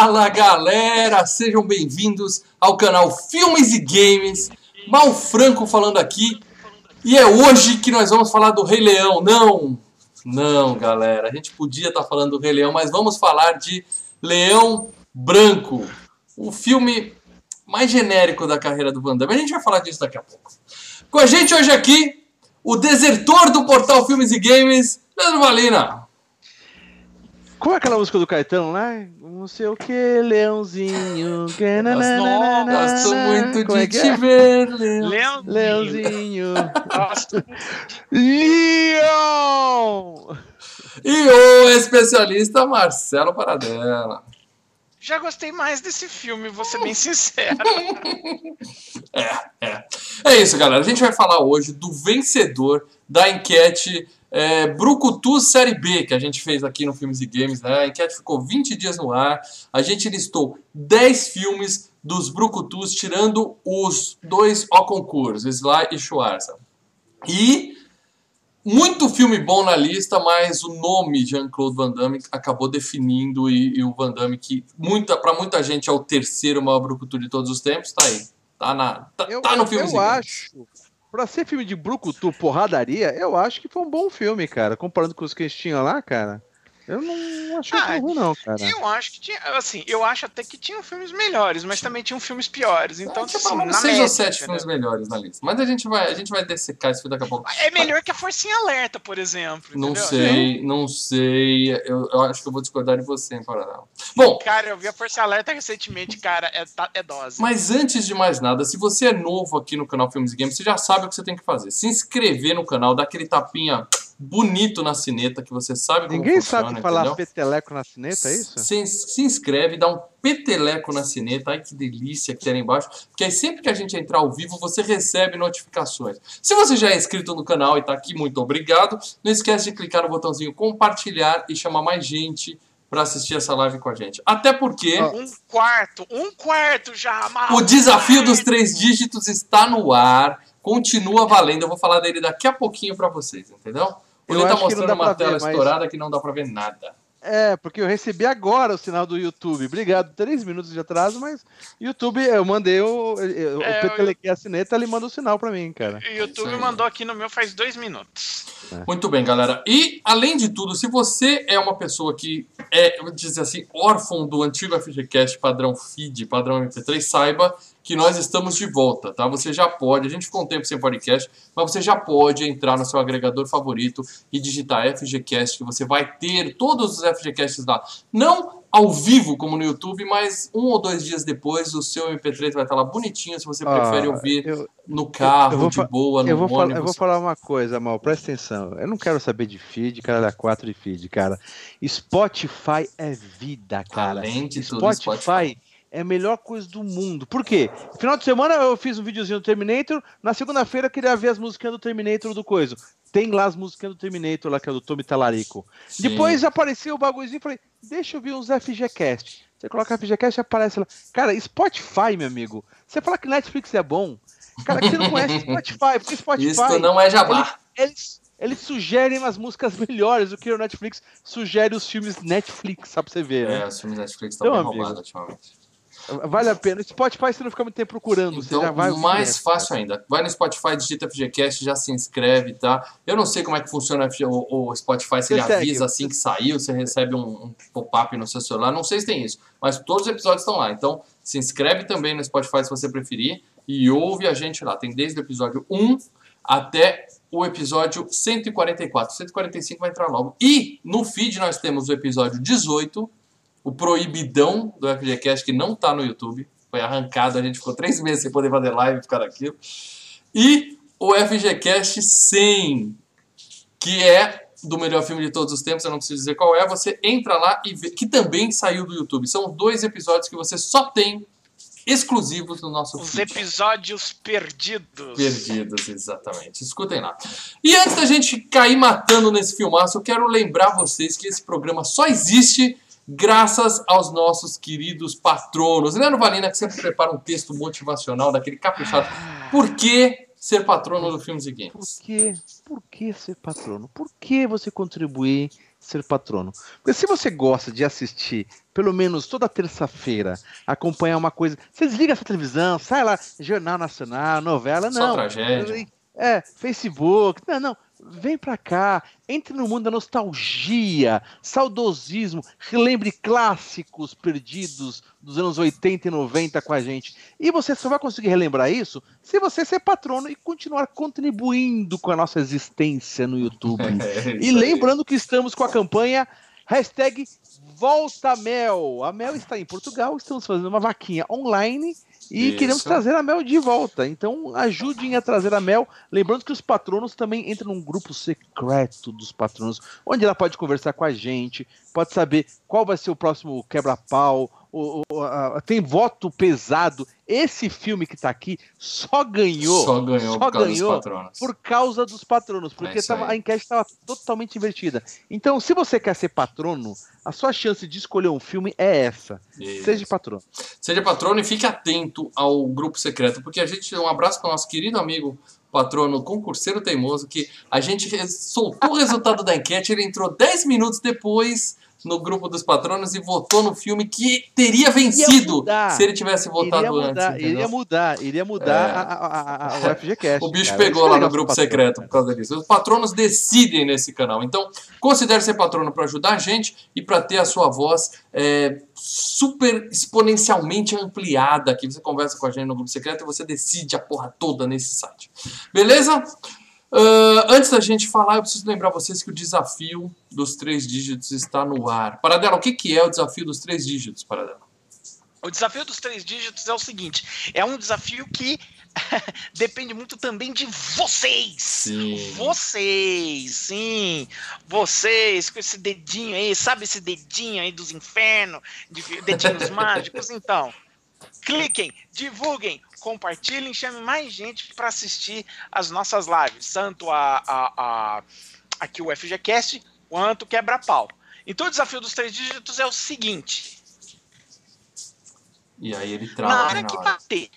Fala galera, sejam bem-vindos ao canal Filmes e Games. Mal Franco falando aqui. E é hoje que nós vamos falar do Rei Leão. Não, não, galera. A gente podia estar falando do Rei Leão, mas vamos falar de Leão Branco, o filme mais genérico da carreira do Van Damme. A gente vai falar disso daqui a pouco. Com a gente hoje aqui, o desertor do portal Filmes e Games, Leandro Valina. Como é aquela música do Caetano lá? Não sei o que, Leãozinho. Que Gosto muito Como é de que te é? ver, Leão. Leão. Leãozinho. Gosto. Leão! E o especialista Marcelo Paradela. Já gostei mais desse filme, vou ser bem sincero. É, é. É isso, galera. A gente vai falar hoje do vencedor da enquete é, Brucutu Série B, que a gente fez aqui no Filmes e Games. Né? A enquete ficou 20 dias no ar. A gente listou 10 filmes dos Brucutus, tirando os dois ao concurso, Sly e Schwarza. E muito filme bom na lista, mas o nome Jean-Claude Van Damme acabou definindo e, e o Van Damme que muita, para muita gente é o terceiro maior brucutu de todos os tempos, tá aí. Tá, na, tá, Eu, tá no filme. eu acho, pra ser filme de Brucutu, porradaria, eu acho que foi um bom filme, cara. Comparando com os que eles tinham lá, cara. Eu não achei Ah, tão ruim, não, cara. Eu acho que tinha, assim, eu acho até que tinham filmes melhores, mas também tinham filmes piores. Então, Então, assim, na seis ou sete entendeu? filmes melhores na lista. Mas a gente vai, a gente vai dessecar isso daqui a pouco. É melhor que a Forcinha Alerta, por exemplo. Não entendeu? sei, não sei. Eu, eu acho que eu vou discordar de você, hein, Paranal. Bom, Cara, eu vi a Força Alerta recentemente, cara, é, tá- é dose. Mas antes de mais nada, se você é novo aqui no canal Filmes e Games, você já sabe o que você tem que fazer. Se inscrever no canal, dar aquele tapinha bonito na sineta, que você sabe como Ninguém funciona, sabe falar entendeu? peteleco na cineta, é isso? Se, se inscreve, dá um peteleco na sineta, ai que delícia que tem lá embaixo, porque aí sempre que a gente entrar ao vivo, você recebe notificações. Se você já é inscrito no canal e tá aqui, muito obrigado. Não esquece de clicar no botãozinho compartilhar e chamar mais gente para assistir essa live com a gente. Até porque... Um quarto, um quarto já, mal. O desafio dos três dígitos está no ar, continua valendo. Eu vou falar dele daqui a pouquinho pra vocês, entendeu? Eu Ele tá acho que não mostrando dá uma tela ver, mas- estourada que não dá pra ver nada. É, porque eu recebi agora o sinal do YouTube. Obrigado, três minutos de atraso, mas YouTube, eu mandei o, eu, É, o petelequei a cineta, ele manda o sinal pra mim, cara. O YouTube mandou aqui no meu faz dois minutos. Muito bem, galera. E, além de tudo, se você é uma pessoa que é, eu vou dizer assim, órfão do antigo FGCast padrão feed, padrão MP3, saiba que nós estamos de volta, tá? Você já pode, a gente ficou um tempo sem podcast, mas você já pode entrar no seu agregador favorito e digitar FGCast, que você vai ter todos os FGCasts lá. Não ao vivo, como no YouTube, mas um ou dois dias depois o seu MP3 vai estar lá bonitinho, se você prefere Ah, ouvir eu, no carro, eu vou de boa, no eu, vou ônibus. eu vou falar uma coisa, Mal, presta atenção. Eu não quero saber de feed, caralho, a 4 de feed, cara. Spotify é vida, cara. Além de tudo, Spotify, Spotify. É a melhor coisa do mundo. Por quê? Final de semana eu fiz um videozinho do Terminator, na segunda-feira eu queria ver as musiquinhas do Terminator do coisa. Tem lá as musiquinhas do Terminator, lá que é do Tommy Talarico. Sim. Depois apareceu o bagulhozinho e falei, deixa eu ver uns FGCast. Você coloca FGCast e aparece lá. Cara, Spotify, meu amigo. Você fala que Netflix é bom. Cara, que você não conhece Spotify, porque Spotify. Isto não é jabá. Eles, eles sugerem umas músicas melhores do que o Netflix sugere os filmes Netflix, só pra você ver, É, né? os filmes Netflix estão Então, bem roubados ultimamente. Vale a pena. Spotify você não fica muito tempo procurando, você já Então, vai. mais fácil ainda. Vai no Spotify, digita FGCast, já se inscreve, tá? Eu não sei como é que funciona o Spotify, se ele Você segue, avisa assim que saiu, você recebe um, um pop-up no seu celular. Não sei se tem isso, mas todos os episódios estão lá. Então, se inscreve também no Spotify se você preferir e ouve a gente lá. Tem desde o episódio 1 até o episódio 144. 145 vai entrar logo. E no feed nós temos o episódio 18, o proibidão do FGCast, que não tá no YouTube. Foi arrancado, a gente ficou três meses sem poder fazer live por causa daquilo. E o FGCast 100, que é do melhor filme de todos os tempos, eu não preciso dizer qual é. Você entra lá e vê, que também saiu do YouTube. São dois episódios que você só tem exclusivos no nosso Os feed. episódios perdidos. Perdidos, exatamente. Escutem lá. E antes da gente cair matando nesse filmaço, eu quero lembrar vocês que esse programa só existe graças aos nossos queridos patronos. Leandro Valina, que sempre prepara um texto motivacional daquele caprichado. Por que ser patrono do Filmes e Por Games? que, por que ser patrono? Por que você contribuir ser patrono? Porque se você gosta de assistir, pelo menos toda terça-feira, acompanhar uma coisa, você desliga essa televisão, sai lá, Jornal Nacional, novela, Só não. tragédia. É, Facebook, não, não. Vem pra cá, entre no mundo da nostalgia, saudosismo, relembre clássicos perdidos dos anos 80 e 90 com a gente. E você só vai conseguir relembrar isso se você ser patrono e continuar contribuindo com a nossa existência no YouTube. É, E lembrando que estamos com a campanha hashtag Volta Mel. A Mel está em Portugal, estamos fazendo uma vaquinha online e Isso. queremos trazer a Mel de volta. Então ajudem a trazer a Mel. Lembrando que os patronos também entram num grupo secreto dos patronos, onde ela pode conversar com a gente, pode saber qual vai ser o próximo quebra-pau. tem voto pesado. Esse filme que tá aqui só ganhou Só ganhou só por causa ganhou dos patronos. por causa dos patronos, porque É tava- a enquete estava totalmente invertida. Então, se você quer ser patrono, a sua chance de escolher um filme é essa. Isso. Seja patrono. Seja patrono e fique atento ao grupo secreto, porque a gente um abraço para o nosso querido amigo patrono concurseiro teimoso, que a gente soltou o resultado da enquete, ele entrou 10 minutos depois no grupo dos patronos e votou no filme que teria vencido mudar. se ele tivesse votado iria mudar, antes. entendeu? iria mudar, iria mudar É. a, a, a, a- o FGCast. O bicho cara. pegou lá no grupo secreto cara. por causa disso. Os patronos decidem nesse canal. Então, considere ser patrono para ajudar a gente e para ter a sua voz é, super exponencialmente ampliada. Aqui você conversa com a gente no grupo secreto e você decide a porra toda nesse site. Beleza? Ah, antes da gente falar, eu preciso lembrar vocês que o desafio dos três dígitos está no ar. Paradela, o que, que é o desafio dos três dígitos, Paradela? O desafio dos três dígitos é o seguinte: é um desafio que depende muito também de vocês. Sim. Vocês, sim. Vocês com esse dedinho aí, sabe esse dedinho aí dos infernos, de dedinhos mágicos? Então, cliquem, divulguem, compartilhem, chamem mais gente para assistir as nossas lives, tanto a, a, a- aqui o FGCast quanto o Quebra-Pau. Então, o desafio dos três dígitos é o seguinte: E aí ele na trava hora na que hora. bater,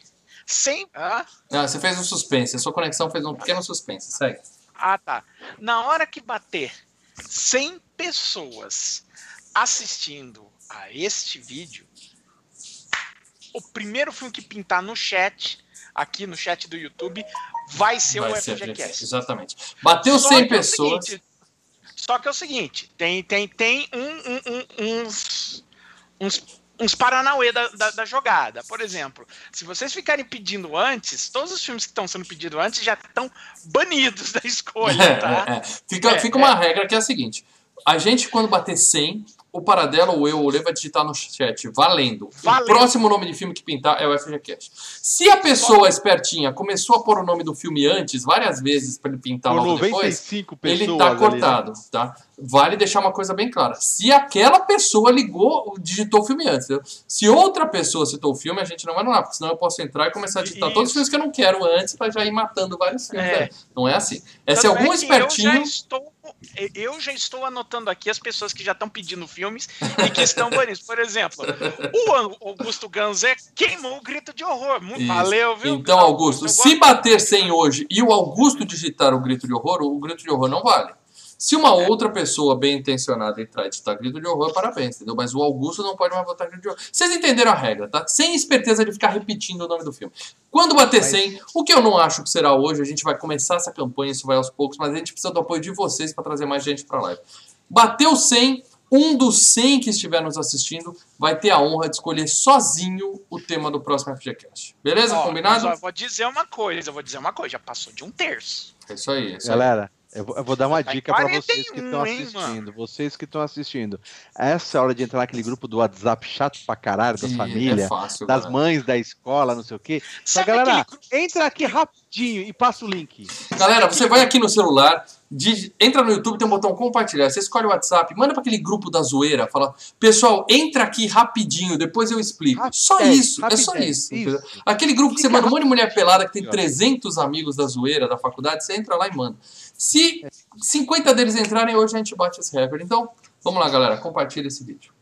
sem. Ah, Ah, você fez um suspense. A sua conexão fez um pequeno suspense. Segue. Ah, tá. Na hora que bater 100 pessoas assistindo a este vídeo, o primeiro filme que pintar no chat, aqui no chat do YouTube, vai ser Vai o ser FGCast. Exatamente. Bateu Só 100 que é pessoas. seguinte, só que é o seguinte, tem, tem, tem um- um- um- uns, uns, uns paranauê da, da, da jogada. Por exemplo, se vocês ficarem pedindo antes, todos os filmes que estão sendo pedidos antes já estão banidos da escolha, tá? É, é. Fica, É, fica uma regra que é a seguinte: a gente, quando bater 100, o Paradela, ou eu, ou Lê, vai digitar no chat, valendo. Valendo. O próximo nome de filme que pintar é o FGCast. Se a pessoa espertinha começou a pôr o nome do filme antes, várias vezes, pra ele pintar Por logo depois, 95 pessoas. ele tá ali, né? cortado, tá? Vale deixar uma coisa bem clara. Se aquela pessoa ligou, digitou o filme antes, entendeu? Se outra pessoa citou o filme, a gente não vai anular, porque senão eu posso entrar e começar a digitar todos os Isso. filmes que eu não quero antes pra já ir matando vários filmes. É. né? Não é assim. É se algum que espertinho. Eu já, estou, eu já estou anotando aqui as pessoas que já estão pedindo filmes e que estão banidos. Por exemplo, o Augusto Ganzé queimou o grito de horror. Muito Isso. valeu, viu? Então, Augusto, Eu se bater 100 hoje e o Augusto digitar o grito de horror, o grito de horror não vale. Se uma outra pessoa bem intencionada entrar e digitar grito de horror, parabéns, entendeu? Mas o Augusto não pode mais botar grito de horror. Vocês entenderam a regra, tá? Sem esperteza de ficar repetindo o nome do filme. Quando bater Mas- 100, o que eu não acho que será hoje, a gente vai começar essa campanha, isso vai aos poucos, mas a gente precisa do apoio de vocês para trazer mais gente para live. Bateu 100, um dos 100 que estiver nos assistindo vai ter a honra de escolher sozinho o tema do próximo FGCast. Beleza? Ó, Combinado? mas, ó, vou dizer uma coisa, eu vou dizer uma coisa, já passou de um terço. É isso aí. É isso aí. Eu vou, eu vou dar uma Vai dica pra vocês que 41, estão hein, assistindo. Vocês que estão assistindo. Essa é a hora de entrar naquele grupo do WhatsApp chato pra caralho, das Ih, famílias, É fácil, das mães da escola, não sei o quê. Então, Sabe galera, aquele entra aqui rapidinho e passa o link. Galera, você vai aqui no celular, entra no YouTube, tem um botão compartilhar. Você escolhe o WhatsApp, manda para aquele grupo da zoeira, fala, pessoal, entra aqui rapidinho, depois eu explico. Só Rapidez, isso, é só isso. isso. Aquele grupo que você manda um monte de mulher pelada que tem Ó. 300 amigos da zoeira da faculdade, você entra lá e manda. Se 50 deles entrarem, hoje a gente bate esse recorde. Então, vamos lá, galera, compartilha esse vídeo.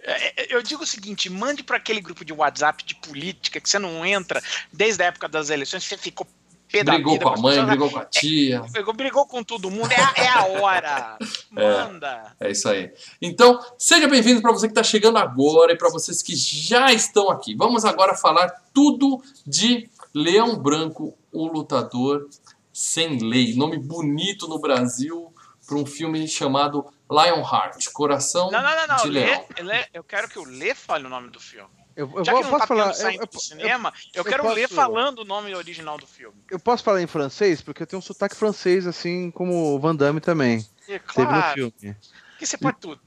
É, é, Eu digo o seguinte, mande para aquele grupo de WhatsApp de política que você não entra desde a época das eleições, você ficou pé Brigou vida, com a mãe, brigou com a tia. Brigou, brigou com todo mundo, é, a- é a hora. Manda. É isso aí. Então, seja bem-vindo para você que está chegando agora e para vocês que já estão aqui. Vamos agora falar tudo de Leão Branco, o lutador sem lei. Nome bonito no Brasil para um filme chamado Lionheart, Coração Não, não, não, não. de Lê, Leão. Lê, eu quero que o Lê fale o nome do filme. Eu, eu Já vou- que não posso tá falar. saindo eu- do cinema, eu, eu quero posso- ler falando o nome original do filme. eu posso falar em francês, porque eu tenho um sotaque francês, assim como o Van Damme também. É Teve no claro, filme. que você pode tudo.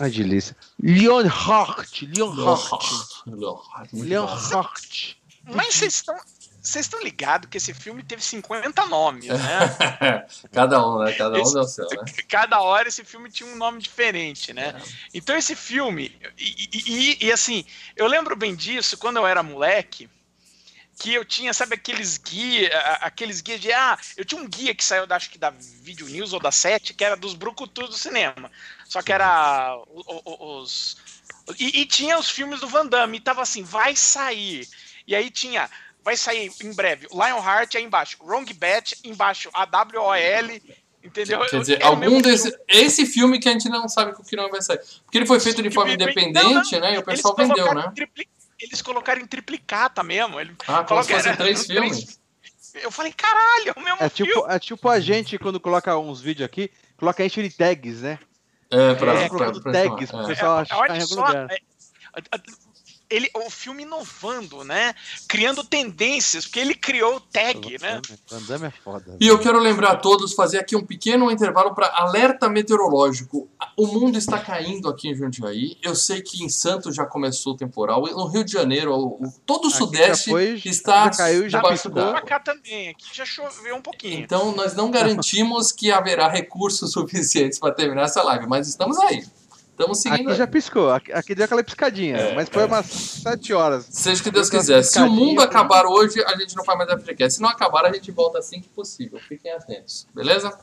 Ai, delícia. Lionheart. Lionheart. Lionheart, muito bom. Lionheart. Mas vocês estão. Vocês estão ligados que esse filme teve 50 nomes, né? Cada um, né? Cada um Esse- deu seu, né? Cada hora esse filme tinha um nome diferente, né? Então esse filme. E, e- e- assim, eu lembro bem disso quando eu era moleque. Que eu tinha, sabe, aqueles guias, aqueles guias de. Ah, eu tinha um guia que saiu, da, acho que da Video News ou da Sete, que era dos brucutus do cinema. Só que era o- o- o- os. E, e tinha os filmes do Van Damme, e tava assim, vai sair. E aí tinha, vai sair em breve, Lionheart aí embaixo, Wrong Bet, embaixo, AWOL, entendeu? Quer dizer, É algum desse. filme. Esse filme que a gente não sabe que nome vai sair. Porque ele foi feito de forma Não, não, independente, né? E o pessoal vendeu, né? em tripli- Eles colocaram em triplicata mesmo. Ele Ah, fossem era- três três- filmes. Eu falei, caralho, é o mesmo É filme. tipo, é tipo a gente, quando coloca uns vídeos aqui, coloca enche de tags, né? É, pra, É, pra, colocando pra tags, é. pessoal achar Olha em algum só, lugar. Ele, o filme inovando, né? Criando tendências, porque ele criou o tag, né? Van Damme é foda. E eu quero lembrar a todos, fazer aqui um pequeno intervalo para alerta meteorológico. O mundo está caindo aqui em Jundiaí. Eu sei que em Santos já começou o temporal. No Rio de Janeiro, o- o- todo o Aqui Sudeste já foi- está já caiu e já d'água. Cá também, aqui já choveu um pouquinho. Então, nós não garantimos que haverá recursos suficientes para terminar essa live, mas estamos aí. Estamos seguindo. Aqui já piscou, aqui, aqui deu aquela piscadinha, É, mas foi é. umas 7 horas. Seja o que Deus quiser. Se o mundo piscadinha, acabar hoje, a gente não faz mais FGCast. Se não acabar, a gente volta assim que possível. Fiquem atentos, beleza?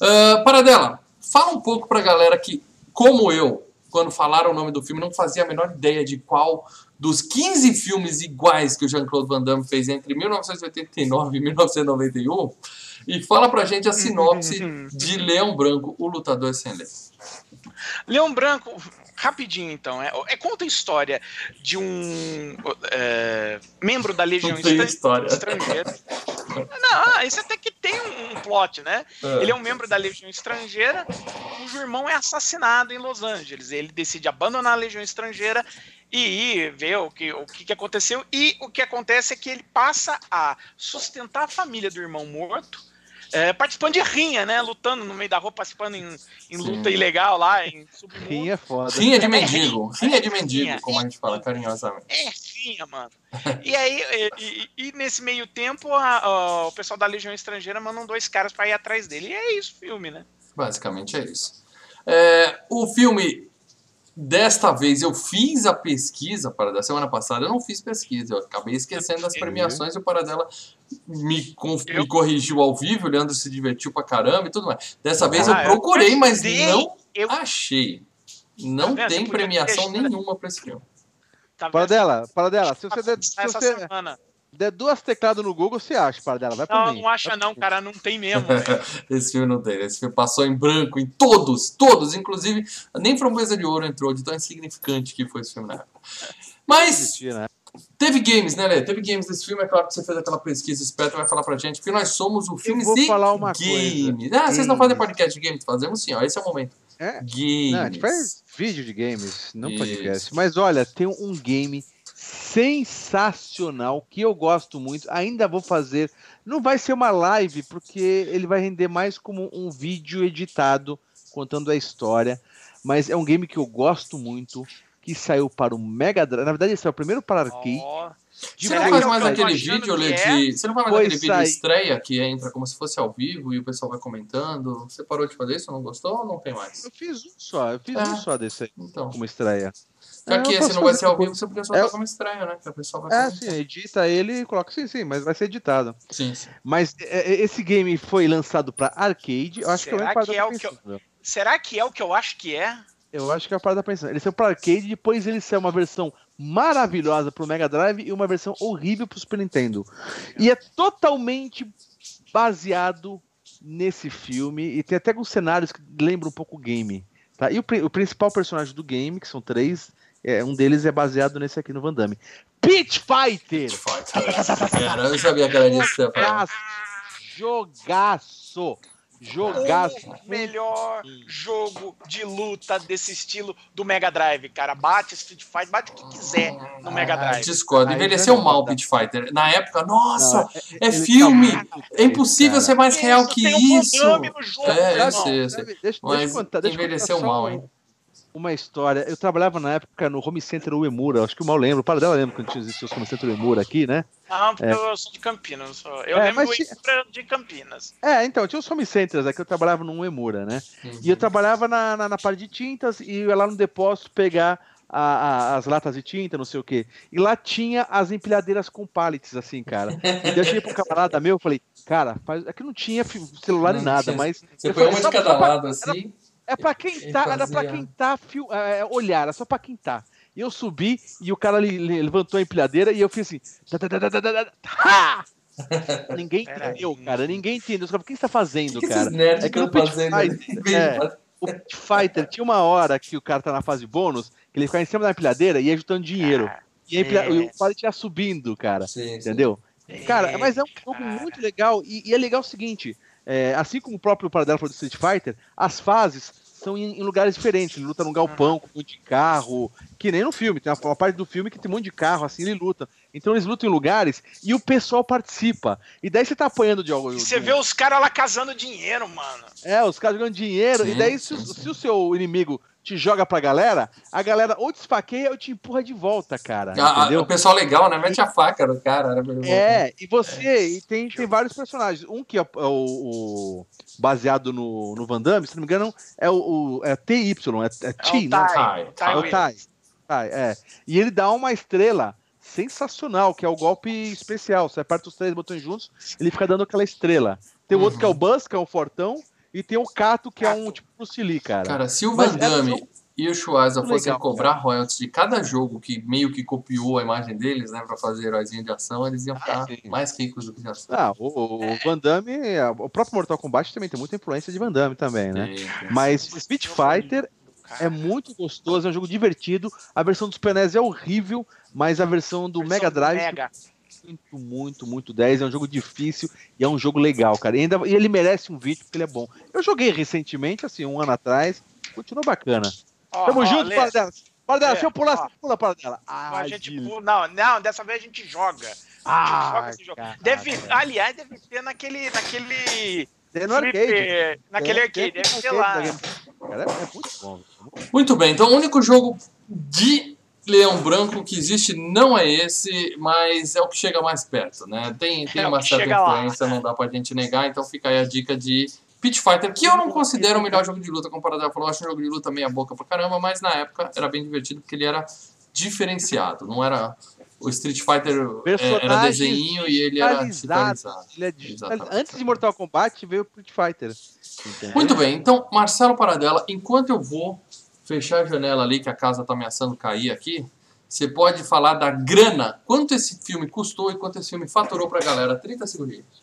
Ah, Paradela, fala um pouco pra galera que, como eu, quando falaram o nome do filme, não fazia a menor ideia de qual dos 15 filmes iguais que o Jean-Claude Van Damme fez entre 1989 e 1991. E fala pra gente a sinopse de Leão Branco, o lutador sem lei. Leão Branco, rapidinho então, é, é- conta a história de um é, membro da Legião Não tem Estra- história. Estrangeira. Não, ah, isso até que tem um, um plot, né? Ele é um membro da Legião Estrangeira, cujo irmão é assassinado em Los Angeles. Ele decide abandonar a Legião Estrangeira e ir ver o que, o que aconteceu. E o que acontece é que ele passa a sustentar a família do irmão morto, é, participando de rinha, né? Lutando no meio da rua, participando em, em luta ilegal lá, em submundo. Rinha é foda. Rinha de mendigo. Rinha de Rinha. mendigo, como a gente fala carinhosamente. É rinha, mano. E aí, e, e- e nesse meio tempo, a- a- o pessoal da Legião Estrangeira mandam dois caras pra ir atrás dele. E é isso o filme, né? Basicamente é isso. É, o filme, desta vez, eu fiz a pesquisa para da semana passada, eu não fiz pesquisa, eu acabei esquecendo das premiações e o Paradela me, conf- Eu- me corrigiu ao vivo, o Leandro se divertiu pra caramba e tudo mais. Dessa vez Ah, eu procurei, mas não Eu, achei. Não Tá tem premiação nenhuma pra esse filme. tá? Para dela, para dela. Se você, der, se Essa você semana. Der duas tecladas no Google, você acha, para dela. Vai por Não, mim. não acha não, cara. Não tem mesmo. Esse filme não tem. Esse filme passou em branco em todos, todos. Inclusive, nem Framboesa de Ouro entrou, de tão insignificante que foi esse filme na época. Mas né? Teve games, né, Lê? Teve games desse filme, é claro que você fez aquela pesquisa esperta vai falar pra gente, porque nós somos o filme vou de falar uma games. Ah, vocês não fazem podcast de games? Fazemos sim, ó, esse é o momento. É. Games. Não, a gente faz vídeo de games, não Isso. podcast. Mas olha, tem um game sensacional que eu gosto muito. Ainda vou fazer. Não vai ser uma live, porque ele vai render mais como um vídeo editado contando a história. Mas é um game que eu gosto muito. Que saiu para o Mega Drive. Na verdade, esse é o primeiro para arcade. Ó, Você não faz mais aquele vídeo, Lê, é? de... Você não faz mais Pois aquele vídeo sai. estreia que entra como se fosse ao vivo e o pessoal vai comentando? Você parou de fazer isso? Não gostou ou não tem mais? Eu fiz um só, eu fiz É. um só desse aí, Então. como estreia. Já É, que esse não vai ser ao vivo, você podia É. soltar como estreia, né? Que a pessoa vai É, sim, edita ele e coloca. Sim, sim, mas vai ser editado. Sim, sim. Mas é, é, esse game foi lançado para arcade. Eu acho que é Será o mesmo que é o que eu-. Será que é o que eu acho que é? Eu acho que é a parada pensando. Ele saiu para arcade, depois ele saiu uma versão maravilhosa pro Mega Drive e uma versão horrível pro Super Nintendo. E é totalmente baseado nesse filme e tem até alguns cenários que lembram um pouco o game. Tá? E o, o principal personagem do game, que são três, é, um deles é baseado nesse aqui no Van Damme. Pit Fighter! Cara, eu sabia que era disso que você ia falar. Jogaço! Jogaço! O melhor jogo de luta desse estilo do Mega Drive, cara. Bate Street Fighter, bate o que quiser no Mega Ah, Drive. discordo. Envelheceu mal o. Pit Fighter. Na época, nossa, Não, é ele filme. tá É impossível cara. ser mais real que tem um isso. No jogo, É, eu sei, eu sei. Deixa, deixa eu Mas contar, deixa eu contar envelheceu só mal, um- hein? Uma história. Eu trabalhava na época no Home Center Uemura. Acho que o mal lembra. O para dela lembra quando tinha existido os Home Center Uemura aqui, né? Ah, porque É. eu sou de Campinas. eu sou- Eu É, lembro mas de Campinas. É, então, tinha os home centers aqui, eu trabalhava num Emura, né? Uhum. E eu trabalhava na, na, na parte de tintas e eu ia lá no depósito pegar a- a- as latas de tinta, não sei o quê. E lá tinha as empilhadeiras com pallets, assim, cara. E eu cheguei um camarada meu, eu falei, cara, faz... aqui não tinha celular Não nem nada, tinha. mas. Você põe uma de cada lado assim. É pra quem tá, era pra quem tá fio, é, olhar, era só pra quem tá. E eu subi e o cara li- li- levantou a empilhadeira e eu fiz assim. "Da, da, da, da, da, da, da, ha!" Ninguém entendeu, cara. Ninguém entendeu. Os caras, O que você tá fazendo, que cara? É que no Pit? Fighter, é, o Pit Fighter tinha uma hora que o cara tá na fase bônus, que ele ficava em cima da empilhadeira e ia juntando dinheiro. Cara, E a empilha... é. o pallet ia subindo, cara. Sim, sim. Entendeu? Cara, é, mas é um jogo cara. muito legal. E, e é legal o seguinte: é, assim como o próprio Paradela falou do Street Fighter, as fases são em, em lugares diferentes. Ele luta num galpão com um monte de carro, que nem no filme. Tem uma, uma parte do filme que tem um monte de carro, assim, ele luta. Então eles lutam em lugares e o pessoal participa. E daí você tá apanhando de algo. Você vê os caras lá casando dinheiro, mano. É, os caras jogando dinheiro. Sim, e daí, se, se o seu inimigo te joga pra galera, a galera ou te esfaqueia ou te empurra de volta, cara. Ah, ah, entendeu? o pessoal legal, né? Mete a faca no cara. Né? É, e você e tem, tem vários personagens. Um que é, o, o- baseado no, no Van Damme, se não me engano, é o, o é TY, é, é É T, o né? Tai, Tai, o Tai É o. Tai. Tai, é. E ele dá uma estrela sensacional, que é o golpe especial. Você aperta os três botões juntos, ele fica dando aquela estrela. Tem o outro Uhum. que é o Buzz, que é um fortão, e tem o Kato, que é um tipo Bruce Lee, cara. Cara, se o Van Damme jogo e o Schwarza fossem cobrar royalties de cada jogo que meio que copiou a imagem deles, né, pra fazer heróizinho de ação, eles iam ficar sim. mais ricos do que já são. Ah, o, o Van Damme, é, o próprio Mortal Kombat também tem muita influência de Van Damme também, né? Sim, sim. Mas Street Fighter Cara, é muito gostoso, é um jogo divertido. A versão dos Super NES é horrível, mas a versão do versão Mega Drive Mega. Muito, muito, muito 10. É um jogo difícil e é um jogo legal, cara. E, ainda, e ele merece um vídeo porque ele é bom. Eu joguei recentemente, assim, um ano atrás. Continuou bacana. Ó, Tamo ó, junto, Lê, Paradela. Paradela, se eu pular, você pula, Paradela. Ah, a gente pula- não, não, dessa vez a gente joga. Ah, joga esse jogo. cara. Deve, aliás, deve ter naquele, naquele É no arcade. naquele É, arcade, deve arcade lá. Cara, é muito bom. Muito bem, então o único jogo de Leão Branco que existe não é esse, mas é o que chega mais perto, né? Tem, tem É uma certa chega lá. influência, não dá pra gente negar, então fica aí a dica de Pit Fighter, que eu não considero o melhor jogo de luta comparado a falou, eu acho um jogo de luta meia boca pra caramba, mas na época era bem divertido porque ele era diferenciado, não era o Street Fighter é, era desenho e ele era digitalizado. Ele é digital-. Antes de Mortal Kombat veio o Street Fighter. Entendeu? Muito bem, então, Marcelo Paradela, enquanto eu vou fechar a janela ali, que a casa tá ameaçando cair aqui, você pode falar da grana, quanto esse filme custou e quanto esse filme faturou pra galera. 30 segundinhos.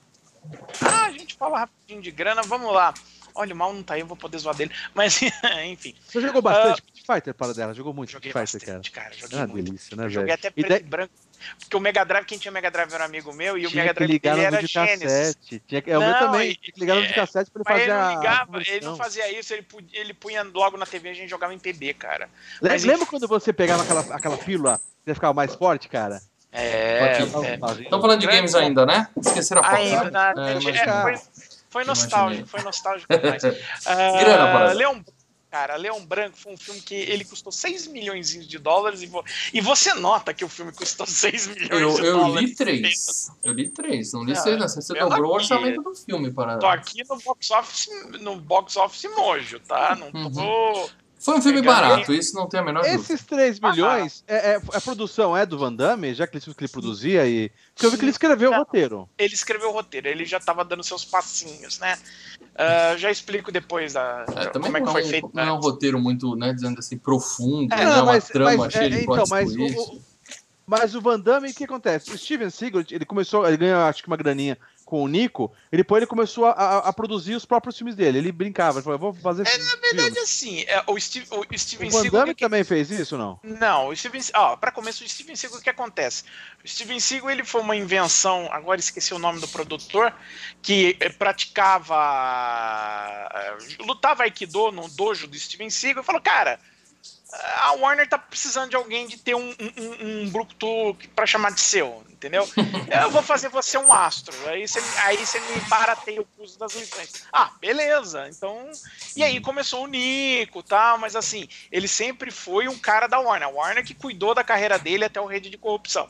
Ah, a gente fala rapidinho de grana, vamos lá. Olha, o mal não tá aí, eu vou poder zoar dele. Mas, enfim, Você jogou bastante Street Fighter, Paradela? Jogou muito joguei Street Fighter, cara. bastante, cara. Joguei Ah, muito. delícia, né, Eu joguei velho? até E preto e branco. Porque o Mega Drive, quem tinha Mega Drive era um amigo meu, e o tinha Mega que Drive no era Genesis. videocassete. Tinha que... É, o meu também. Tinha que ligar no é, videocassete pra ele fazer ele não a ligava, ele conversão. não fazia isso, ele, ele punha logo na TV e a gente jogava em PB, cara. Mas Lembra quando você pegava aquela, aquela pílula você ficava mais forte, cara? É, Aqui. é. Estão falando de games ainda, né? Esqueceram a foto. Ainda, né? É, é, cara. foi, foi nostálgico, foi nostálgico demais. Ah, Grana. Leão, cara, Leão Branco foi um filme que ele custou 6 milhões de dólares e, vo- e você nota que o filme custou 6 milhões Eu, de eu dólares. li três. Eu li três, não li Não, seis, não. Você pelo dobrou o orçamento do filme para. Tô aqui no box office, no box office mojo, tá? Não tô. Foi um filme barato, isso não tem a menor dúvida. Esses 3 milhões, é, é- a produção é do Van Damme, já que ele, que ele produzia e. Porque eu vi que ele escreveu o Não. roteiro. Ele escreveu o roteiro, ele já tava dando seus passinhos, né? Ah, já explico depois da, É, como é que foi é um- feito. não é um né? roteiro muito, né, dizendo assim, profundo, É, né, Não, uma mas, trama mas, cheia é, de então, mas o, o- Mas o Van Damme, o que acontece? O Steven Seagal, ele começou, ele ganhou acho que uma graninha com o Nico, e depois ele começou a, a, a produzir os próprios filmes dele. Ele brincava, ele falou, eu vou fazer É, na verdade, assim, é, o, Steve, o Steven O Van Seagal... Damme também fez isso, não? Não, o Steven, ó, para começo, o Steven Seagal, o que acontece? O Steven Seagal, ele foi uma invenção, agora esqueci o nome do produtor, que eh, praticava, eh, lutava Aikido no dojo do Steven Seagal e falou, cara, a Warner tá precisando de alguém de ter um, um, um, um brucutu pra chamar de seu, entendeu? Eu vou fazer você um astro, aí você, aí você me barateia o custo das licenças. Ah, beleza, então... E aí começou o Nico, tá? Mas assim, ele sempre foi um cara da Warner. A Warner que cuidou da carreira dele até o rede de corrupção.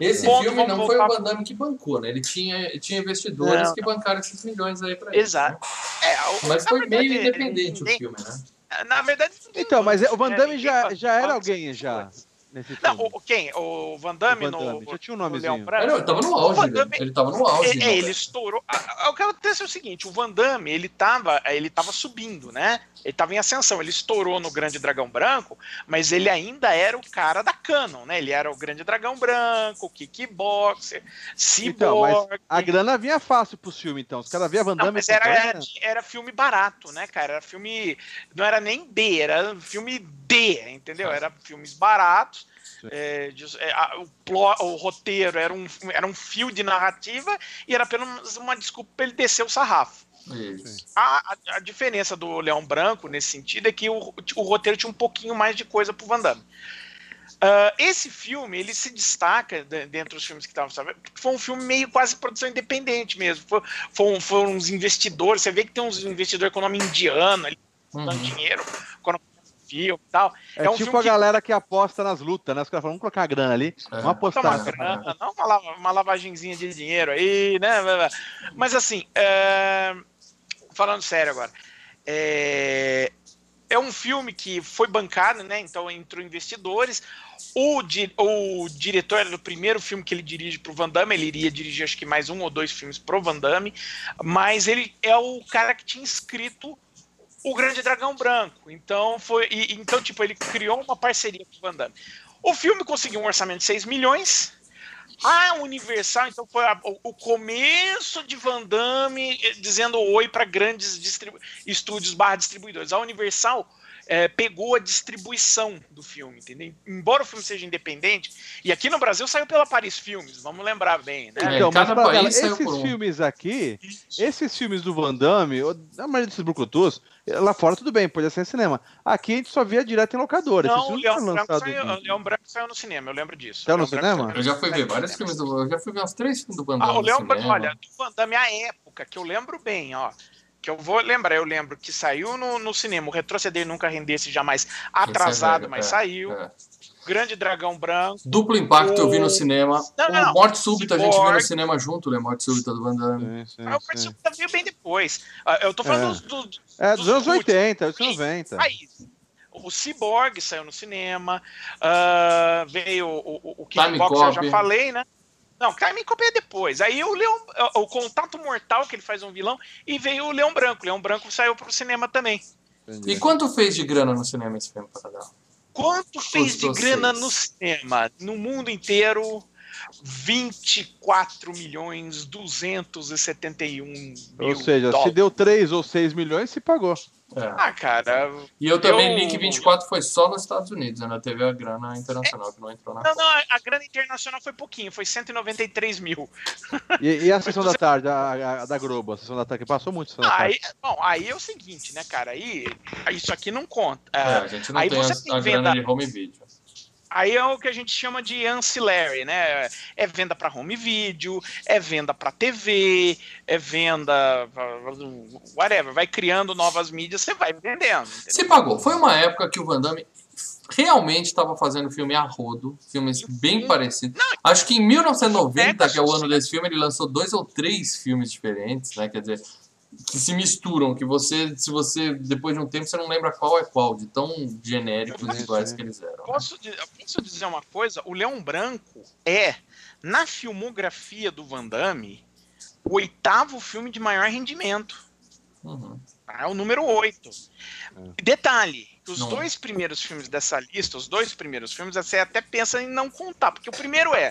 Esse Ponto, filme não foi o Van Damme que bancou, né? Ele tinha, tinha investidores Não, que bancaram esses milhões aí pra ele. Exato. É, o- Mas foi verdade, meio independente ninguém- o filme, né? Na verdade. Então, mas o Van é, Damme já, já era alguém já coisas. Nesse filme. Não, o, o- quem? O Van Damme O Van Damme, no. já tinha um no nomezinho. Leão Branco? não, ele tava no O auge. Damme- Ele tava no auge. É, né, é, ele estourou. O que acontece é o seguinte: o Van Damme, ele tava, ele tava subindo, né? Ele tava em ascensão. Ele estourou no Grande Dragão Branco, mas ele ainda era o cara da Canon, né? Ele era o Grande Dragão Branco, Kickboxer, Então, mas Cyborg. a grana vinha fácil pro filme, então. Os caras viam Van Não, Damme... mas com era, era, era filme barato, né, cara? Era filme. Não era nem B, era filme D, entendeu? Era filmes baratos. Sim. é, de- é, a- o, plo- o roteiro era um, era um fio de narrativa e era apenas uma desculpa pra ele descer o sarrafo. Isso. A, a- a diferença do Leão Branco nesse sentido é que o, o roteiro tinha um pouquinho mais de coisa pro Van Damme. Ah, esse filme, ele se destaca de- dentre os filmes que estavam sabendo, porque foi um filme meio quase produção independente mesmo. Foi, foi foram uns investidores, você vê que tem uns investidores com nome indiano ali, dando Uhum. dinheiro quando filme e tal. É, é um tipo a que- galera que aposta nas lutas, né? Os caras falam, vamos colocar a grana ali, É. vamos apostar. Tá, grana, não uma, lava- uma lavagenzinha de dinheiro aí, né? Mas assim, é, falando sério agora, é, é um filme que foi bancado, né? Então entrou investidores. O, di- o diretor era do primeiro filme que ele dirige pro Van Damme, ele iria dirigir acho que mais um ou dois filmes pro Van Damme, mas ele é o cara que tinha escrito o Grande Dragão Branco. Então foi, e- então tipo ele criou uma parceria com o Van Damme. O filme conseguiu um orçamento de 6 milhões. A Universal, então, foi a- o, começo de Van Damme eh, dizendo oi para grandes estúdios barra distribuidores. A Universal eh, pegou a distribuição do filme, entendeu? Embora o filme seja independente, e aqui no Brasil saiu pela Paris Filmes, vamos lembrar bem, né? É, Então, mas, saiu esses por filmes aqui, esses filmes do Van Damme, a maioria desses brucutus, lá fora tudo bem, podia ser em cinema. Aqui a gente só via direto em locadora. Não, o Leão, foram Branco saiu, em- o Leão Branco saiu no cinema, eu lembro disso. Saiu O no cinema? saiu Eu já fui ver vários filmes do. Eu já fui ver uns três filmes do Van Ah, Damme o Leão Branco, olha, do Van Damme, a época, que eu lembro bem, ó. Que eu vou lembrar, eu lembro que saiu no, no cinema, o Retroceder Nunca Rendesse Jamais, atrasado, velho, mas é, saiu. é. Grande Dragão Branco. Duplo Impacto eu vi O- no cinema. Não, não, o não. Morte Súbita a gente viu no Cyborg. cinema junto, né? Morte Súbita do Van Damme. Sim, sim, Ah, o sim. Participante veio bem depois. Ah, Eu tô falando É. dos, dos, É, dos dos anos últimos. 80, dos anos 90. Aí, o Cyborg saiu no cinema, ah, veio o, o, o Time Kickboxer, eu já falei, né? Não, Time Cop é depois. Aí o Leão, o Contato Mortal, que ele faz um vilão, e veio o Leão Branco. O Leão Branco saiu pro cinema também. Entendi. E quanto fez de grana no cinema esse filme, Paradão? Quanto fez Custou de grana seis. no cinema? No mundo inteiro, 24 milhões 271 mil Ou seja, se dólares. deu 3 ou 6 milhões, se pagou. É. Ah, cara, E eu também Eu- li que 24 foi só nos Estados Unidos, né? Teve a grana internacional que não entrou na não, conta. não, a- grana internacional foi pouquinho, foi 193 mil. E, e a sessão da tarde, a, a- da Globo, a sessão da tarde, que passou muito Ah, tarde. aí, bom, aí é o seguinte, né, cara? Aí isso aqui não conta. É, Ah, a gente não aí tem você a, tem a venda- grana de home video. Aí é o que a gente chama de ancillary, né? É venda para home video, é venda para TV, é venda whatever, vai criando novas mídias, você vai vendendo. entendeu? Se pagou. Foi uma época que o Van Damme realmente estava fazendo filme a rodo, filmes bem parecidos. Acho que em 1990, que é o ano desse filme, ele lançou dois ou três filmes diferentes, né? Quer dizer, que se misturam, que você, se você, depois de um tempo, você não lembra qual é qual, de tão genéricos e iguais que eles eram. Posso, di- eu posso dizer uma coisa? O Leão Branco é, na filmografia do Van Damme, o oitavo filme de maior rendimento. Uhum. É o número 8. É. Detalhe, os Não. dois primeiros filmes dessa lista, os dois primeiros filmes, você até pensa em não contar, porque o primeiro é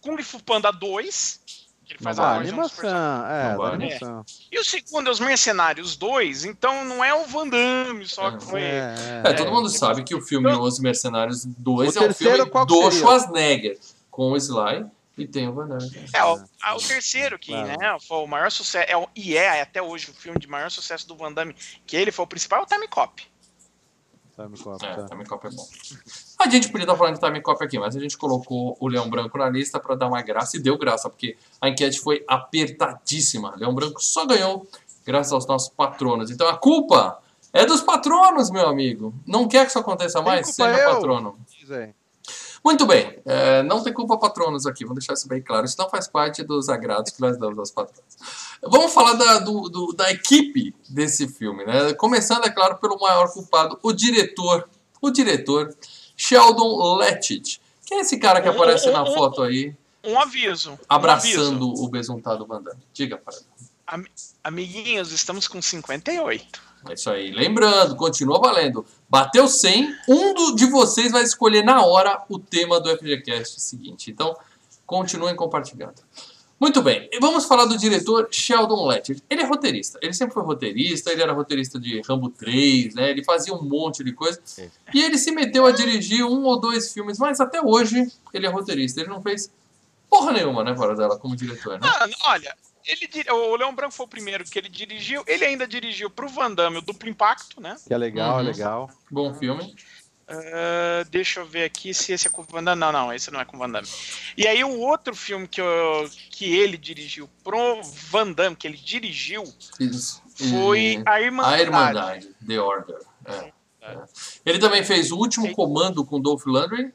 Kung Fu Panda 2, que ele faz Não a voz animação, é, da animação. E o segundo é Os Mercenários 2, então não é o Van Damme só É. que foi. É, É, todo mundo sabe que o filme Os Mercenários 2 O é um terceiro, filme do seria? Schwarzenegger, com o Sly e tem o Van Damme. É, o, o terceiro que, Claro. né, foi o maior sucesso, é, o- e é até hoje o filme de maior sucesso do Van Damme, que ele foi o principal, é o Time Cop. Sabe qual, É, tá. Time Cop é bom. A gente podia estar falando de Time Cop aqui, mas a gente colocou o Leão Branco na lista para dar uma graça e deu graça, porque a enquete foi apertadíssima. Leão Branco só ganhou graças aos nossos patronos. Então a culpa é dos patronos, meu amigo. Não quer que isso aconteça mais? Seja eu. patrono. Diz aí. Muito bem, é, não tem culpa patronos aqui, vamos deixar isso bem claro. Isso não faz parte dos agrados que nós damos aos patronos. Vamos falar da, do- do- da equipe desse filme, né? Começando, é claro, pelo maior culpado, o diretor, o diretor Sheldon Lettich, que é esse cara que aparece na foto aí, Um aviso. um abraçando aviso. o besuntado Van Damme. Diga, para. Am- Amiguinhos, estamos com 58. É isso aí. Lembrando, continua valendo. Bateu 100, um do- de vocês vai escolher na hora o tema do FGCast seguinte. Então, continuem compartilhando. Muito bem, vamos falar do diretor Sheldon Lettich. Ele é roteirista, ele sempre foi roteirista, ele era roteirista de Rambo 3, né? Ele fazia um monte de coisa. E ele se meteu a dirigir um ou dois filmes, mas até hoje ele é roteirista. Ele não fez porra nenhuma, né, fora dela, como diretor, né? Ah, olha, ele, dir- o Leão Branco foi o primeiro que ele dirigiu. Ele ainda dirigiu pro Van Damme o Duplo Impacto, né? Que é legal, é Uhum. legal. Bom filme. Ah, deixa eu ver aqui se esse é com o Van Damme. Não, não, esse não é com o Van Damme. E aí o outro filme que, eu- que ele dirigiu pro Van Damme, que ele dirigiu, Isso. foi E- A Irmandade. A Irmandade, The Order. é, é. Ele também fez o último Sim. comando com Dolph Lundgren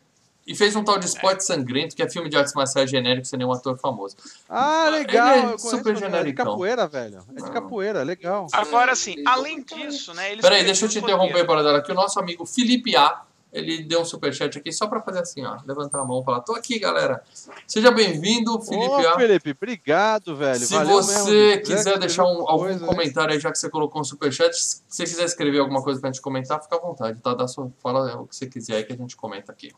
e fez um tal de Spot Sangrento, que é filme de artes marciais genérico sem nenhum ator famoso. Ah, legal. Ele é super É de capoeira, velho. É de Não. capoeira, legal. Agora, assim, além disso, né? Peraí, deixa eu te interromper. Paradela, que o nosso amigo Felipe A. Ele deu um superchat aqui só pra fazer assim, ó. Levantar a mão e falar: tô aqui, galera. Seja bem-vindo, Felipe Ô, A. Felipe, obrigado, velho. Se Valeu você mesmo. quiser deixar um- algum coisa, comentário aí, já que você colocou um superchat, se você quiser escrever alguma coisa pra gente comentar, fica à vontade, tá? Dá sua, fala o que você quiser aí que a gente comenta aqui.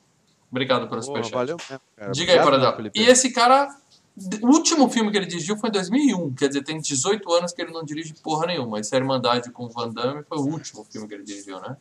Obrigado pelo Porra, superchat. valeu mesmo, cara. Diga aí, Obrigado, Paradela. Felipe. E esse cara, o último filme que ele dirigiu foi em 2001, quer dizer, tem 18 anos que ele não dirige porra nenhuma. Esse Irmandade com o Van Damme foi o último filme que ele dirigiu, né?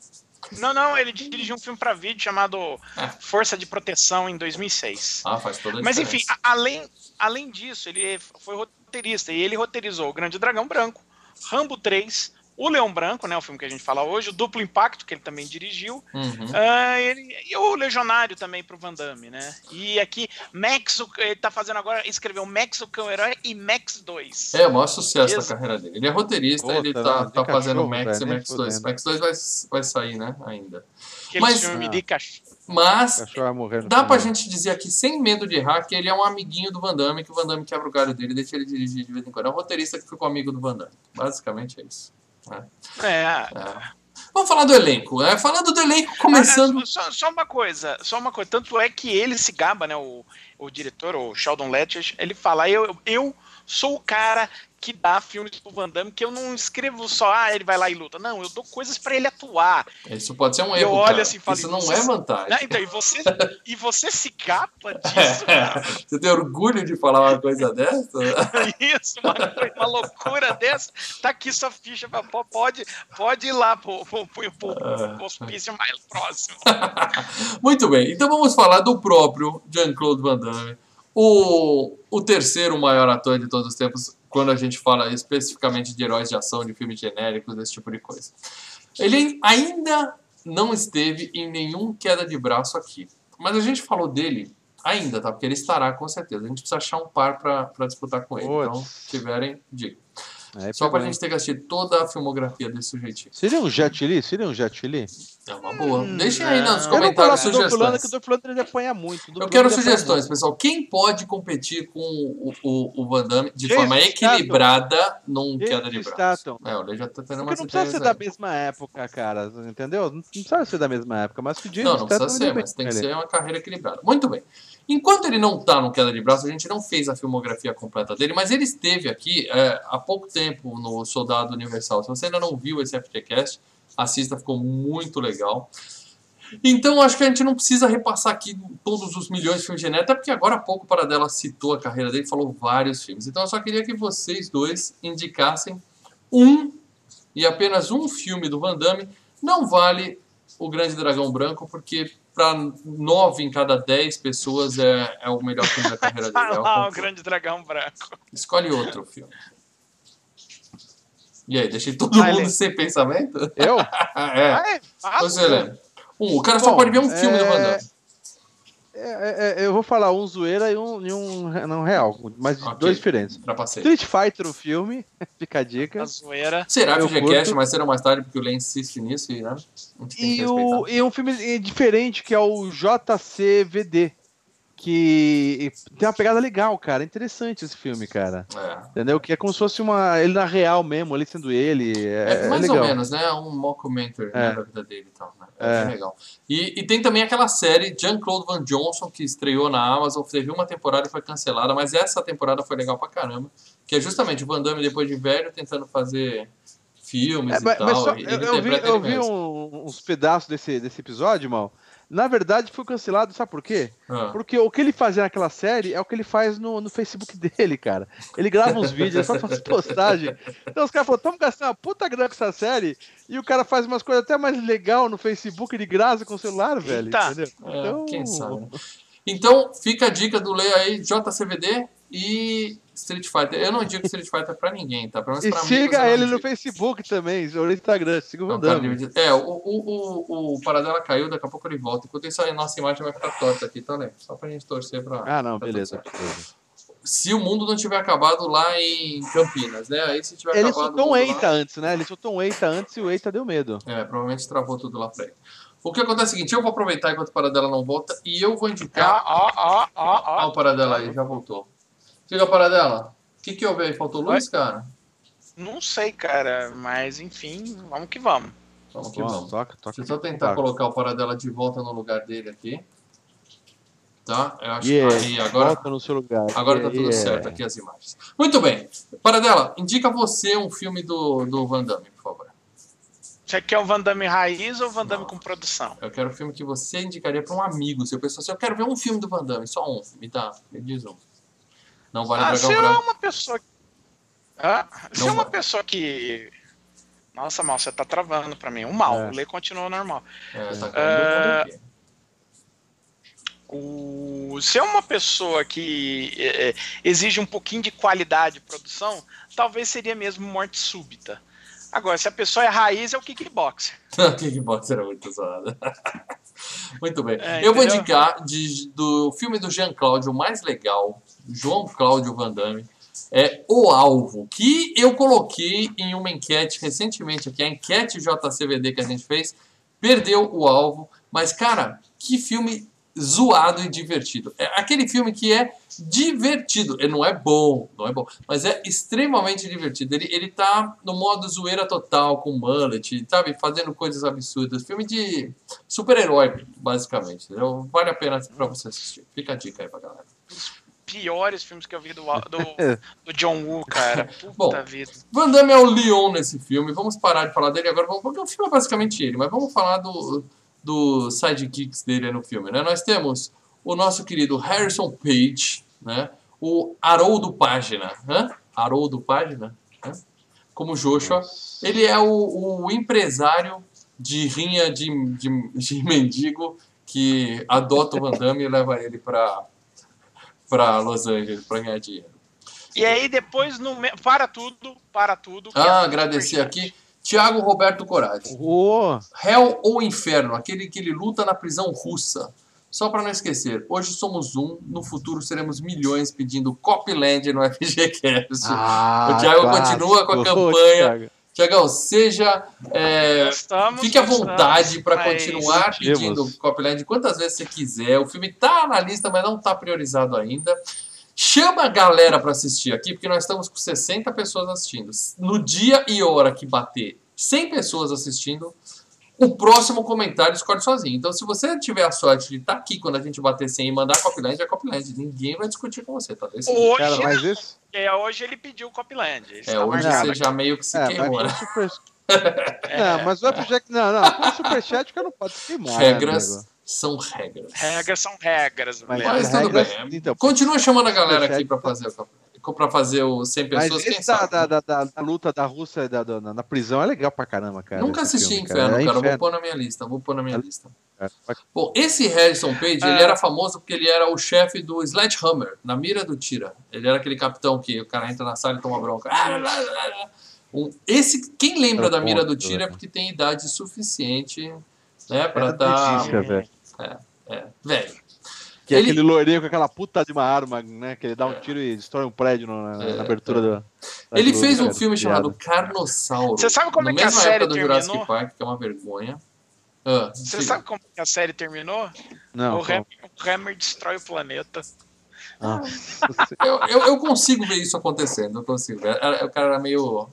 Não, não, ele dirigiu um filme pra vídeo chamado É. Força de Proteção em 2006. Ah, faz toda a Mas diferença. enfim, a- além, além disso, ele foi roteirista e ele roteirizou O Grande Dragão Branco, Rambo 3, O Leão Branco, né, o filme que a gente fala hoje, o Duplo Impacto, que ele também dirigiu, Uhum. ah, ele- e o Legionário também pro Van Damme, né? E aqui, Max, o- ele tá fazendo agora, escreveu Max o Cão Herói e Max 2. É, o maior sucesso da Isso. carreira dele. Ele é roteirista, Puta, ele tá, tá de fazendo Max velho, e nem Max 2. fudendo. Max 2 vai, vai sair, né, ainda. Aquele mas- filme de cachorro. Mas Dá pra gente dizer aqui, sem medo de errar, que ele é um amiguinho do Van Damme, que o Van Damme quebra o galho dele e deixa ele dirigir de vez em quando. É um roteirista que ficou amigo do Van Damme. Basicamente é isso. É, É. Vamos falar do elenco. né? Falando do elenco, começando. Ah, Só, só uma coisa, só uma coisa. Tanto é que ele se gaba, né? O, o diretor, o Sheldon Lettich, ele fala: eu, eu sou o cara que dá filmes pro Van Damme, que eu não escrevo só, ah, ele vai lá e luta. Não, eu dou coisas pra ele atuar. Isso pode ser um Eu erro. olho cara. assim e falo, Isso não é vantagem. Né? Então, e você, e você se capa disso, cara. Você tem orgulho de falar uma coisa dessa? Isso, uma, uma loucura dessa. Tá aqui sua ficha, pode, pode ir lá pro, pro, pro, pro, pro hospício mais próximo. Muito bem, então vamos falar do próprio Jean-Claude Van Damme, o, o terceiro maior ator de todos os tempos, quando a gente fala especificamente de heróis de ação, de filmes genéricos, desse tipo de coisa. Ele ainda não esteve em nenhum queda de braço aqui, mas a gente falou dele ainda, tá? Porque ele estará com certeza. A gente precisa achar um par para disputar com ele. Putz. Então, tiverem, diga. Aí Só pra hein? gente ter que assistir toda a filmografia desse sujeitinho. Seria um Jet Li? Seria um Jet Li? É uma boa. Hum, Deixem aí nos não. Eu não comentários sugestões. que o Lundgren ele apanha muito. Eu quero sugestões, pessoal. Quem pode competir com o, o, o Van Damme de Jason forma Statham. equilibrada num Jason queda de braço? Statham. É, o já tá tendo Porque não precisa ser ideias da aí. mesma época, cara, entendeu? Não precisa ser da mesma época, mas que o Jason Não, não precisa Statham, ser, mas tem que ser uma carreira equilibrada. Muito bem. Enquanto ele não tá no queda de braço, a gente não fez a filmografia completa dele, mas ele esteve aqui é, há pouco tempo no Soldado Universal. Se você ainda não viu esse FGCast, assista, ficou muito legal. Então, acho que a gente não precisa repassar aqui todos os milhões de filmes de até porque agora há pouco o Paradela citou a carreira dele, falou vários filmes. Então, eu só queria que vocês dois indicassem um e apenas um filme do Van Damme. Não vale o Grande Dragão Branco, porque para nove em cada dez pessoas é, é o melhor filme da carreira dele. É o, o Grande Dragão Branco. Escolhe outro filme. E aí, deixei todo Vai mundo ler. sem pensamento? Eu? é. Você lembra? Um, o cara Bom, só pode ver um filme é... do Van Damme. É, é, é, eu vou falar um zoeira e um, e um não real, mas okay. dois diferentes. Street Fighter, o filme, fica a dica. A zoeira. Será FGCast, mas será mais tarde, porque o Len insiste nisso e, né? E, o, e um filme diferente que é o JCVD que tem uma pegada legal, cara. interessante esse filme, cara. É. Entendeu? Que é como se fosse uma. Ele na real mesmo, ali sendo ele. É, é mais é ou menos, né? Um mockumentary né, da vida dele e tal. É, legal. E, e, tem também aquela série Jean-Claude Van Johnson que estreou na Amazon, teve uma temporada e foi cancelada, mas essa temporada foi legal pra caramba. Que é justamente o Van Damme, depois de velho, tentando fazer filmes é, e mas, tal. Mas só, eu, eu vi, eu vi um, uns pedaços desse, desse episódio, mal. Na verdade, foi cancelado, sabe por quê? Ah. Porque o que ele fazia naquela série é o que ele faz no, no Facebook dele, cara. Ele grava uns vídeos, só faz postagem. Então os caras falaram, estamos gastando uma puta grana com essa série, e o cara faz umas coisas até mais legal no Facebook de graça com o celular, velho. Eita. Entendeu? É, então... Quem sabe? Então, fica a dica do Leia aí, JCVD e Street Fighter. Eu não digo Street Fighter pra ninguém, tá? Pelo menos pra e siga ele no Facebook também, ou no Instagram, siga o Vandame. É, o, o, o, o Paradela caiu, daqui a pouco ele volta. Enquanto isso, a nossa imagem vai ficar torta aqui, tá, né? Só pra gente torcer pra... Ah, não, beleza. Se o mundo não tiver acabado lá em Campinas, né? Aí se tiver ele acabado... Ele soltou um Eita lá... antes, né? Ele soltou um Eita antes e o Eita deu medo. É, provavelmente travou tudo lá pra ele. O que acontece é o seguinte, eu vou aproveitar enquanto o Paradela não volta e eu vou indicar... Ó, ó, ó, ó. Ah, o Paradela aí, já voltou. Fica Paradela. O que, que houve aí? Faltou luz, Oi? cara? Não sei, cara, mas enfim, vamos que vamos. Vamos que vamos. Toca, toca, Deixa eu só tentar colocar o Paradela de volta no lugar dele aqui. Tá? Eu acho yeah, que aí agora. Volta no seu lugar. Agora yeah, tá tudo yeah. certo aqui as imagens. Muito bem. Paradela, indica você um filme do, do Van Damme, por favor. Você quer o Van Damme raiz ou o Van Damme Não. com produção? Eu quero um filme que você indicaria para um amigo. Se eu pensar assim, eu quero ver um filme do Van Damme, só um. Me dá, me diz um. Não vale ah, Dragão Branco. é uma pessoa. Ah, se é uma vale. pessoa que. Nossa, mal, você tá travando pra mim. O mal, é. o Lê continua normal. É, tá uh, o... Se é uma pessoa que é, é, exige um pouquinho de qualidade de produção, talvez seria mesmo morte súbita. Agora, se a pessoa é raiz, é o kickboxer. o kickboxer é muito zoado. muito bem. É, eu vou indicar de, do filme do Jean Claude, o mais legal, João Cláudio Van Damme, é O Alvo, que eu coloquei em uma enquete recentemente aqui, a enquete JCVD que a gente fez, perdeu o alvo, mas cara, que filme zoado e divertido. É aquele filme que é divertido. Ele não é bom, não é bom, mas é extremamente divertido. Ele, ele tá no modo zoeira total, com mullet, sabe? Fazendo coisas absurdas. Filme de super-herói, basicamente. Vale a pena pra você assistir. Fica a dica aí pra galera piores filmes que eu vi do, do, do John Woo, cara. Puta Bom, vida. Van Damme é o Leon nesse filme. Vamos parar de falar dele agora, porque o filme é basicamente ele, mas vamos falar do, do sidekicks dele no filme, né? Nós temos o nosso querido Harrison Page, né? O Haroldo Página, né? Haroldo Página, né? como Joshua. Ele é o, o empresário de rinha de, de, de, mendigo que adota o Van Damme e leva ele para para Los Angeles para ganhar dinheiro. E aí depois no para tudo, para tudo. Ah, agradecer aqui Tiago Roberto Coragem. Oh. Hell ou Inferno, aquele que ele luta na prisão russa. Só para não esquecer, hoje somos um, no futuro seremos milhões pedindo Copyland no FGCast. Ah, o Thiago continua com a campanha. Tiagão, seja. É, estamos, fique à vontade para continuar pedindo Copyland quantas vezes você quiser. O filme está na lista, mas não está priorizado ainda. Chama a galera para assistir aqui, porque nós estamos com 60 pessoas assistindo. No dia e hora que bater 100 pessoas assistindo, o próximo comentário escolhe sozinho. Então, se você tiver a sorte de estar aqui quando a gente bater 100 e mandar Copland, é Copland. Ninguém vai discutir com você, tá? Hoje, Cara, mas não, esse. porque hoje ele pediu o Copland. Isso É, tá hoje marcado você já meio que se É, queimou, mas né? super... É, Não, mas vai pro Jack. Não, não, com superchat que eu não pode se queimar. né, Regras amigo? são regras. Regras são regras, Mas. Mas tudo regras- bem. Então, Continua chamando a galera aqui Superchat pra fazer o para fazer o 100 mas pessoas, quem esse da, da, da, da- da luta da Rússia da, da- na, prisão é legal pra caramba, cara. Nunca assisti filme, Inferno, cara. É Vou Inferno, pôr na minha lista, vou pôr na minha lista. cara. Bom, esse Harrison Page, ele É. era famoso porque ele era o chefe do Sledgehammer, na mira do tira. Ele era aquele capitão que o cara entra na sala e toma bronca. Ah, esse, quem lembra Era da mira do tira é né? porque tem idade suficiente, né, pra Era estar delícia, velho. é, velho. Que é Ele- aquele loirinho com aquela puta de uma arma, né? Que ele dá um tiro e destrói um prédio no- na, É, na abertura do. da Ele Globo, fez um cara, filme piada. chamado Carnossauro. Você sabe como na é que a série época do Jurassic terminou? Park, que é uma vergonha. Ah, Você sabe como que a série terminou? Não, o, Hammer, o Hammer destrói o planeta. Ah, Eu, eu, eu consigo ver isso acontecendo, eu consigo ver. O cara era meio.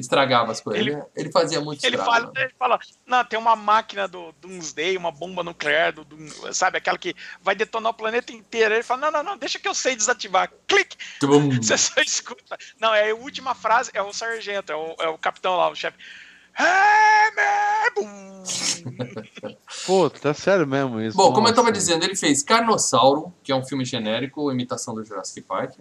Estragava as coisas. Ele- Ele, ele fazia muito Ele estrago. fala, né? ele fala, não, tem uma máquina do Doomsday, uma bomba nuclear, do, Doom- sabe, aquela que vai detonar o planeta inteiro. Ele fala, não, não, não, deixa que eu sei desativar. Clique! Tum. Você só escuta. Não, é a última frase, é o sargento, é o, é o capitão lá, o chefe. Pô, tá sério mesmo isso. Bom, como eu estava dizendo, ele fez Carnossauro, que é um filme genérico, imitação do Jurassic Park.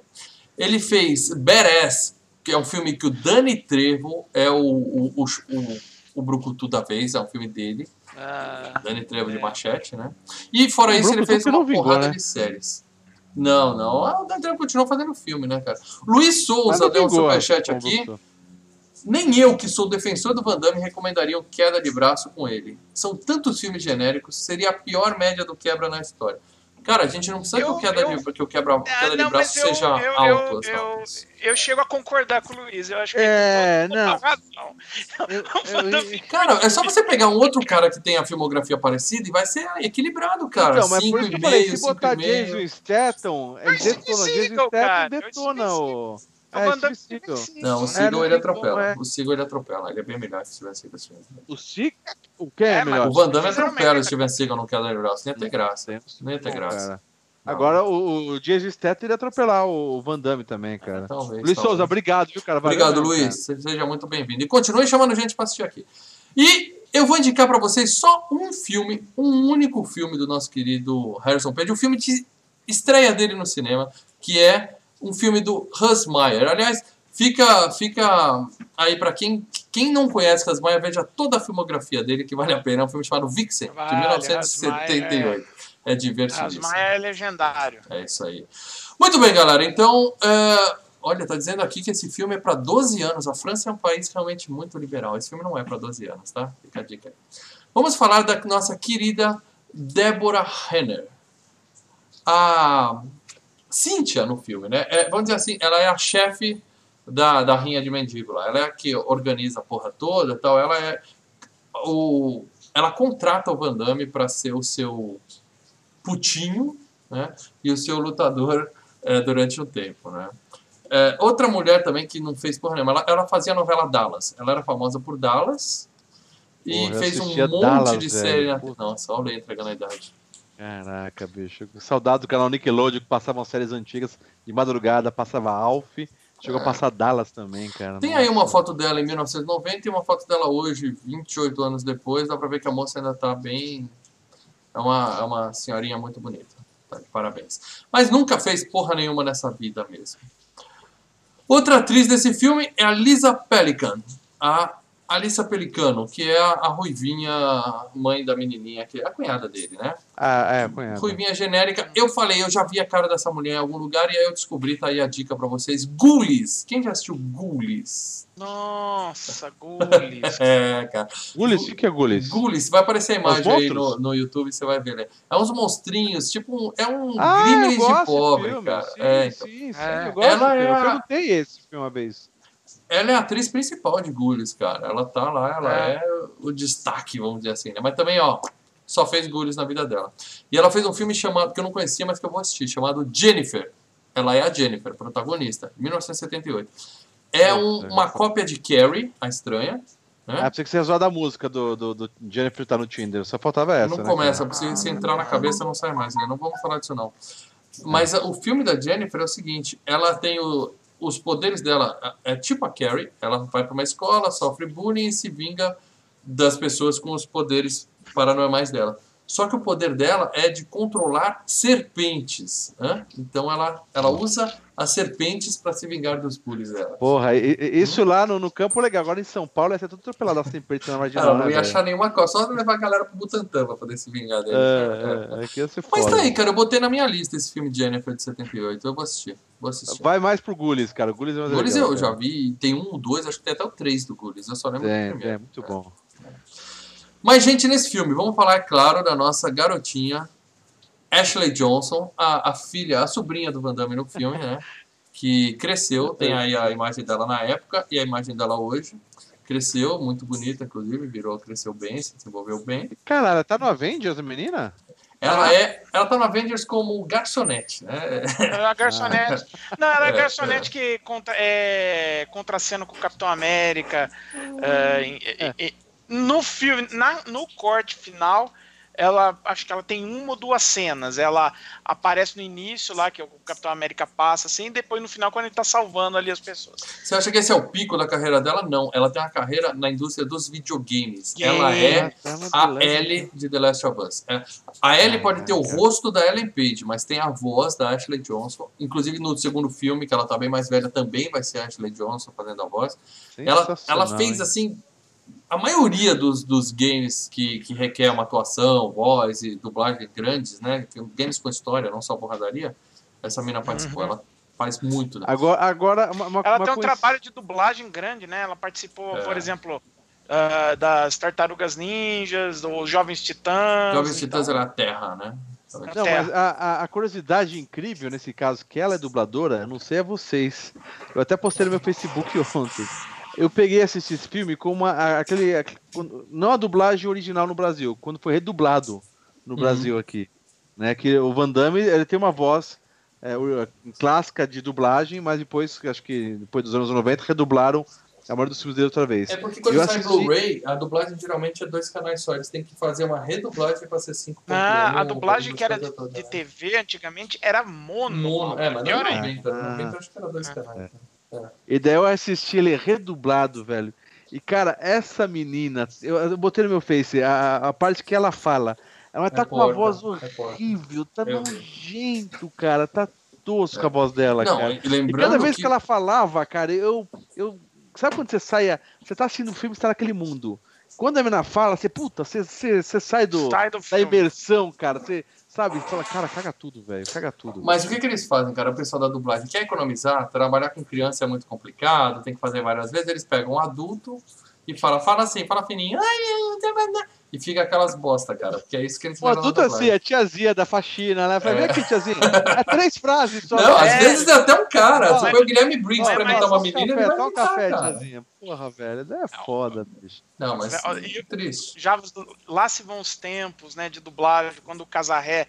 Ele fez Badass, que é um filme que o Danny Trevo é o, o, o, o, o brucutu da vez, é um filme dele. Ah, Danny Trevo de É. machete, né? E fora O isso, ele fez que uma vingou, porrada né? de séries. Não, não. Ah, o Danny Trevo continuou fazendo filme, né, cara? Luiz Souza deu um superchat pô, aqui. Nem eu, que sou defensor do Van Damme, recomendaria o Queda de Braço com ele. São tantos filmes genéricos, seria a pior média do quebra na história. Cara, a gente não precisa Eu- que o Queda, eu- de, que o quebra, Ah, queda de não, Braço mas eu- seja eu- alto. eu- assim, eu- chego a concordar com o Luiz. Eu acho que É, ele tem não. razão. Damme- Cara, é só você pegar um outro cara que tem a filmografia parecida e vai ser equilibrado, cara. Então, mas por isso que eu falei, 5,5, se botar 5,5. Jason Statham, detona. Steven Jason Statham detona é o É, Van Steven Damme Seagal. sim. Não, o É, Seagal não ele atropela. é. O Seagal ele atropela. Ele é bem melhor que o Steven Seagal. Seagal. O Sig. O que é, É, melhor? O Van Damme atropela o Steven Seagal no de Braço. Nem ia ter graça. Não ia ter graça. cara. Agora o, o Jason Statham iria atropelar o Van Damme também, cara. Talvez. Luiz talvez. Souza, obrigado, viu, cara? Valeu Obrigado, mesmo, Luiz. Seja muito bem-vindo. E continue chamando gente para assistir aqui. E eu vou indicar para vocês só um filme, um único filme do nosso querido Harrison Page, o filme de estreia dele no cinema, que é um filme do Hans Meyer. Aliás, fica, fica aí para quem, quem não conhece Hans Meyer, veja toda a filmografia dele, que vale a pena. É um filme chamado Vixen, de Vale, 1978. É divertidíssimo. Rasmaia é legendário. É isso aí. Muito bem, galera. Então, é, olha, tá dizendo aqui que esse filme é para 12 anos. A França é um país realmente muito liberal. Esse filme não é para 12 anos, tá? Fica a dica aí. Vamos falar da nossa querida Deborah Henner. A Cynthia no filme, né? É, vamos dizer assim, ela é a chefe da, da rinha de lá. Ela é a que organiza a porra toda e tal. Ela é o... Ela contrata o Van Damme para ser o seu putinho, né? E o seu lutador é, durante o tempo, né? É, outra mulher também que não fez porra nenhuma, ela, ela fazia a novela Dallas. Ela era famosa por Dallas e Porra, fez um monte Dallas, de série. Nossa, olha eu entregando a idade. Caraca, bicho. Saudade do canal Nickelodeon que passavam séries antigas de madrugada, passava Alf. Chegou a passar Dallas também, cara. É. Tem Nossa. aí uma foto dela em 1990 e uma foto dela hoje, 28 anos depois. Dá pra ver que a moça ainda tá bem. É uma, é uma senhorinha muito bonita. Tá de parabéns. Mas nunca fez porra nenhuma nessa vida mesmo. Outra atriz desse filme é a Lisa Pelican. A Alissa Pelicano, que é a, a ruivinha mãe da menininha, que é a cunhada dele, né? Ah, é, conheço. Ruivinha genérica. Eu falei, eu já vi a cara dessa mulher em algum lugar e aí eu descobri, tá aí a dica pra vocês. Ghoulies. Quem já assistiu Ghoulies? Nossa, Gulis. É, cara. Gulis, o que é Gulis? Ghoulies, vai aparecer a imagem aí no, no YouTube, você vai ver. Né? É uns monstrinhos, tipo, um- é um Ah, Gremlins de pobre, filme, cara. Sim, É, então. sim, sim, É. eu gosto. Ela é Eu perguntei esse filme uma vez. Ela é a atriz principal de Ghoulies, cara. Ela tá lá, ela é, É. o destaque, vamos dizer assim. Né? Mas também, ó, só fez Ghoulies na vida dela. E ela fez um filme chamado, que eu não conhecia, mas que eu vou assistir, chamado Jennifer. Ela é a Jennifer, protagonista, 1978. É um- uma cópia de Carrie, a estranha, Né? Ah, pensei que você ia zoar da música do, do, do Jennifer tá no Tinder. Só faltava essa. não né, começa, cara? se, se entrar na cabeça não sai mais, né? não vamos falar disso não. Mas a- o filme da Jennifer é o seguinte, ela tem o- os poderes dela, é tipo a Carrie, ela vai para uma escola, sofre bullying e se vinga das pessoas com os poderes paranormais dela. Só que o poder dela é de controlar serpentes. né? Então ela, ela usa as serpentes para se vingar dos bullies dela. Porra, e- e- isso lá no, no campo legal. Agora em São Paulo ia ser tudo atropelado assim, perto na marginal, Ela né, não ia achar nenhuma coisa, só levar a galera pro Butantã pra poder se vingar dele. É, é, aqui ia ser Mas foda. tá aí, cara, eu botei na minha lista esse filme Jennifer de 78. Eu vou assistir. Vou assistir. Vai mais pro Gullis, cara. O Gullis é mais Gullis legal, eu já cara. vi, tem um, dois, acho que tem até o três do Gullis. Eu só lembro do Tem, primeiro. é, muito bom. Mas, gente, nesse filme, vamos falar, é claro, da nossa garotinha Ashley Johnson, a, a filha, a sobrinha do Van Damme no filme, né? Que cresceu, tem aí a imagem dela na época e a imagem dela hoje. Cresceu, muito bonita, inclusive, virou, cresceu bem, se desenvolveu bem. Caralho, tá no Avengers, a menina? Ela é, ela tá no Avengers como garçonete, né? Era a garçonete. Não, era a É, garçonete que contra, é, contracena com o Capitão América. é, em- em- no filme, na- no corte final, ela acho que ela tem uma ou duas cenas. Ela aparece no início lá, que o Capitão América passa, assim, e depois no final, quando ele tá salvando ali as pessoas. Você acha que esse é o pico da carreira dela? Não. Ela tem uma carreira na indústria dos videogames. Game. Ela é a ela é Ellie de The Last of Us. É, A Ellie pode ter o rosto da Ellen Page, mas tem a voz da Ashley Johnson. Inclusive no segundo filme, que ela tá bem mais velha, também vai ser a Ashley Johnson fazendo a voz. Ela, ela fez assim. A maioria dos, dos games que, que requer uma atuação, voz e dublagem grandes, né? Games com história, não só porradaria. Essa mina participou, Uhum. ela faz muito. Né? Agora, agora uma, uma, Ela uma tem um trabalho de dublagem grande, né? Ela participou, É. por exemplo, ah, das Tartarugas Ninjas, dos Jovens Titãs. Jovens então. Titãs era a Terra, né? Não, mas a, a- a curiosidade incrível nesse caso, que ela é dubladora, eu não sei a vocês. Eu até postei no meu Facebook ontem. Eu peguei e assisti esse filme com uma, a- aquele, não a dublagem original no Brasil, quando foi redublado no Uhum. Brasil aqui, né? Que o Van Damme ele tem uma voz é, clássica de dublagem, mas depois, acho que depois dos anos 90, redublaram a maioria dos filmes dele outra vez. É porque quando Eu sai assisti- Blu-ray, a dublagem geralmente é dois canais só. Eles têm que fazer uma redublagem pra ser 5.1. Ah, a dublagem que era de, de TV antigamente era mono. Mono, é, mas não Pior é ainda. 90. Ah. 90 acho que era dois canais. E daí eu assisti ele redublado, velho. E, cara, essa menina, eu, eu botei no meu face, a, a parte que ela fala, ela tá É com uma voz é horrível, tá Eu vi. nojento, cara, tá tosca a voz dela, Não, cara. e E cada vez que... que... ela falava, cara, eu, eu. Sabe quando você sai, a- você tá assistindo um filme, você tá naquele mundo. Quando a menina fala, você, puta, você, você, você sai do, Sai do da imersão, cara, você, sabe, fala, cara, caga tudo, velho, caga tudo. Mas o que, que eles fazem, cara? O pessoal da dublagem quer economizar, trabalhar com criança é muito complicado, tem que fazer várias vezes. Eles pegam um adulto e fala, fala assim, fala fininho, ai, ai", e fica aquelas bosta, cara. Porque é isso que eles O levam na adulto assim, a tiazinha da faxina, né? Fala, É. vem aqui, tiazinha. É três frases só. Não, às É. vezes é até um cara. Você põe o Guilherme Briggs pra imitar uma um menina, café, ele vai um café, cara. tiazinha. Porra, velho, é foda, bicho. Não, mas é triste. Já lá se vão os tempos, né, de dublagem, quando o Casarré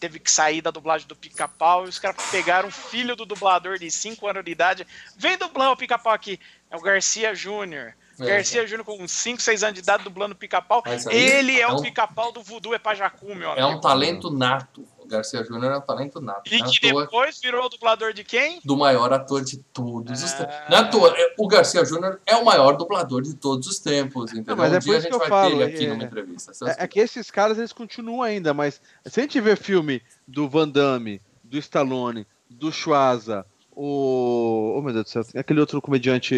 teve que sair da dublagem do Pica-Pau e os caras pegaram o filho do dublador de 5 anos de idade. Vem dublar o Pica-Pau aqui. É o Garcia Júnior. É. Garcia Júnior com 5, 6 anos de idade dublando Pica-Pau. Ele é, é o um- Pica-Pau do Voodoo é Pajacu, meu É amigo. um talento nato. O Garcia Júnior é um talento nato. E Não é que toa depois virou o dublador de quem? do maior ator de todos os Ah. tempos. Não é à toa, é- o Garcia Júnior é o maior dublador de todos os tempos, entendeu? mas um é por dia a isso gente que eu vai falo, ter ele aqui é- numa entrevista. É, é que esses caras, eles continuam ainda, mas se a gente ver filme do Van Damme, do Stallone, do Schwarza, o... Oh, meu Deus do céu, aquele outro comediante...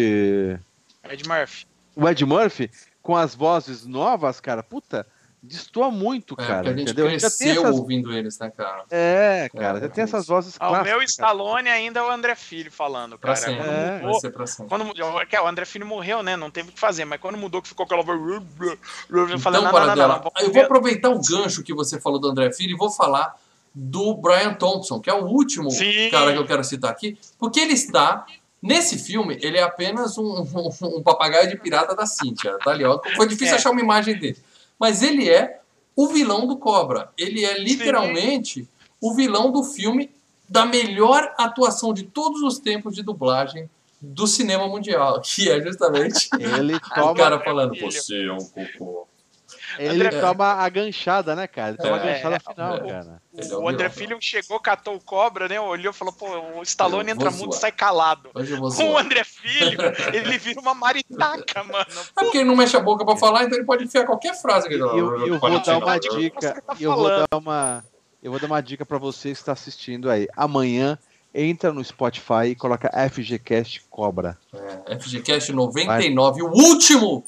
Ed Murphy. O Ed Murphy, com as vozes novas, cara, puta, destoa muito, É, cara, a gente entendeu? Já tem cresceu essas... ouvindo eles, né, cara? É, cara, É, já tem é essas vozes Ah, o clássicas. meu cara. Stallone ainda é o André Filho falando, Pra cara. sempre. Quando É. Vai ser pra sempre. Quando, é, o André Filho morreu, né? Não teve o que fazer, mas quando mudou que ficou aquela voz. Eu Então, falei, não, eu vou aproveitar o gancho que você falou do André Filho e vou falar do Brian Thompson, que é o último Sim. cara que eu quero citar aqui, porque ele está. Nesse filme, ele é apenas um, um, um papagaio de pirata da Cynthia, tá ali, ó. Foi difícil É. achar uma imagem dele. Mas ele é o vilão do Cobra. Ele é literalmente o vilão do filme da melhor atuação de todos os tempos de dublagem do cinema mundial, que é justamente Ele o cara falando, você é um cocô. Ele André- toma a ganchada, né, cara? Ele toma a É, ganchada é, final, é. cara. É O André. Filho chegou, catou o cobra, né? Olhou e falou, pô, o Stallone Eu entra mudo e sai calado. Eu Com o. André Filho, ele vira uma maritaca, mano. É porque ele não mexe a boca pra falar, então ele pode enfiar qualquer frase que ele eu, eu pode vou dar uma dica. tá Eu vou dar uma. Eu vou dar uma dica pra você que está assistindo aí. Amanhã entra no Spotify e coloca FGCast Cobra. É, FGCast 99, o último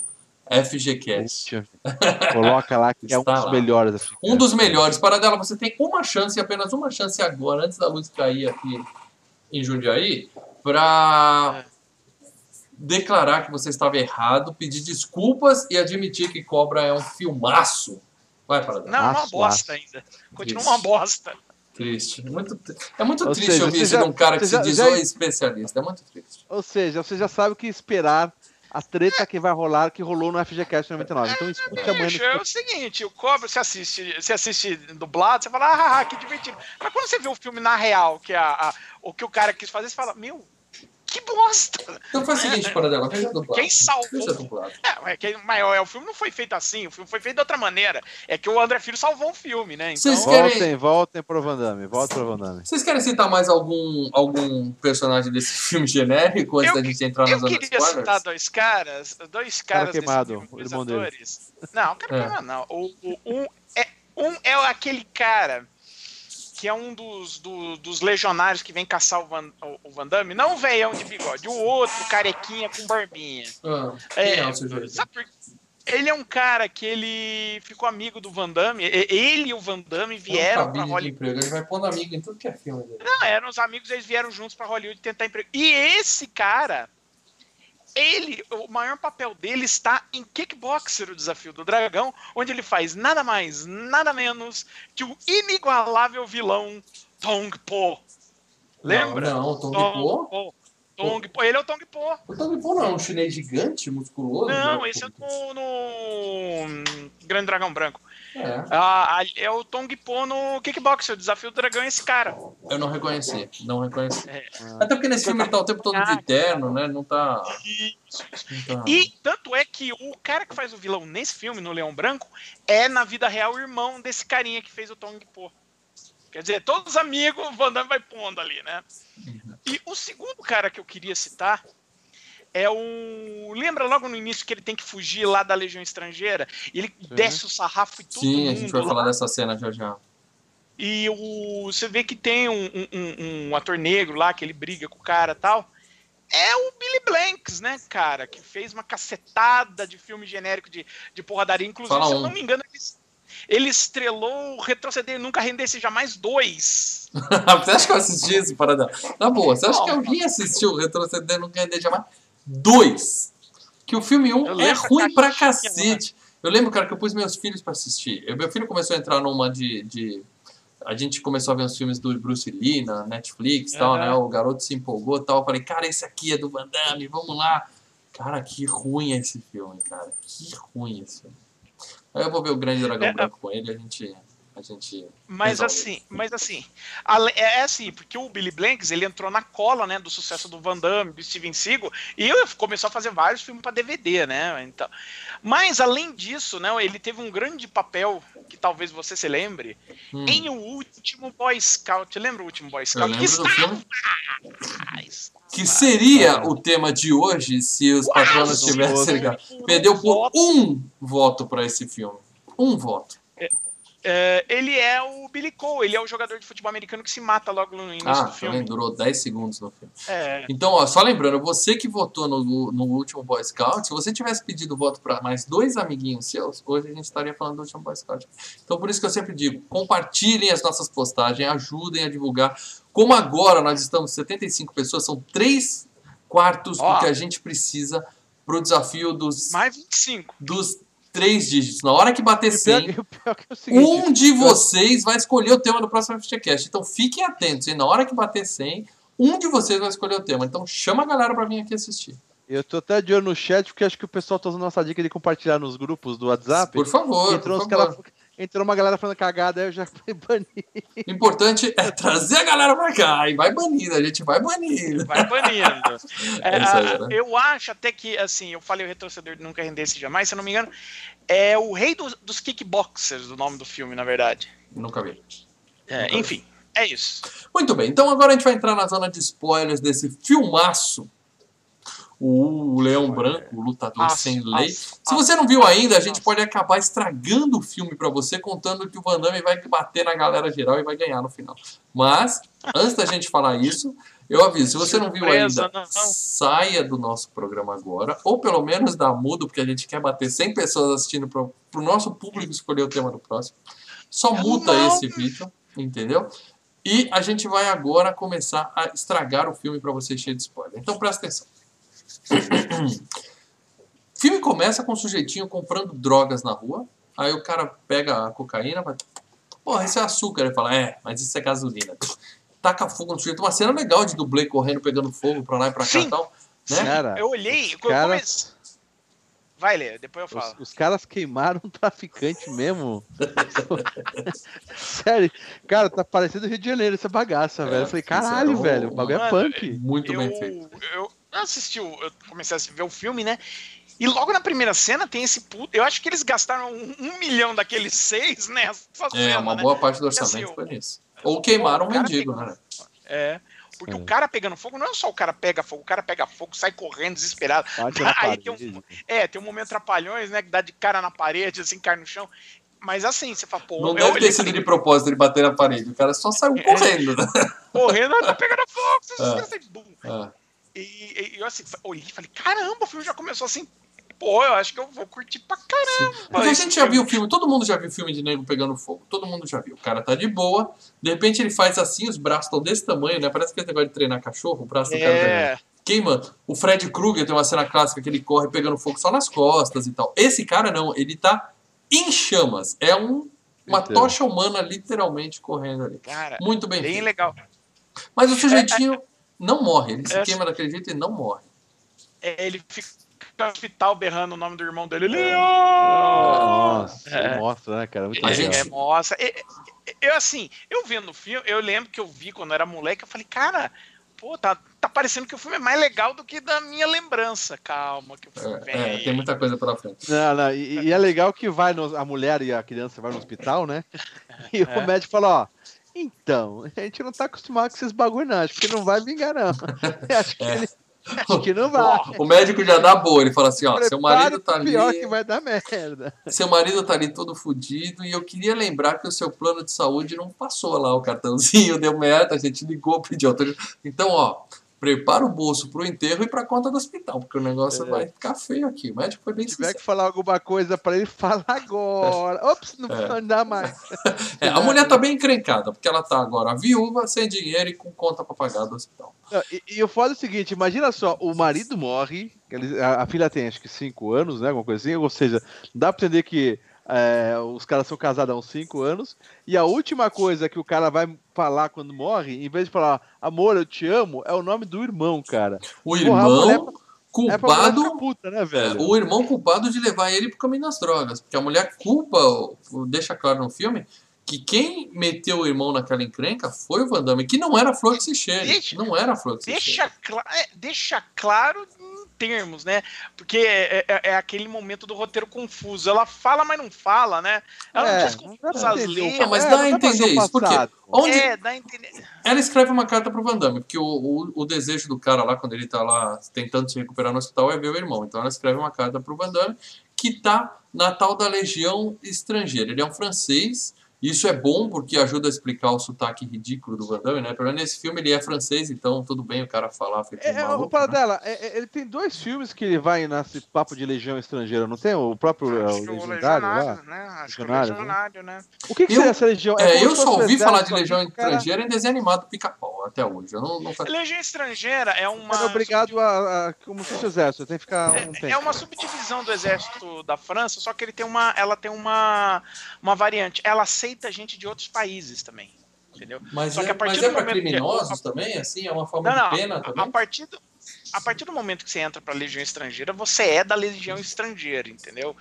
FGCast. Coloca lá que é um Está dos lá. melhores. FGCast. Um dos melhores. Para dela, você tem uma chance, apenas uma chance agora, antes da luz cair aqui em Jundiaí, pra declarar que você estava errado, pedir desculpas e admitir que Cobra é um filmaço. Vai, para Não, é uma bosta ainda. Continua Isso. uma bosta. Triste. Muito, é muito Ou triste seja, ouvir isso já- de um cara que você se já- diz já- o especialista. É muito triste. Ou seja, você já sabe o que esperar. A treta que vai rolar, que rolou no FGCast 99. Então escute amanhã no Bicho, é o seguinte, o Cobra, você assiste, você assiste dublado, você fala, ah, ah, que divertido. Mas quando você vê o filme na real, que é a, a- o que o cara quis fazer, você fala, meu, que bosta! Então faz o seguinte, para dela, veja dublado. Quem salvou? Veja dublado. É, é que, mas é, o filme não foi feito assim, o filme foi feito de outra maneira. É que o André Filho salvou o filme, né? Então, Vocês querem- Voltem, voltem pro Van Damme. Voltem pro Van Damme. Vocês querem citar mais algum, algum personagem desse filme genérico antes Eu- da gente entrar eu nas zona queria spoilers? citar dois caras, dois caras desse queimado, filme, o dois irmão dele. Não, o cara É. queimado não. O, o- um, é, um é aquele cara que é um dos, do- dos legionários que vem caçar o Van, o, o Van Damme, não o veião de bigode, o outro carequinha com barbinha. Ah, é, o sujeito? sabe por- Ele é um cara que ele ficou amigo do Van Damme, ele e o Van Damme É vieram de Hollywood. emprego. Ele vai pondo amigo em tudo que é filme dele. Não, eram os amigos, eles vieram juntos pra Hollywood tentar emprego. E esse cara, ele, o maior papel dele está em Kickboxer, o Desafio do Dragão, onde ele faz nada mais, nada menos que o inigualável vilão Tong Po. Lembra? Não, não Tong Tong Po. Po. Tong Po. Ele é o Tong Po. O Tong Po não é um chinês gigante, musculoso? Não, né? esse é no, no Grande Dragão Branco. É, Ah, ah, é o Tong Po no Kickboxer, o Desafio do Dragão é esse cara. eu não reconheci. Não reconheci. É. Até porque nesse filme ele tá o tempo todo de terno, né? Não tá. Isso, Não tá... E tanto é que o cara que faz o vilão nesse filme, no Leão Branco, é na vida real o irmão desse carinha que fez o Tong Po. Quer dizer, todos os amigos, o Van Damme vai pondo ali, né? E o segundo cara que eu queria citar é o. Lembra logo no início que ele tem que fugir lá da Legião Estrangeira? Ele desce o sarrafo e todo Sim, a gente vai lá. falar dessa cena já já. E o, você vê que tem um, um- um- um ator negro lá, que ele briga com o cara e tal. É o Billy Blanks, né, cara? Que fez uma cacetada de filme genérico de, de porradaria. Inclusive, Fala se eu um. não me engano, ele, ele estrelou Retroceder Nunca Rendesse Jamais dois. você acha que eu assisti isso, Paradão? Na boa, você acha que alguém assistiu Retroceder no Quer Jamais? Dois! Que o filme um Eu é ruim pra cacete. Eu lembro, cara, que eu pus meus filhos pra assistir. Eu- meu filho começou a entrar numa de, de- A gente começou a ver uns filmes do Bruce Lee na Netflix e tal, né? O garoto se empolgou e tal. Eu falei, cara, esse aqui é do Van Damme, vamos lá. Cara, que ruim é esse filme, cara. Que ruim esse filme. Aí eu vou ver o Grande Dragão É, Branco com ele, a gente. A gente Mas resolve. assim, mas assim, ale- é assim, porque o Billy Blanks, ele entrou na cola, né, do sucesso do Van Damme, do Steven Seagal, e ele começou a fazer vários filmes para DVD, né, então. Mas além disso, né, ele teve um grande papel, que talvez você se lembre, Hum, em O Último Boy Scout. Lembra o Último Boy Scout? Que do filme. está- Que seria o tema de hoje se os patronos tivessem ligado. por Perdeu um por voto. um voto pra esse filme. Um voto. É, ele é o Billy Cole, ele é o jogador de futebol americano que se mata logo no início Ah, do filme. também durou 10 segundos no filme. É, Então, ó, só lembrando, você que votou no, no último Boy Scout, se você tivesse pedido voto para mais dois amiguinhos seus, hoje a gente estaria falando do último Boy Scout. Então, por isso que eu sempre digo, compartilhem as nossas postagens, ajudem a divulgar. Como agora nós estamos 75 pessoas, são três quartos Ó. do que a gente precisa pro desafio dos, mais 25. dos três dígitos. Na hora que bater E o pior, 100, e o pior que é seguinte. um de vocês vai escolher o tema do próximo FGCast. Então fiquem atentos, hein? Na hora que bater 100, um de vocês vai escolher o tema. Então chama a galera pra vir aqui assistir. Eu tô até de olho no chat, porque acho que o pessoal tá usando nossa dica de compartilhar nos grupos do WhatsApp. Por favor, entrou, por favor. cara, entrou uma galera falando cagada, aí eu já fui banir. O importante é trazer a galera pra cá e vai banindo, a gente vai banindo. Vai banindo. É, É a- né? Eu acho até que, assim, eu falei o retorcedor de nunca rendesse jamais, se eu não me engano, é o rei dos, dos kickboxers, o nome do filme, na verdade. Nunca vi. É, Nunca vi. enfim, é isso. Muito bem, então agora a gente vai entrar na zona de spoilers desse filmaço. O Leão Branco, o Lutador Nossa, Sem Lei. nossa, Se você não viu ainda, a gente pode acabar estragando o filme pra você, contando que o Van Damme vai bater na galera geral e vai ganhar no final. Mas, antes da gente falar isso, eu aviso, se você não viu ainda, saia do nosso programa agora, ou pelo menos dá mudo, porque a gente quer bater 100 pessoas assistindo pro, pro nosso público escolher o tema do próximo. Só muta esse vídeo, entendeu? E a gente vai agora começar a estragar o filme pra você cheio de spoiler. Então presta atenção. O filme começa com um sujeitinho comprando drogas na rua. Aí o cara pega a cocaína, vai. Porra, isso é açúcar. Ele fala, é, mas isso é gasolina. Taca fogo no sujeito. Uma cena legal de dublê correndo, pegando fogo pra lá e pra cá e tal. Né? Cara, Eu olhei, os caras- comecei- Vai ler, depois eu os, falo. os caras queimaram um traficante mesmo. Sério, cara, tá parecendo Rio de Janeiro essa bagaça, É, velho. Eu falei, caralho, é um- velho, o bagulho é punk. Muito eu, bem feito. Eu assisti, o- eu comecei a ver o filme, né? E logo na primeira cena tem esse puto. Eu acho que eles gastaram um, um milhão daqueles seis nessa É, cena, uma né? boa parte do assim, orçamento o- foi nisso. Ou queimaram um o cara mendigo, pegou- né? É. Porque É. o cara pegando fogo, não é só o cara pega fogo, o cara pega fogo, sai correndo, desesperado. Aí tem um-. É, tem um momento trapalhões, né? Que dá de cara na parede, assim, cai no chão. Mas assim, você fala, pô, Não eu deve ter sido de propósito ele bater na parede. O cara só saiu É. correndo, né? correndo, tá pegando fogo, vocês É. desgraçados, bum. É. E, e- eu assim, olhei e falei, caramba, o filme já começou assim. Pô, eu acho que eu vou curtir pra caramba. Porque a esse gente já viu o filme, todo mundo já viu filme de nego pegando fogo. Todo mundo já viu. O cara tá de boa, de repente ele faz assim, os braços estão desse tamanho, né? Parece que esse negócio de treinar cachorro, o braço do cara tá É, queima. O Fred Krueger tem uma cena clássica que ele corre pegando fogo só nas costas e tal. Esse cara não, ele tá em chamas. É um, uma Então. tocha humana literalmente correndo ali. cara, Muito bem, bem feito. legal. Mas o sujeitinho não morre, ele se É. queima daquele jeito e não morre. É, ele fica no hospital berrando o nome do irmão dele. Leon! Nossa, É. mostra, né, cara? Muito A É, gente- é, mostra. Eu, assim, eu vendo o filme, eu lembro que eu vi quando eu era moleque, eu falei, cara, pô, tá, tá parecendo que o filme é mais legal do que da minha lembrança. Calma, que o filme vem. É, é, tem muita coisa pela frente. Não, não, e, e é legal que vai no- a mulher e a criança vai no hospital, né? E É. o médico fala, ó, então, a gente não tá acostumado com esses bagulho não, acho que não vai vingar não. acho, que É. ele- acho que não vai. O médico já dá boa, ele fala assim, ó, seu marido tá pro pior ali, que vai dar merda. seu marido tá ali todo fudido e eu queria lembrar que o seu plano de saúde não passou lá o cartãozinho, deu merda, a gente ligou, pediu autorização. Então, ó, prepara o bolso pro enterro e pra conta do hospital, porque o negócio É. vai ficar feio aqui. O médico foi bem Se tiver sincero. que falar alguma coisa pra ele, fala agora. Ops, não, É. dá mais. É, a mulher tá bem encrencada, porque ela tá agora viúva, sem dinheiro e com conta pra pagar do hospital. Não, E, e o foda é o seguinte, imagina só, o marido morre, a, a filha tem acho que 5 anos, né? Alguma coisa assim, ou seja, dá pra entender que é, os caras são casados há uns 5 anos, e a última coisa que o cara vai falar quando morre, em vez de falar amor, eu te amo, é o nome do irmão, cara. O Porra, a irmão É pra mulher culpado ficar puta, né, É, velho? o irmão culpado de levar ele pro caminho das drogas. Porque a mulher culpa, o- deixa claro no filme, que quem meteu o irmão naquela encrenca foi o Van Damme, que não era flor que se. Deixa- Não era flor que se cheire. Deixa, cla- é, deixa claro termos, né? Porque é, é- é aquele momento do roteiro confuso. Ela fala, mas não fala, né? Ela É, não diz as letras. Não, mas É, dá não a dá pra entender isso. Por quê? passado. Onde É, dá a entender. ela escreve uma carta pro Van Damme, porque o, o, o desejo do cara lá, quando ele tá lá tentando se recuperar no hospital, é ver o irmão. Então ela escreve uma carta pro Van Damme, que tá na tal da Legião Estrangeira. Ele é um francês, isso é bom porque ajuda a explicar o sotaque ridículo do Van Damme, né? Pelo menos nesse filme ele é francês, então tudo bem o cara falar feito É, é, maluco, o para né? dela, é, é, ele tem dois filmes que ele vai nesse papo de legião estrangeira, não tem? O próprio é, Acho o que o legendário lá? legionário, né? Acho que o Legionário, né? legionário, né? O que, que Eu- seria essa legião? É, como eu só ouvi falar de Legião cara Estrangeira em desenho animado do Pica-Pau até hoje. Eu não, não faz... Legião estrangeira é uma. Era obrigado a, a como se fosse exército, tem que ficar um tempo. É uma subdivisão do exército da França, só que ele tem uma, ela tem uma, uma variante. Ela aceita gente de outros países também, entendeu? Mas Só é, que a partir mas é pra momento que- criminosos também, assim? É uma forma Não, não. de pena a- também? A partir do, a partir do momento que você entra para a Legião Estrangeira, você é da Legião Estrangeira, entendeu?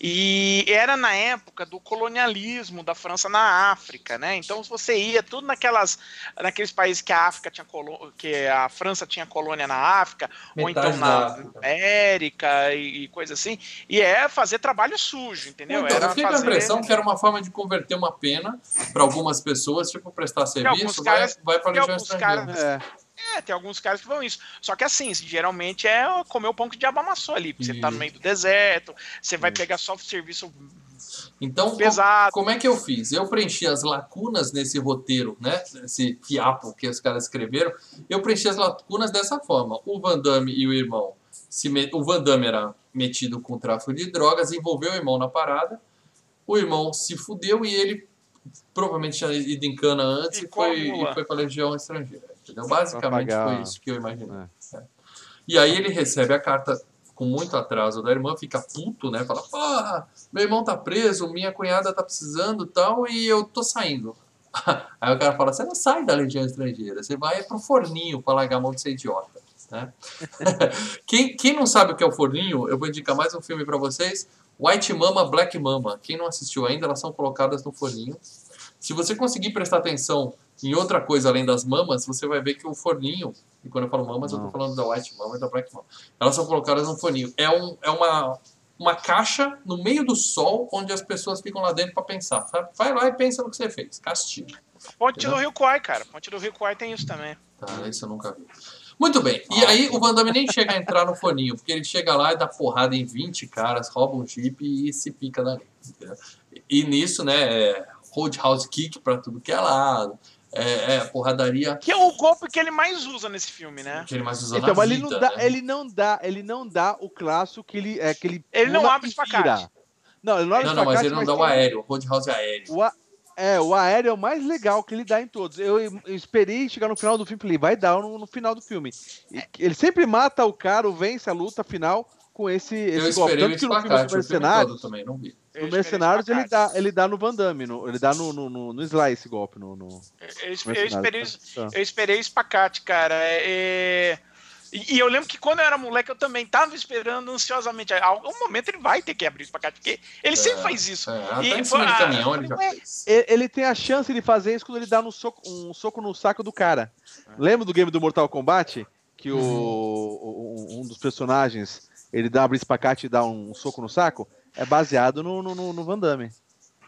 E era na época do colonialismo da França na África, né? Então você ia tudo naquelas, naqueles países que a África tinha colô que a França tinha colônia na África, Metade ou então na África. América e, e coisa assim. E é fazer trabalho sujo, entendeu? Então, era eu fiquei com a fazer- impressão que era uma forma de converter uma pena para algumas pessoas, tipo, prestar serviço, vai, caras- vai para a Legião Estrangeira. caras- É, É, tem alguns caras que vão isso. Só que assim, geralmente é comer o pão que o diabo amassou ali. Porque você tá no Isso. meio do deserto, você vai pegar soft serviço Então, pesado. como é que eu fiz? Eu preenchi as lacunas nesse roteiro, né? Esse fiapo que os caras escreveram. Eu preenchi as lacunas dessa forma. O Van Damme e o irmão. Se me- O Van Damme era metido com tráfico de drogas, envolveu o irmão na parada. O irmão se fudeu e ele provavelmente tinha ido em cana antes e a foi, e foi pra Legião Estrangeira. Entendeu? Basicamente foi isso que eu imaginei. É. E aí ele recebe a carta com muito atraso da irmã, fica puto, né? Fala, porra, meu irmão tá preso, minha cunhada tá precisando tal, e eu tô saindo. Aí o cara fala, você não sai da Legião Estrangeira, você vai pro forninho pra largar a mão de ser idiota. Né? quem, quem não sabe o que é o forninho, eu vou indicar mais um filme pra vocês, White Mama, Black Mama. Quem não assistiu ainda, elas são colocadas no forninho. Se você conseguir prestar atenção em outra coisa além das mamas, você vai ver que o forninho, e quando eu falo mamas, eu tô Não. falando da White Mama e da Black Mama. Elas são colocadas no forninho. É, um, é uma, uma caixa no meio do sol onde as pessoas ficam lá dentro pra pensar, sabe? Vai lá e pensa no que você fez. Castigo. Ponte Entendeu? do Rio Kwai, cara. Ponte do Rio Kwai tem isso também. Tá, isso eu nunca vi. Muito bem. E aí o Van Damme nem chega a entrar no forninho, porque ele chega lá e dá porrada em 20 caras, rouba um jeep e se pica dali. entendeu? E nisso, né, é roadhouse kick pra tudo que é lado. É, é porradaria Que é o golpe que ele mais usa nesse filme, né? que ele mais usa Então, na mas ele vida, não dá, né? ele não dá, ele não dá o clássico que ele é que ele Ele não abre espacate. Não, ele não abre Não, não, mas ele não dá o aéreo, o roadhouse é aéreo. O, a- é, o aéreo é o mais legal que ele dá em todos. Eu, eu esperei chegar no final do filme, falei, vai dar no, no final do filme. E ele sempre mata o cara, vence a luta final com esse, Eu esse golpe. esperei o Tanto que no filme filme todo Mercenários, também, não vi. Eu no Mercenários ele dá, ele dá no Van Damme, no- ele dá no, no, no, no Sly esse golpe. No, no Eu, eu esperei, Tá. eu esperei o espacate, cara. É, E, e eu lembro que quando eu era moleque, eu também tava esperando ansiosamente. A algum momento ele vai ter que abrir o espacate, porque ele sempre faz isso. É, E caminhão ele Ué, fez. Ele, ele tem a chance de fazer isso quando ele dá no soco, um soco no saco do cara. Lembra do game do Mortal Kombat? Que o, o- um dos personagens ele dá abre espacate e dá um soco no saco? É baseado no, no, no- no Van Damme.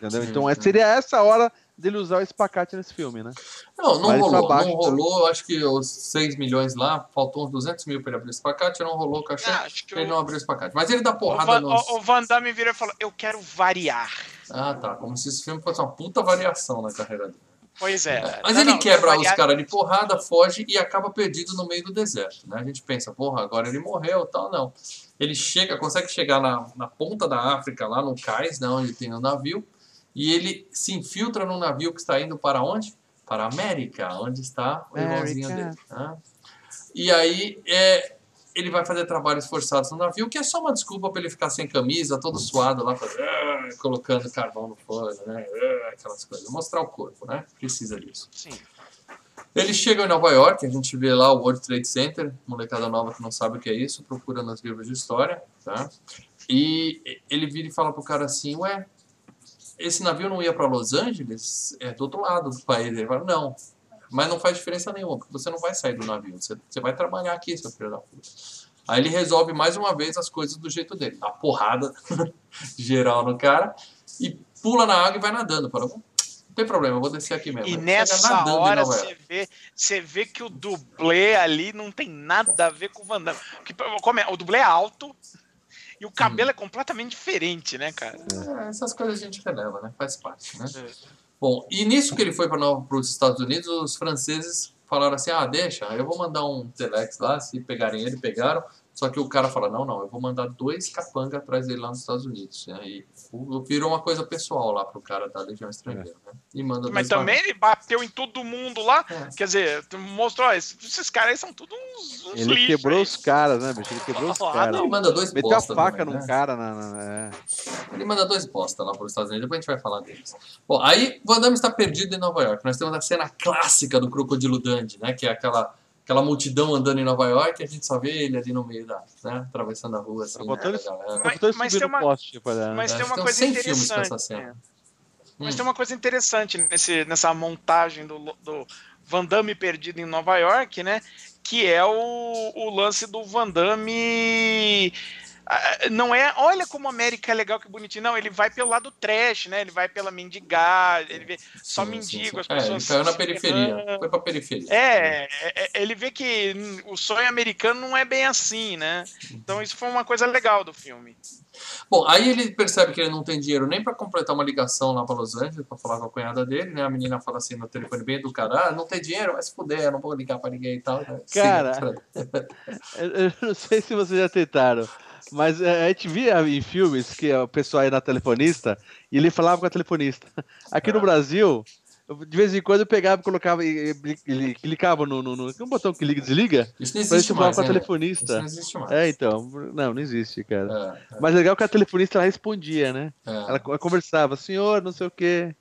Entendeu? Então é, seria essa hora dele usar o espacate nesse filme, né? Não, não Mas rolou, baixo, não rolou, acho que os 6 milhões lá, faltou uns 200 mil pra ele abrir o espacate, não rolou o cachê, Ah, acho que ele o- não abriu o espacate. Mas ele dá O porrada Van, nos... o- Van Damme vira e fala: Eu quero variar. Ah, tá, como se esse filme fosse uma puta variação na carreira dele. Pois é. Mas Não, ele não, quebra variar- os caras de porrada, foge e acaba perdido no meio do deserto. Né? A gente pensa, porra, agora ele morreu tal, não. Ele chega, consegue chegar na, na ponta da África, lá no cais, né, onde tem o navio, e ele se infiltra num navio que está indo para onde? Para a América, onde está o irmãozinho dele. né? E aí é, ele vai fazer trabalhos forçados no navio, que é só uma desculpa para ele ficar sem camisa, todo suado lá, fazendo, "Ah", colocando carvão no forno, né? "Ah", aquelas coisas. Mostrar o corpo, né? Precisa disso. Sim. Eles chegam em Nova York, a gente vê lá o World Trade Center, molecada nova que não sabe o que é isso, procura nos livros de história, tá? E ele vira e fala pro cara assim, ué, esse navio não ia para Los Angeles? É do outro lado do país. Ele fala, não, mas não faz diferença nenhuma, porque você não vai sair do navio, você, você vai trabalhar aqui, seu filho da puta. Aí ele resolve mais uma vez as coisas do jeito dele, dá porrada geral no cara e pula na água e vai nadando. Fala, tem problema, eu vou descer aqui mesmo. E nessa hora você vê, você vê que o dublê ali não tem nada a ver com o Van Damme. Como é, o dublê é alto e o Hum. cabelo é completamente diferente, né, cara? É, essas coisas a gente releva, né? Faz parte, né? É. Bom, e nisso que ele foi para os Estados Unidos, os franceses falaram assim, ah, deixa, eu vou mandar um telex lá, se pegarem ele, pegaram. Só que o cara fala, não, não, eu vou mandar dois capanga atrás dele lá nos Estados Unidos. E aí o- virou uma coisa pessoal lá pro cara da Legião Estrangeira, né? E manda Mas dois também ele bateu em todo mundo lá. É. Quer dizer, mostrou, esses, caras aí são tudo uns, uns Ele lixos quebrou aí. os caras, né, bicho? Ele quebrou os Ah, caras. Ele manda dois Meteu a bosta faca também, num né? cara na. na- é. Ele manda dois bosta lá para os Estados Unidos, depois a gente vai falar deles. Bom, aí Van Damme está perdido em Nova York. Nós temos a cena clássica do Crocodilo Dundee, né? Que é aquela, aquela multidão andando em Nova York, a gente só vê ele ali no meio da, né, atravessando a rua, assim, né. Tá Mas- mas tem uma- poste né? Mas É, tem uma coisa tem uns 100 filmes com interessante. essa cena. é. Mas Hum. tem uma coisa interessante nesse, nessa montagem do, do Van Damme perdido em Nova York, né? Que é o, o lance do Van Damme. Ah, Não é, olha como a América é legal, que bonitinho. Não, ele vai pelo lado trash, né? Ele vai pela mendigar, ele vê só Sim, sim, mendigo, sim. as É, ele pessoas. caiu na se periferia, ferrando. foi pra periferia. É, é, é, ele vê que o sonho americano não é bem assim, né? Então isso foi uma coisa legal do filme. Bom, aí ele percebe que ele não tem dinheiro nem pra completar uma ligação lá pra Los Angeles, pra falar com a cunhada dele, né? A menina fala assim no telefone bem educado, ah, não tem dinheiro, vai se fuder, eu não vou ligar pra ninguém e tal. né? Cara. Sim, Eu, eu não sei se vocês já tentaram, mas é, a gente via em filmes que o pessoal ia na telefonista e ele falava com a telefonista. Aqui no Ah. Brasil, de vez em quando eu pegava e colocava e, e clicava no, no, no, no botão que liga e desliga Isso não existe mais, com a né? Isso telefonista. não existe mais. É, então, não, não existe, cara. É, Mas é legal que a telefonista ela respondia, né? é, é. Ela co- conversava, senhor, não sei o quê.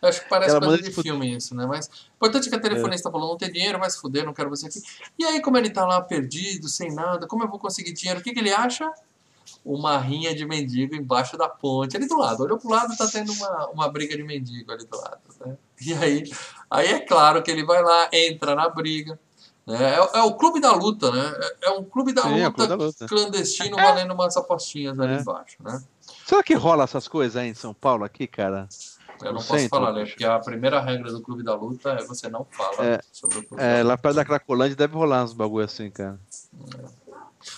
Eu acho que parece coisa manda de disputar. filme isso, né? Mas o importante é que a telefonista falou, não tem dinheiro, vai se fuder, não quero você aqui. E aí, como ele tá lá perdido, sem nada, como eu vou conseguir dinheiro? O que, que ele acha? Uma rinha de mendigo embaixo da ponte, ali do lado. Olhou pro lado, tá tendo uma, uma briga de mendigo ali do lado. Né? E aí, aí é claro que ele vai lá, entra na briga. Né? É, é o clube da luta, né? É, é um clube da Sim, é luta clube da luta. clandestino valendo umas apostinhas ali É. embaixo, né? Será que rola essas coisas aí em São Paulo aqui, cara? Eu não posso centro, falar, né? Porque a primeira regra do clube da luta é você não fala É, sobre o clube É, lá perto da Cracolândia deve rolar uns bagulho assim, cara.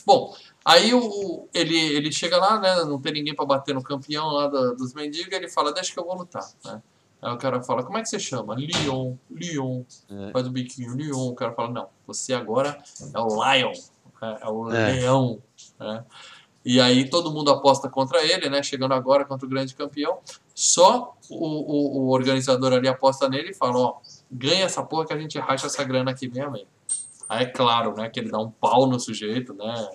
Bom, aí o, ele, ele chega lá, né? Não tem ninguém pra bater no campeão lá da- dos mendigos, ele fala, deixa que eu vou lutar, né? Aí o cara fala, como é que você chama? Leon, Leon. É. Faz o biquinho, Leon. O cara fala, não, você agora é o Lion, é, é o É. leão, né? E aí todo mundo aposta contra ele, né? Chegando agora contra o grande campeão. Só o, o, o organizador ali aposta nele e fala, ó, ganha essa porra que a gente racha essa grana aqui meio. Aí é claro, né, que ele dá um pau no sujeito, né?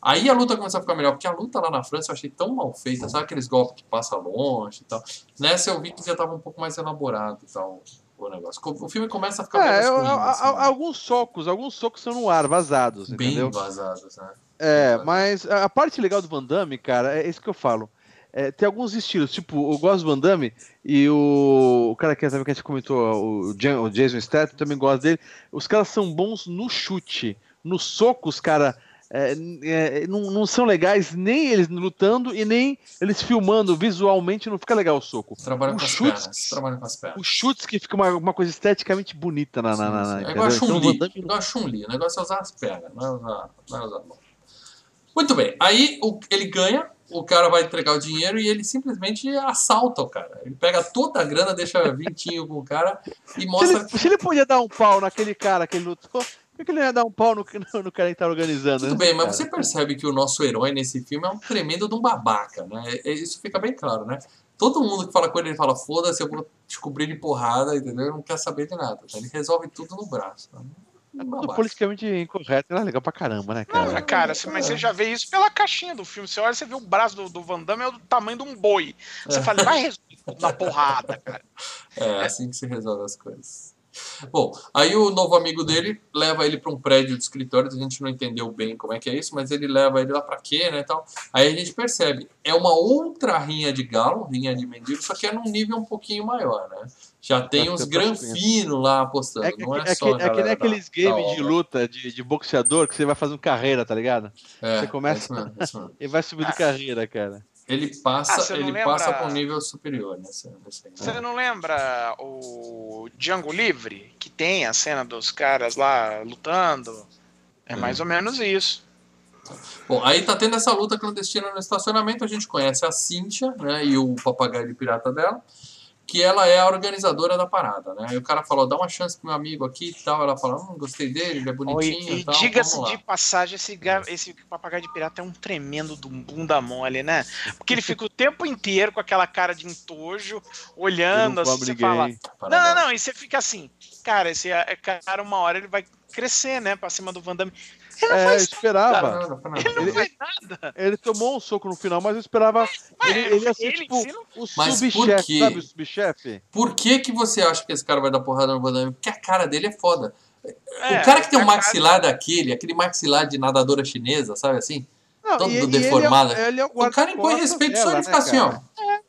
Aí a luta começa a ficar melhor, porque a luta lá na França eu achei tão mal feita, sabe aqueles golpes que passa longe e tal. Nessa eu vi que já tava um pouco mais elaborado e tal, o negócio. O filme começa a ficar É, eu- assim, a- né? alguns socos, alguns socos são no ar, vazados, bem entendeu? vazados, né? É, mas a parte legal do Van Damme, cara, é isso que eu falo. É, tem alguns estilos, tipo, eu gosto do Van Damme e o, o cara que, também que a gente comentou, o, Jan- o Jason Statham, também gosto dele. Os caras são bons no chute. No soco, os caras é, é, não, não são legais nem eles lutando e nem eles filmando visualmente, não fica legal o soco. Trabalha com as chutes- pernas. Trabalha com as pernas. Os chutes que fica uma, uma coisa esteticamente bonita na. na, na, na É a Então. Damme igual a Chun-Li. O negócio é usar as pernas, não é usar, não é usar a mão. Muito bem. Aí o- ele ganha, o cara vai entregar o dinheiro e ele simplesmente assalta o cara. Ele pega toda a grana, deixa vintinho com o cara e Se mostra. ele, se ele podia dar um pau naquele cara que ele lutou, por que ele não ia dar um pau no, no, no cara que tá organizando? Tudo né, bem, mas cara? você percebe que o nosso herói nesse filme é um tremendo de um babaca, né? É- é- Isso fica bem claro, né? Todo mundo que fala com ele, ele fala, foda-se, eu vou te cobrir de porrada, entendeu? Ele não quer saber de nada. tá? Ele resolve tudo no braço. Né? É tudo politicamente incorreto, é legal pra caramba, né, Não, cara? cara, você- mas você já vê isso pela caixinha do filme. Você olha, você vê o braço do, do Van Damme é do tamanho de um boi. Você É. fala, vai resolver tudo na porrada, cara. É assim que se resolve as coisas. Bom, aí o novo amigo dele leva ele para um prédio de escritórios, a gente não entendeu bem como é que é isso, mas ele leva ele lá para quê, né, tal. Aí a gente percebe, é uma outra rinha de galo, rinha de mendigo, só que é num nível um pouquinho maior, né? Já tem É, uns tem granfinos lá apostando, É, que- não é, é, só é que nem aqueles games de luta de, de boxeador que você vai fazendo carreira, tá ligado? É, você começa- é mesmo, é mesmo. E vai subindo Ah. carreira, cara. Ele passa, Ah, você ele lembra- passa para um nível superior aí, Você né? não lembra o Django Livre? Que tem a cena dos caras lá lutando? É Hum. mais ou menos isso. Bom, aí tá tendo essa luta clandestina no estacionamento, a gente conhece a Cíntia, né, e o papagaio de pirata dela, que ela é a organizadora da parada, né, e o cara falou, dá uma chance pro meu amigo aqui e tal, ela fala, hum, gostei dele, ele é bonitinho E, e e tal, diga-se de passagem, esse, ga- esse papagaio de pirata é um tremendo do bunda mole, né? Porque ele fica o tempo inteiro com aquela cara de entojo, olhando assim, você fala. Não, não, não, e você fica assim, cara, esse é- cara, uma hora ele vai crescer, né, pra cima do Van Damme. Ele não É, faz esperava. Não, não. ele não Ele- faz nada. Ele tomou um soco no final, mas eu esperava Mas ele, ele ia ser ele tipo não- o Mas por subchefe, sabe o subchefe? Por que que você acha que esse cara vai dar porrada no Van? Porque a cara dele é foda. É, o cara que tem um a cara- maxilar daquele, aquele maxilar de nadadora chinesa, sabe assim? Não, todo e- e ele é- deformado. ele é o O cara impõe respeito só dela, de né, ficar assim, ó.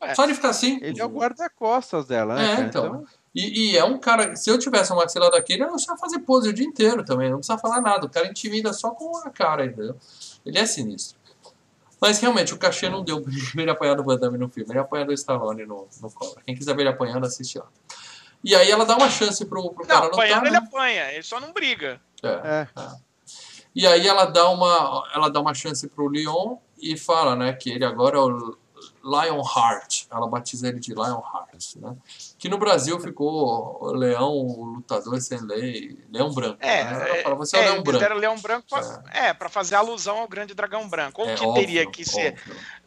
É. Só de ficar assim. Ele é o guarda-costas dela, né? É, cara? então. E, e é um cara, se eu tivesse um maxilar daquele, eu não precisava fazer pose o dia inteiro também, não precisa falar nada. O cara intimida só com a cara, entendeu? Ele é sinistro. Mas realmente, o cachê não deu pra ele apanhar do Van Damme no filme, ele apanha do Stallone no, no Cobra. Quem quiser ver ele apanhando, assiste lá. E aí ela dá uma chance pro, pro cara Não, lutar, apanhando né? ele apanha, ele só não briga. É. É. E aí ela dá uma, ela dá uma chance pro Leon e fala, né, que ele agora é o Lionheart. Ela batiza ele de Lionheart, né? Que no Brasil ficou o leão, o lutador sem lei, leão branco. É, né? Ela fala, você é, é, o leão eles branco. deram leão branco pra, é. pra fazer alusão ao grande dragão branco. Ou É que óbvio, teria que ser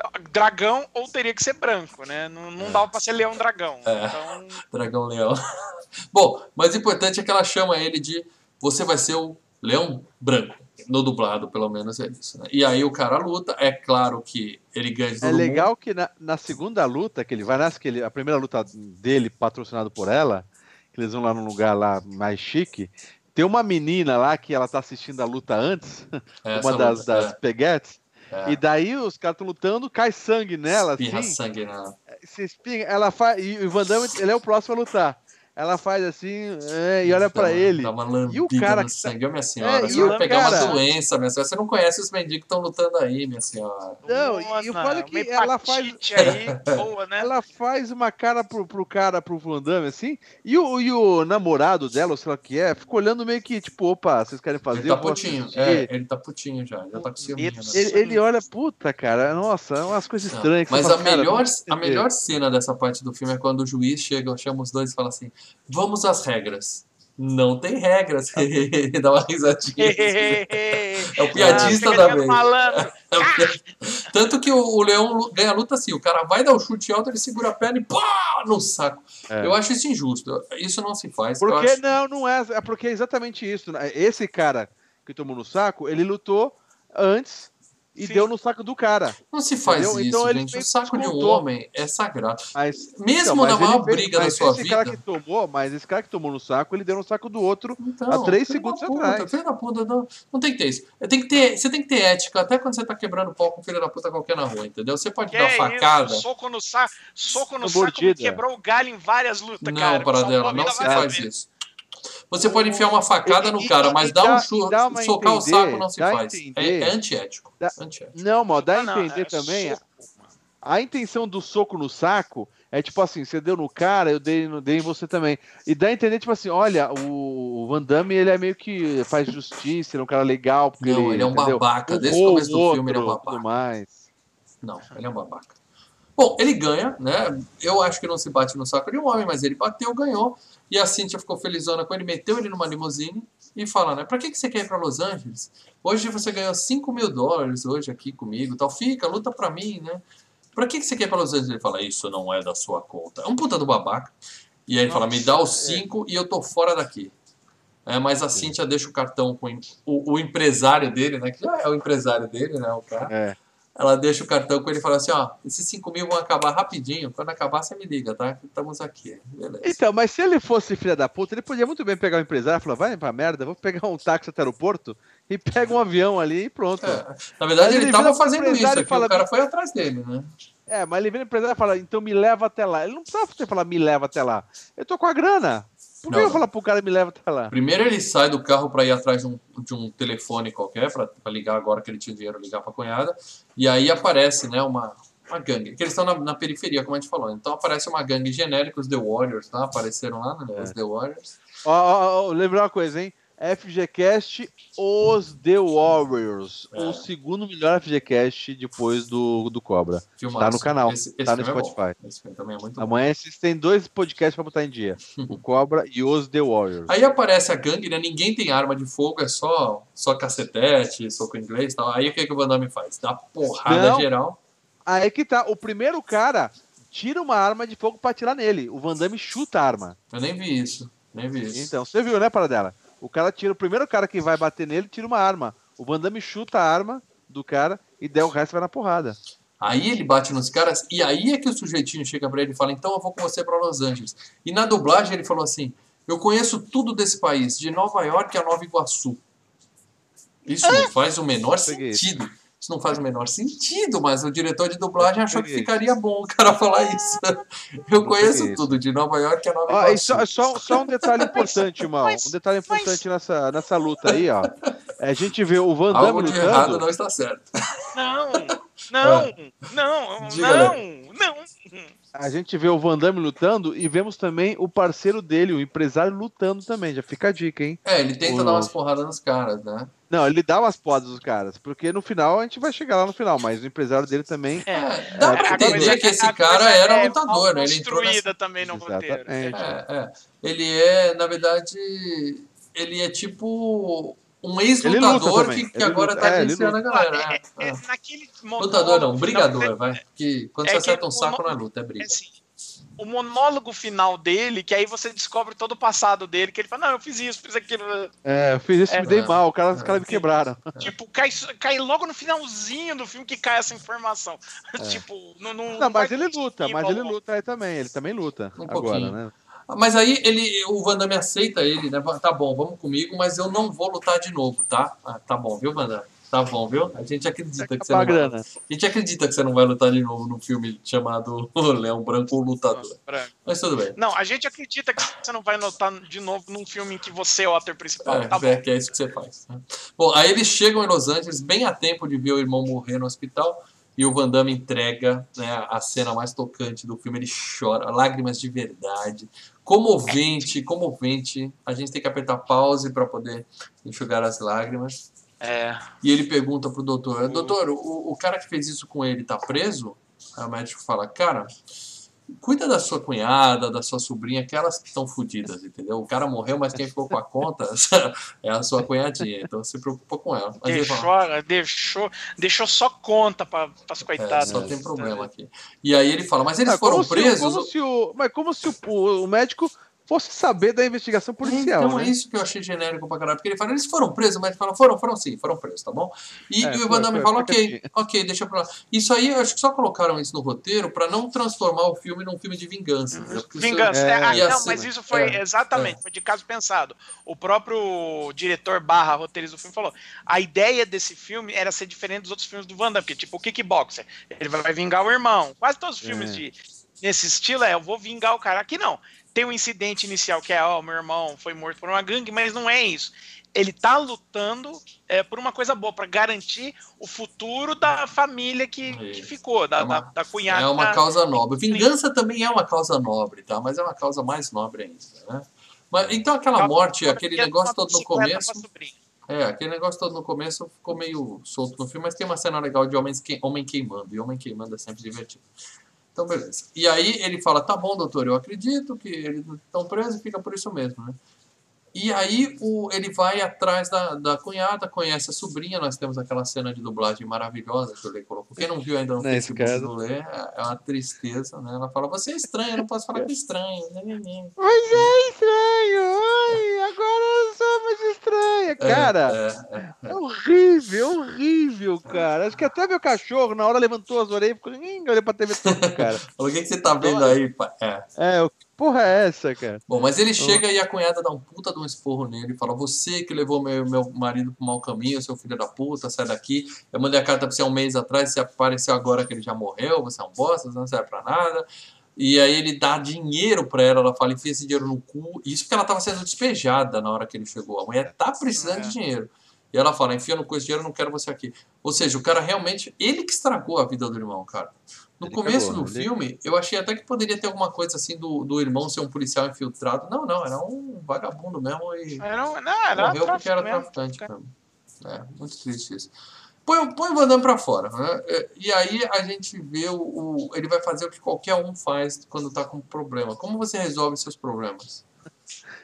óbvio. dragão ou teria que ser branco, né? Não, não dava pra ser leão dragão. É. Então, Dragão leão. Bom, mas o importante é que ela chama ele de você vai ser o leão branco. No dublado, pelo menos, é isso. Né? E aí o cara luta. É claro que ele ganha de É mundo. legal que na, na segunda luta, que ele vai nessa, que ele, a primeira luta dele, patrocinado por ela, que eles vão lá num lugar lá mais chique, tem uma menina lá que ela tá assistindo a luta antes, Essa uma das, luta, das peguetes, é, é. e daí os caras estão lutando, cai sangue nela, Espirra assim, sangue na. se espinha, ela faz, e o Van Damme, ele é o próximo a lutar. Ela faz assim, é, e olha uma- ele. Dá uma lambida E o cara no que sangue. Ô, minha senhora, É, você vai pegar cara- uma doença, minha senhora. Você não conhece os mendigos que estão lutando aí, minha senhora. Não, e- e o foda é que ela faz- aí, boa, né? Ela faz uma cara pro, pro cara, pro Van Damme, assim, e o, e o namorado dela, ou sei lá o que é, fica olhando meio que, tipo, opa, vocês querem fazer? Ele tá putinho. É, ele tá putinho já. Já tá com ciúminho, né? Ele, ele olha, puta, cara, nossa, é umas coisas estranhas. Mas a fala, cara, melhor, a melhor cena dessa parte do filme é quando o juiz chega, chama os dois e fala assim: Vamos às regras. Não tem regras. Ele dá uma risadinha. É o piadista Ah, da vez. É o Tanto que o, o Leão ganha a luta assim: o cara vai dar o chute alto, ele segura a perna e pá! No saco. É. Eu acho isso injusto. Isso não se faz. Porque acho- não, não é, é porque é exatamente isso. né? Esse cara que tomou no saco, ele lutou antes e Sim. deu no saco do cara. Não se faz Entendeu? isso, Então ele gente. O saco de um homem é sagrado. Mas, Mesmo mas na maior fez- briga da mas sua esse cara vida. que tomou, mas esse cara que tomou no saco, ele deu no saco do outro. Então, Há três filho da segundos puta, atrás. Filho da puta, não, não tem que ter isso. Tem que ter, você tem que ter ética até quando você tá quebrando pau com filho da puta qualquer na rua, entendeu? Você pode Que dar é facada. isso? Soco no saco, soco no saco mordida. quebrou o galho em várias lutas, Não, cara. para Salvou dela, a não se faz isso. Você pode enfiar uma facada E- no cara, e- mas e dar dá- um dá uma socar o entender, saco não se dá a faz. É, entender. é antiético. Dá- antiético. Não, dá a Ah, não, entender é também. soco, mano. A intenção do soco no saco é tipo assim, você deu no cara, eu dei, dei em você também. E dá a entender, tipo assim, olha, o Van Damme, ele é meio que faz justiça, ele é um cara legal. Porque Não, ele é um entendeu? babaca. Desde o começo do outro, filme ele é um babaca. mais. Não, ele é um babaca. Bom, ele ganha, né? Eu acho que não se bate no saco de um homem, mas ele bateu, ganhou. E a Cintia ficou felizona com ele, meteu ele numa limusine e fala, né? Pra que, que você quer ir pra Los Angeles? Hoje você ganhou 5 mil dólares hoje aqui comigo tal. Fica, luta pra mim, né? Pra que, que você quer ir pra Los Angeles? Ele fala, isso não é da sua conta. É um puta do babaca. E aí ele fala, me dá os 5 e eu tô fora daqui. É, mas a Cintia deixa o cartão com o, o empresário dele, né? Que já é o empresário dele, né? O cara. É. Ela deixa o cartão com ele e fala assim, ó, esses 5 mil vão acabar rapidinho. Quando acabar, você me liga, tá? Estamos aqui. Beleza. Então, mas se ele fosse filha da puta, ele podia muito bem pegar o empresário e falar, vai pra merda, vou pegar um táxi até o aeroporto e pega um avião ali e pronto. É, É, na verdade, ele ele tava fazendo isso, é e que fala, o cara foi atrás dele, né? mas ele vira o empresário e fala, então me leva até lá. Ele não precisava ter falar, me leva até lá. Eu tô com a grana. Por que eu não. falar pro cara me leva até lá? Primeiro ele sai do carro para ir atrás de um, de um telefone qualquer, para ligar agora que ele tinha dinheiro, ligar pra cunhada. E aí aparece, né, uma, uma gangue. Que eles estão na, na periferia, como a gente falou. Então aparece uma gangue genérica, os The Warriors, tá? Apareceram lá, né? Os The Warriors. Ó, ó, ó, lembrar uma coisa, hein? FGCast, os The Warriors. É. O segundo melhor FGCast depois do, do Cobra. Filmaço. Tá no canal, Esse, esse tá no é bom. Spotify. Esse filme também é muito bom. Amanhã vocês têm dois podcasts pra botar em dia. O Cobra e os The Warriors. Aí aparece a gangue, né? Ninguém tem arma de fogo, é só, só cacetete, soco inglês e tal. Aí o que, que o Van Damme faz? Dá porrada Não. geral. Aí que tá, o primeiro cara tira uma arma de fogo pra atirar nele. O Van Damme chuta a arma. Eu nem vi isso. Nem vi isso. Então, você viu, né, Paradela? O cara tira, o primeiro cara que vai bater nele tira uma arma. O Van Damme chuta a arma do cara e der o resto vai na porrada. Aí ele bate nos caras, e aí é que o sujeitinho chega pra ele e fala: Então eu vou com você pra Los Angeles. E na dublagem ele falou assim: Eu conheço tudo desse país, de Nova York a Nova Iguaçu. Isso não faz o menor Peguei. sentido. Isso não faz o menor sentido, mas o diretor de dublagem achou que ficaria bom o cara falar isso. Eu conheço tudo, de Nova York a Nova Ó, e Iguaçu. só, só, só um detalhe importante, irmão. Um detalhe importante nessa, nessa luta aí, ó. É, A gente vê o Van Damme Algo de errado lutando. não está certo. Não, não, não, Diga, não, não. A gente vê o Van Damme lutando e vemos também o parceiro dele, o empresário, lutando também. Já fica a dica, hein? É, ele tenta O- dar umas porradas nos caras, né? Não, ele dá umas podas dos caras, porque no final a gente vai chegar lá no final, mas o empresário dele também. É. É, dá É, pra entender que esse cara era é lutador, né? Ele entrou nessa... também no roteiro. É, é. Ele é, na verdade, ele é tipo um ex-lutador que, que agora luta. tá É, ele gerenciando a galera. É, é, é, é. naquele Lutador não, brigador, final, vai. Que quando É você acerta um saco na luta, é é briga. assim, o monólogo final dele, que aí você descobre todo o passado dele, que ele fala, não, eu fiz isso, fiz aquilo. É, eu fiz isso, É. me dei É. mal, o cara, os É. caras me quebraram. Tipo, cai, cai logo no finalzinho do filme que cai essa informação. tipo, não, não, É. Não, mas ele luta, mas ele luta aí também, ele também luta. Um agora, pouquinho. né? Mas aí ele, o Van Damme aceita ele, né? Tá bom, vamos comigo, mas eu não vou lutar de novo, tá? Ah, tá bom, viu, Van Damme? Tá bom, viu? A gente acredita que você não a vai, a gente acredita que você não vai lutar de novo no filme chamado Leão Branco ou Lutador. Branco. Mas tudo bem. Não, a gente acredita que você não vai notar de novo num filme em que você é o ator principal. É, tá bom. é, que é isso que você faz. né? Bom, aí eles chegam em Los Angeles bem a tempo de ver o irmão morrer no hospital e o Van Damme entrega né, a cena mais tocante do filme. Ele chora, lágrimas de verdade. Comovente, comovente. A gente tem que apertar pause para poder enxugar as lágrimas. É. E ele pergunta pro doutor: Doutor, o, o cara que fez isso com ele tá preso? Aí o médico fala: Cara, cuida da sua cunhada, da sua sobrinha, aquelas que estão fodidas, entendeu? O cara morreu, mas quem ficou com a conta é a sua cunhadinha. Então se preocupa com ela. Mas ele fala, Deixou, deixou, deixou só conta pra, pras é, coitadas. só tem problema aqui. E aí ele fala: Mas eles Ah, foram como se presos. como se o, mas como se o- o médico fosse saber da investigação policial, então né? é isso que eu achei genérico pra caralho. Porque ele fala, eles foram presos, mas fala, foram, foram sim, foram presos, tá bom? E, É, e o Van Damme fala, ok, ok, deixa pra lá. Isso aí, eu acho que só colocaram isso no roteiro pra não transformar o filme num filme de vingança. isso- Vingança. É, é, ah, não, mas isso foi É, exatamente, é. foi de caso pensado. O próprio diretor barra roteirista do filme falou: a ideia desse filme era ser diferente dos outros filmes do Van Damme, porque tipo o Kickboxer, ele vai vingar o irmão. Quase todos os filmes É. de nesse estilo é eu vou vingar o cara. Aqui não. Tem um incidente inicial que é, ó, meu irmão foi morto por uma gangue, mas não é isso. Ele tá lutando é, por uma coisa boa, pra garantir o futuro da família que, que ficou, da, É uma- da, da cunhada. É uma causa nobre. Vingança também é uma causa nobre, tá? Mas é uma causa mais nobre ainda, né? Mas, então aquela morte, aquele negócio todo no começo... É, aquele negócio todo no começo ficou meio solto no filme, mas tem uma cena legal de homens que, homem queimando, e homem queimando é sempre divertido. Então, beleza. E aí ele fala, tá bom, doutor, eu acredito que eles estão presos e fica por isso mesmo, né? E aí o, ele vai atrás da, da cunhada, conhece a sobrinha, nós temos aquela cena de dublagem maravilhosa que o Lê colocou. Quem não viu ainda no Nesse Facebook caso. do Lê, é é uma tristeza, né? Ela fala, você é estranho, eu não posso falar que é estranho. né. Mas é estranho, oi, agora estranha. Cara, É, é, é, horrível, horrível, cara. Acho que até meu cachorro na hora levantou as orelhas e ficou, olhou pra TV todo, cara. O que, que você tá vendo aí, pai? É. É, o que porra é essa, cara? Bom, mas ele chega e a cunhada dá um puta de um esporro nele e fala: Você que levou meu, meu marido pro mau caminho, seu filho da puta, sai daqui. Eu mandei a carta pra você um mês atrás, você apareceu agora que ele já morreu, você é um bosta, você não serve pra nada. E aí ele dá dinheiro pra ela, ela fala: Enfia esse dinheiro no cu. Isso porque ela tava sendo despejada na hora que ele chegou. A mulher tá precisando É. de dinheiro. E ela fala: Enfia no cu esse dinheiro, não quero você aqui. Ou seja, o cara realmente, ele que estragou a vida do irmão, cara. No Ele começo cagou, do ele- filme, eu achei até que poderia ter alguma coisa assim do, do irmão ser um policial infiltrado. Não, não, era um vagabundo mesmo e Era, um- não, era morreu porque era mesmo. traficante mesmo. É, muito triste isso. Põe, o- põe o Van Damme pra fora, né? É, E aí a gente vê o, o- Ele vai fazer o que qualquer um faz quando tá com problema. Como você resolve seus problemas?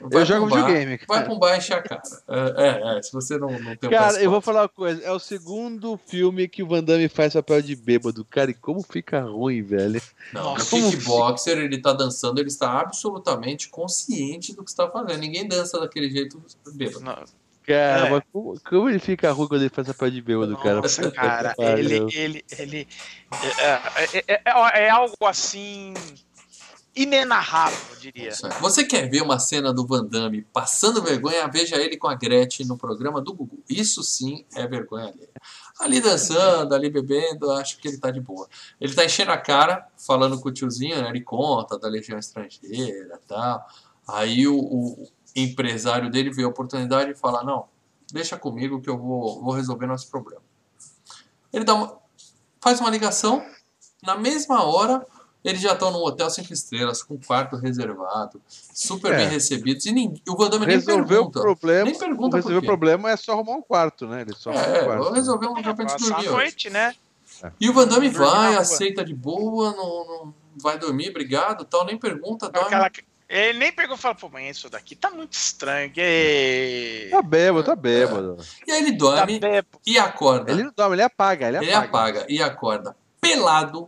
Vai Eu jogo pra um bar- videogame. Vai cara. pra um bar e encher a cara. É, é, é, se você não, não tem um Cara, eu vou falar uma coisa. É o segundo filme que o Van Damme faz papel de bêbado. Cara, e como fica ruim, velho. Não, Nossa, o kickboxer, ele tá dançando, ele está absolutamente consciente do que está fazendo. Ninguém dança daquele jeito bêbado. Não, Cara, É. mas como, como ele fica ruim quando ele faz papel de bêbado, cara? Nossa, Puta que cara, ele, ele, ele é, é- é- é- é algo assim inenarrável, eu diria. Você quer ver uma cena do Van Damme passando vergonha? Veja ele com a Gretchen no programa do Gugu. Isso sim é vergonha ali. Ali dançando, ali bebendo, acho que ele tá de boa. Ele tá enchendo a cara, falando com o tiozinho, né? Ele conta da Legião Estrangeira e tal. Aí o, o empresário dele vê a oportunidade e fala: Não, deixa comigo que eu vou, vou resolver nosso problema. Ele dá uma, faz uma ligação, na mesma hora eles já estão num hotel cinco estrelas, com quarto reservado, super É. bem recebidos, e ninguém, o Van Damme nem Resolveu o pergunta. problema. nem pergunta resolver por o problema é só arrumar um quarto, né? Ele só arruma um É, quarto. vou resolver um É, dia pra gente dormir noite, né? E o Van Damme Dormir na vai, aceita de boa, não, não vai dormir, obrigado, tal, nem pergunta, dorme. aquela- Ele nem pegou e falou, pô, mas isso daqui tá muito estranho. Que... Tá bêbado, tá bêbado. E aí ele Tá dorme bebo. e acorda. Ele não dorme, ele apaga, ele Ele apaga. apaga e acorda pelado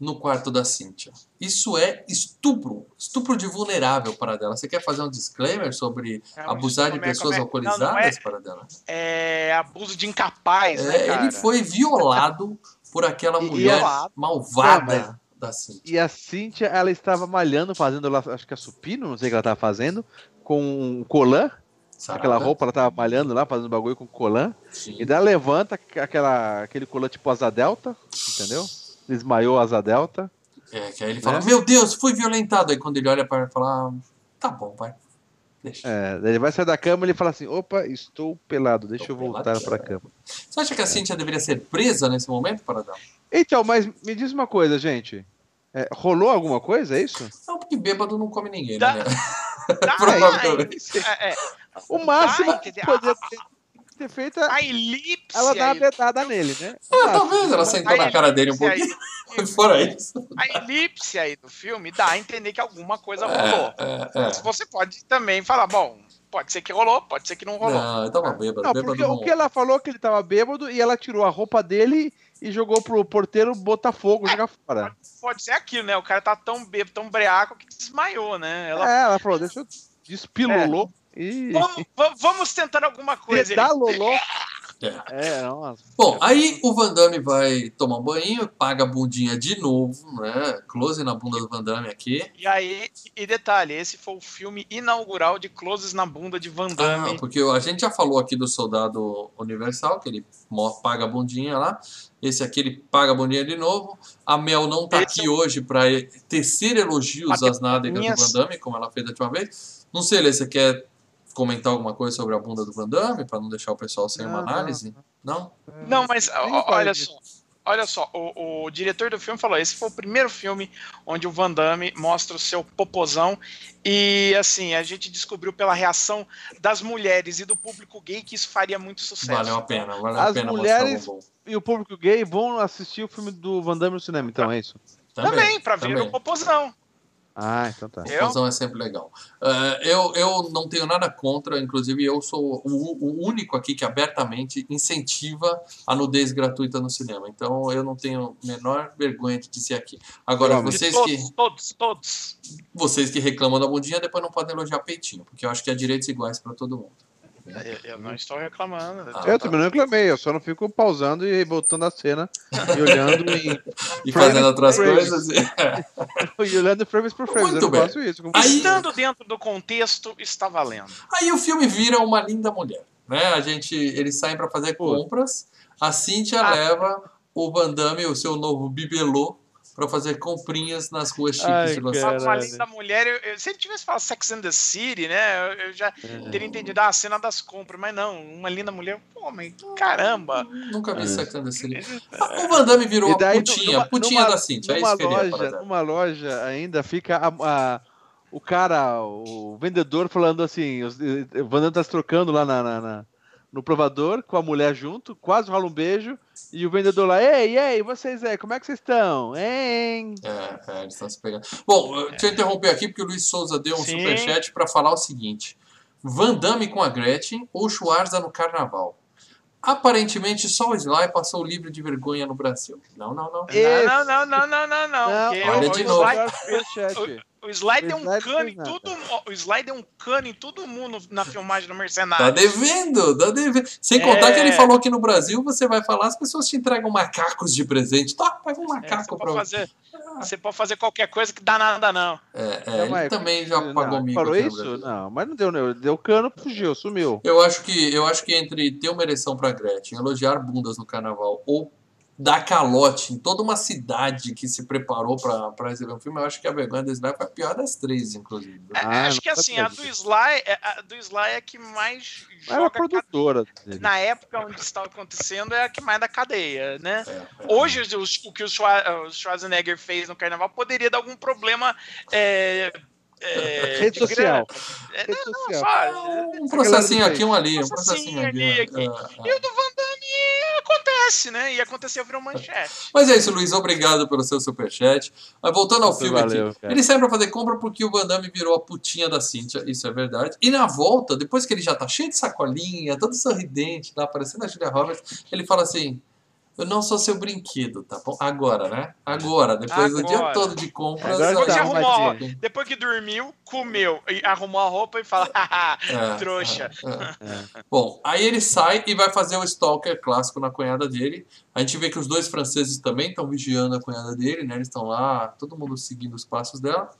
no quarto da Cíntia. Isso é estupro. Estupro de vulnerável para dela. Você quer fazer um disclaimer sobre É um abusar de é- pessoas é- alcoolizadas Não, não é, para dela? é abuso de incapaz, né, É, cara? ele foi violado por aquela e mulher violado. malvada da Cíntia. E a Cíntia, ela estava malhando, fazendo lá, acho que a supino, não sei o que ela estava fazendo, com um colã. Sarada. Aquela roupa, ela tava malhando lá, fazendo bagulho com colã. Sim. E daí ela levanta aquela, aquele colã tipo asa delta, entendeu? Desmaiou a asa delta. É, que aí ele fala, Né? meu Deus, fui violentado. Aí quando ele olha para ela, fala, ah, tá bom, vai. Deixa. É, daí ele vai sair da cama e ele fala assim: opa, estou pelado, deixa Estou eu voltar pelado. pra cama. Você acha que a Cíntia deveria ser presa nesse momento, Paradão? Então, mas me diz uma coisa, gente. É, rolou alguma coisa, é isso? Não, porque bêbado não come ninguém, Dá- né? Dá, Provavelmente. é, é, O máximo Dá, que entendeu? poderia ter, ter feito é a elipse ela dar uma aí, dedada nele, né? O É, máximo. talvez ela sentou na cara dele um pouquinho. Fora isso. A elipse aí do filme dá a entender que alguma coisa É, rolou. é, é. Você pode também falar, bom, pode ser que rolou, pode ser que não rolou. Não, eu tava bêbado. Não, bêbado porque não. o que ela falou é que ele tava bêbado e ela tirou a roupa dele e jogou pro porteiro botar fogo, jogar fora. Pode ser aquilo, né? O cara tá tão bêbado, tão breaco que desmaiou, né? Ela, É, ela falou, deixa eu despilolou e vamos, va- vamos tentar alguma coisa. Ele, pedalolou. É. É, nossa. Bom, aí o Van Damme vai tomar um banho, paga a bundinha de novo, né? Close na bunda do Van Damme aqui. E aí, e detalhe, esse foi o filme inaugural de closes na bunda de Van Ah, Damme. porque a gente já falou aqui do Soldado Universal, que ele paga a bundinha lá. Esse aqui ele paga a bundinha de novo. A Mel não tá Esse aqui hoje para tecer elogios às nádegas minhas- do Van Damme, como ela fez da última vez. Não sei, Lê, você quer comentar alguma coisa sobre a bunda do Van Damme, para não deixar o pessoal sem uma Não, não. análise? Não? Não, mas ó, faz olha só. Olha só, o, o diretor do filme falou: esse foi o primeiro filme onde o Van Damme mostra o seu popozão. E assim, a gente descobriu pela reação das mulheres e do público gay que isso faria muito sucesso. Valeu a pena, valeu a As pena mulheres- mostrar o. E o público gay vão assistir o filme do Van Damme no cinema, então é isso? Também, pra ver também. o popozão. Ah, então tá. Eu? Confusão é sempre legal. Eh, eu, eu não tenho nada contra, inclusive eu sou o, o único aqui que abertamente incentiva a nudez gratuita no cinema. Então eu não tenho a menor vergonha de dizer aqui. Agora, vocês todos, que, todos, todos. vocês que reclamam da bundinha, depois não podem elogiar peitinho, porque eu acho que há direitos iguais para todo mundo. Eu, eu não estou reclamando. Ah, Eu tá. também não reclamei, eu só não fico pausando e voltando a cena e olhando em, E fazendo outras frames. coisas. e olhando frames por frames. Muito eu bem. faço isso. Aí-. Estando dentro do contexto, está valendo. Aí o filme vira uma linda mulher, né? A gente, eles saem para fazer compras. A Cíntia Ah. leva o Van Damme, o seu novo bibelô, para fazer comprinhas nas ruas chiques Ai, de Los. Angeles. Linda mulher, eu- eu- se ele tivesse falado Sex and the City, né? Eu, eu já É. teria entendido ah, a cena das compras, mas não, uma linda mulher, pô, mas caramba. Nunca vi É. Sex and the City. Ah, O Van Damme virou E a daí, putinha, numa- putinha numa- da Cintia. É isso que loja, numa loja ainda fica a- a- o cara, o vendedor falando assim, os, o Vandana tá se trocando lá na, na- na- no provador com a mulher junto, quase rola um beijo, e o vendedor lá, ei, ei, vocês aí, como é que vocês estão? Hein? É, é, eles estão se pegando. Bom, eh, deixa eu interromper aqui porque o Luiz Souza deu um Sim. superchat para falar o seguinte: Van Damme com a Gretchen ou Schwarza no carnaval? Aparentemente só o Sly passou livre de vergonha no Brasil. Não, não, não. Esse- Não, não, não, não, não, não, não. Não, olha de novo. Sly- O Sly deu um cano em todo O Sly deu um cano em todo mundo na filmagem do Tá Mercenário. devendo, tá devendo. Sem contar É. que ele falou que no Brasil você vai falar, as pessoas te entregam macacos de presente. Tá, pega um É, macaco pra pode fazer, você pode fazer qualquer coisa que dá nada, não. É, é, Não, ele mas- também já Não, pagou mico Falou isso? Brasil. Não, mas não deu, não. Deu cano, fugiu, sumiu. Eu acho que eu acho que entre ter uma ereção pra Gretchen, elogiar bundas no carnaval ou dar calote em toda uma cidade que se preparou pra receber um filme, eu acho que a vergonha do Sly foi a pior das três, inclusive. É, Ah, acho que assim, a do. Sly, é- a do Sly é a que mais era joga produtora dele. na época onde estava acontecendo é a que mais da cadeia, né? É, é. Hoje, os- o que o Schwa- o Schwarzenegger fez no carnaval poderia dar algum problema. É, é, Rede de social. É, Rede não, social. faz. Um processinho Aquela aqui, um ali, um Processinho processinho ali. ali, é, aqui. é. E o do Van Damme acontece, né? E aconteceu, virou manchete. Mas é isso, Luiz. Obrigado pelo seu superchat. Mas voltando ao Muito filme valeu, aqui. cara. Ele sai pra fazer compra porque o Van Damme virou a putinha da Cíntia. Isso é verdade. E na volta, depois que ele já tá cheio de sacolinha, todo sorridente, lá, parecendo a Julia Roberts, ele fala assim. Eu não sou seu brinquedo, tá bom? Agora, né? Agora, depois do dia Agora. todo de compras. Agora Depois que eu- arrumou arrumadinho. depois que dormiu, comeu e arrumou a roupa e fala, haha, É, trouxa. é, é. Bom, aí ele sai e vai fazer o stalker clássico na cunhada dele. A gente vê que os dois franceses também estão vigiando a cunhada dele, né? Eles estão lá, todo mundo seguindo os passos dela.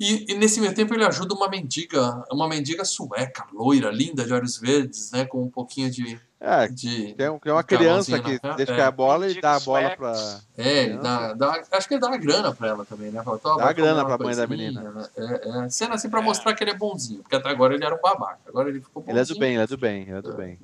E, e nesse meio tempo ele ajuda uma mendiga, uma mendiga sueca, loira, linda, de olhos verdes, né? Com um pouquinho de. É, de tem, um- tem uma de criança que deixa É. cair a bola e dá a bola pra. É, ele dá, dá- acho que ele dá uma grana pra ela também, né? Fala, "Toma, Dá vai grana uma pra mãe da coisinha", menina. né? É, é. Cena assim pra É. mostrar que ele é bonzinho, porque até agora ele era um babaca. Agora ele ficou bonzinho. Ele é do bem, ele é do bem, ele é do bem.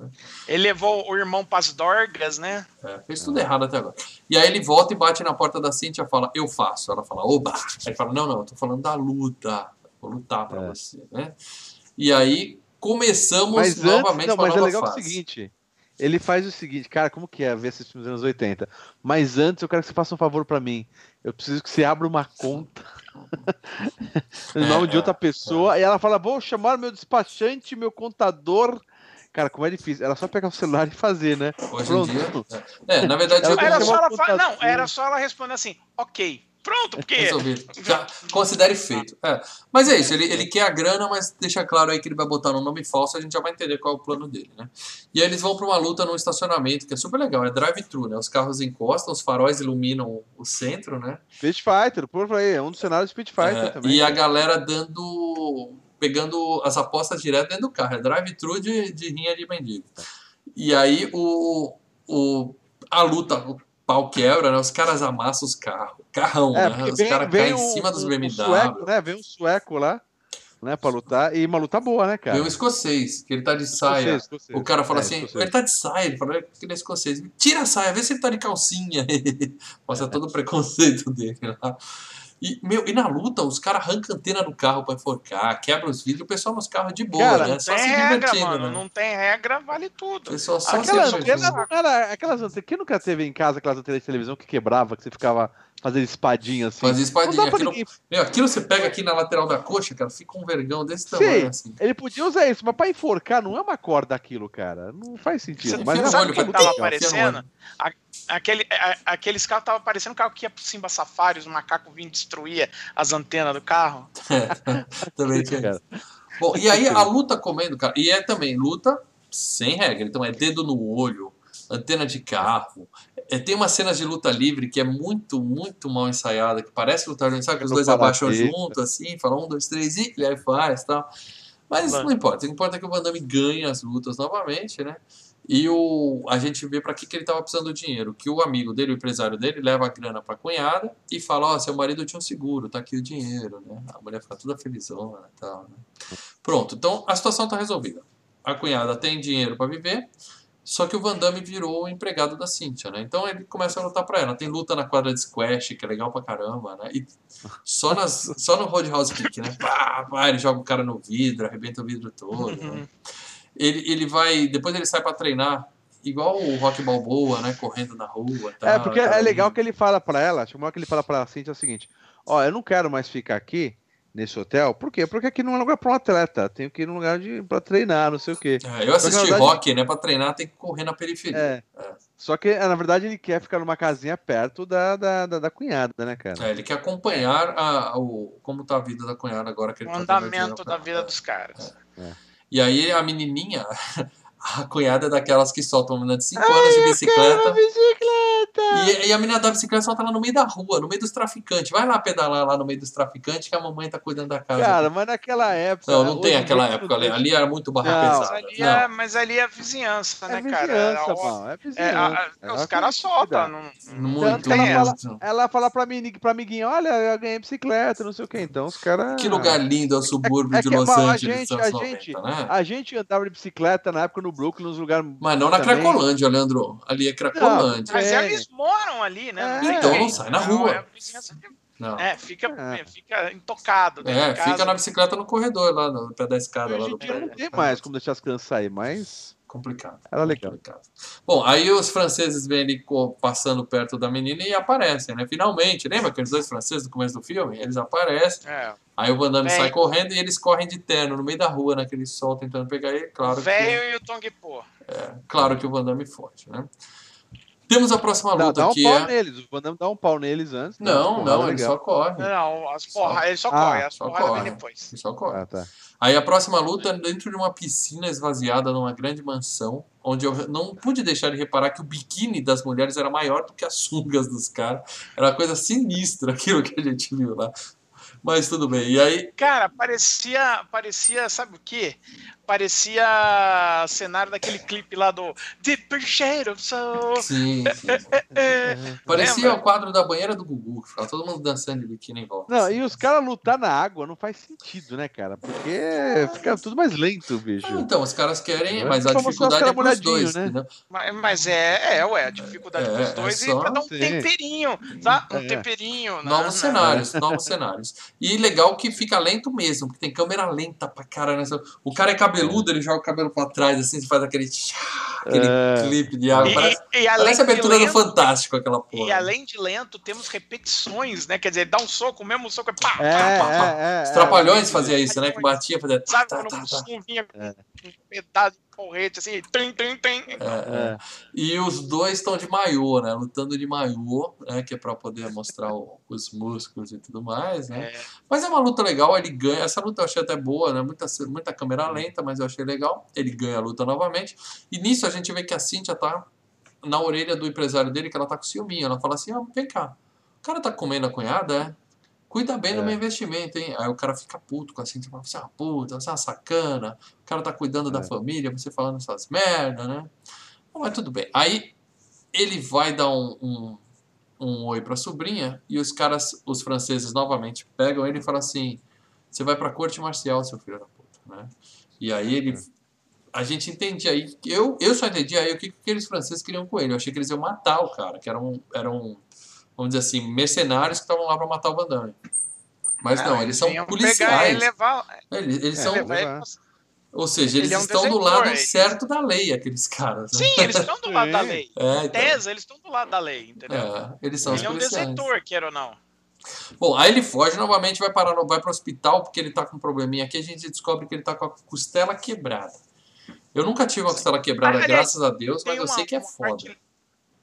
Ele levou o irmão pras dorgas, né? É, fez tudo errado até agora. E aí ele volta e bate na porta da Cintia e fala, eu faço. Ela fala, oba! Aí ele fala, não, não, eu tô falando da luta. Vou lutar pra É. você, né? E aí começamos Mas antes, novamente não, mas é nova legal que é o fase. seguinte. Ele faz o seguinte, cara, como que é ver esses filmes dos anos 80? Mas antes eu quero que você faça um favor pra mim. Eu preciso que você abra uma conta no nome de outra pessoa. E ela fala: vou chamar meu despachante, meu contador. Cara, como é difícil. Era só pegar o celular e fazer, né? Hoje Pronto. em dia. É, É, na verdade, Ela Era só ela fa- Não, era só ela responder assim, ok. Pronto, porque. resolvi. Já considere feito. É. Mas é isso, ele, ele quer a grana, mas deixa claro aí que ele vai botar um nome falso, a gente já vai entender qual é o plano dele, né? E aí eles vão pra uma luta num estacionamento, que é super legal, é drive-thru, né? Os carros encostam, os faróis iluminam o centro, né? Street Fighter, por aí, é um dos cenários de Street Fighter É, também. e a galera dando. pegando as apostas direto dentro do carro. É drive-thru de, de rinha de mendigo. E aí o, o, a luta, o pau quebra, né? Os caras amassam os carros. Carrão, É, né? Os caras caem em um, cima dos BMW. um sueco, né? Vem um sueco lá, né, pra lutar. E uma luta boa, né, cara? Vem um escocês, que ele tá de saia. Escocês. O cara fala É, assim, escocês. ele tá de saia, ele fala que ele é escocês. Tira a saia, vê se ele tá de calcinha. Mostra todo o preconceito dele lá. E, meu, e na luta, os caras arrancam a antena do carro pra enforcar, quebram os vidros, o pessoal nos carros de boa, Cara, né? Só se regra, mano. né? Não tem regra, vale O tudo. pessoal só Aquela se era. Aquelas antenas. Quem nunca teve em casa aquelas antenas de televisão que quebrava, que você ficava fazendo espadinha assim? Não espadinha. Aquilo, meu, aquilo você pega aqui na lateral da coxa, cara, fica um vergão desse tamanho, Sim, assim. ele podia usar isso, mas pra enforcar não é uma corda aquilo, cara. Não faz Você sentido. Enfia Mas é sabe olho, o que tava aparecendo? A- Aquele, a- aqueles carros tava parecendo carro que ia pro Simba Safari, os macacos vinham destruir as antenas do carro. Também tinha Cara. Bom, e aí a luta comendo, cara, e é também luta sem regra. Então é dedo no olho, antena de carro. É, tem umas cenas de luta livre que é muito, muito mal ensaiada, que parece lutar livre, sabe? Que os No dois abaixam parapeito. junto, assim, falam um, dois, três, e ele aí faz tal. Mas Vai. não importa, o que importa é que o Van Damme ganha as lutas novamente, né? E o, a gente vê para que, que ele estava precisando do dinheiro. Que o amigo dele, o empresário dele, leva a grana para a cunhada e fala: Ó, seu marido tinha um seguro, tá aqui o dinheiro, né? A mulher fica toda felizona e tal, né? Pronto, então a situação está resolvida. A cunhada tem dinheiro para viver, só que o Van Damme virou o empregado da Cynthia, né? Então ele começa a lutar para ela. Tem luta na quadra de squash, que é legal pra caramba, né? E só, nas, só no Roadhouse Kick, né? Pá, pá, ele joga o cara no vidro, arrebenta o vidro todo, né? Ele, ele vai. Depois ele sai pra treinar, igual o Rock Balboa, né? Correndo na rua. É, porque é legal que ele fala pra ela, chamou que ele fala pra assim, é o seguinte, ó, eu não quero mais ficar aqui nesse hotel, por quê? Porque aqui não é lugar pra um atleta, tenho que ir num lugar de, pra treinar, não sei o quê. É, eu assisti verdade- rock, né? Pra treinar tem que correr na periferia. É. Só que, na verdade, ele quer ficar numa casinha perto da, da, da, da cunhada, né, cara? É, ele quer acompanhar a, o, como tá a vida da cunhada agora que ele O tá tendo dinheiro andamento da vida dos caras. E aí a menininha, a cunhada é daquelas que soltam uma menina de 5 anos de bicicleta. bicicleta! E, e a menina da bicicleta solta ela no meio da rua, no meio dos traficantes. Vai lá pedalar lá no meio dos traficantes que a mamãe tá cuidando da casa. Cara, mas naquela época. não, não tem aquela época ali. não Ali era muito barra Não. Mas pesada. ali, Não. é, mas ali é vizinhança, É né, cara? vizinhança, Ó, pau, é é, vizinhança. a- É os uma caras soltam. Não, não Muito, tem ela muito. Ela fala pra, mini, pra amiguinha, olha, eu ganhei bicicleta, não sei o que. Então os caras. Que lugar lindo é o subúrbio é de que, Los bom, a Angeles gente- a 90, gente- né? A gente andava de bicicleta na época no Brooklyn, nos lugares. Mas não na também. Cracolândia, Leandro. Ali é Cracolândia. Mas É. eles moram ali, né? É. Então não sai na É, rua. é Não. É, fica, É. fica intocado. dentro É, fica na bicicleta no corredor, lá no pé da escada. Lá Hoje do em dia Não prédio. tem mais como deixar as crianças sair, mas Complicado. era legal. complicado. Bom, aí os franceses vêm ali passando perto da menina e aparecem, né? Finalmente, lembra aqueles dois franceses do começo do filme? Eles aparecem, É. aí o Van Damme Bem. sai correndo e eles correm de terno no meio da rua, naquele sol, tentando pegar ele. Claro que, velho e o Tong Po. claro que o Van Damme foge, né? Temos a próxima Dá, luta, dá um que pau é... neles. O Van Damme dá um pau neles antes. dá Não, não, ele legal. só corre. Não, as porra, ele só Ah, corre, as só porradas corre. vem depois. Ele só corre. Ah, tá. Aí a próxima luta é dentro de uma piscina esvaziada numa grande mansão, onde eu não pude deixar de reparar que o biquíni das mulheres era maior do que as sungas dos caras. Era uma coisa sinistra aquilo que a gente viu lá. Mas tudo bem. E aí, Cara, parecia, parecia, sabe o quê? Parecia cenário daquele clipe lá do Deeper Shade of Soul. sim, sim. É, Parecia Lembra? o quadro da banheira do Gugu, que ficava todo mundo dançando de biquíni em volta. Não, e os caras lutar na água não faz sentido, né, cara? Porque fica tudo mais lento, bicho. Ah, Então, os caras querem, É, mas a dificuldade é pros dois, né? entendeu? mas, mas é, é, ué, a dificuldade É, dos é dois só- e pra dar um Sim. temperinho, tá? Um É. temperinho. né? Novos Não, cenários, novos cenários. E legal que fica lento mesmo, porque tem câmera lenta pra caralho. nessa- O cara é cabeludo, ele joga o cabelo pra trás, assim, você faz aquele, tchá, aquele É. clipe de água. E, Parece, e, e além parece a abertura do lento, Fantástico, aquela porra. e além de lento, temos repetições, né? Quer dizer, dá um soco, o mesmo soco é pá, É, pá, pá, pá. é, é. Os é. Trapalhões fazia isso, né? Que batia, fazia. Tá, Sabe tá, quando tá, tá. som vinha É. pedaço de porrete, assim, trim, trim, trim. É, é. E os dois estão de maiô, né? Lutando de maiô, né? Que é pra poder mostrar o- os músculos e tudo mais, né? É. Mas é uma luta legal, ele ganha. Essa luta eu achei até boa, né? Muita, muita câmera lenta, mas eu achei legal. Ele ganha a luta novamente. E nisso a gente vê que a Cynthia tá na orelha do empresário dele, que ela tá com ciúminho. Ela fala assim: ó, vem cá, o cara tá comendo a cunhada, é? Cuida bem do É. meu investimento, hein? Aí o cara fica puto com a Cynthia, fala, você é uma puta, você é uma sacana, o cara tá cuidando da É. família, você falando essas merda, né? Bom, Mas tudo bem. Aí ele vai dar um, um, um oi pra sobrinha e os caras, os franceses novamente pegam ele e falam assim: você vai pra corte marcial, seu filho da puta, né? E aí ele. A gente entende aí. Eu, eu só entendi aí o que, que aqueles franceses queriam com ele. Eu achei que eles iam matar o cara, que eram, eram vamos dizer assim, mercenários que estavam lá pra matar o Van Damme. Mas não, eles são e policiais. levar, Eles, eles É, são, levar ou seja, eles ele é um estão do lado eles- certo da lei, aqueles caras. Né? Sim, eles estão do lado da Sim. lei. É, então, tese, eles estão do lado da lei, entendeu? é, eles são Ele é um desertor, queira ou não. Bom, aí ele foge novamente, vai parar, no- vai pro hospital porque ele tá com um probleminha aqui. A gente descobre que ele tá com a costela quebrada. Eu nunca tive uma costela quebrada, Aliás, graças a Deus, mas eu sei que é uma foda. parte-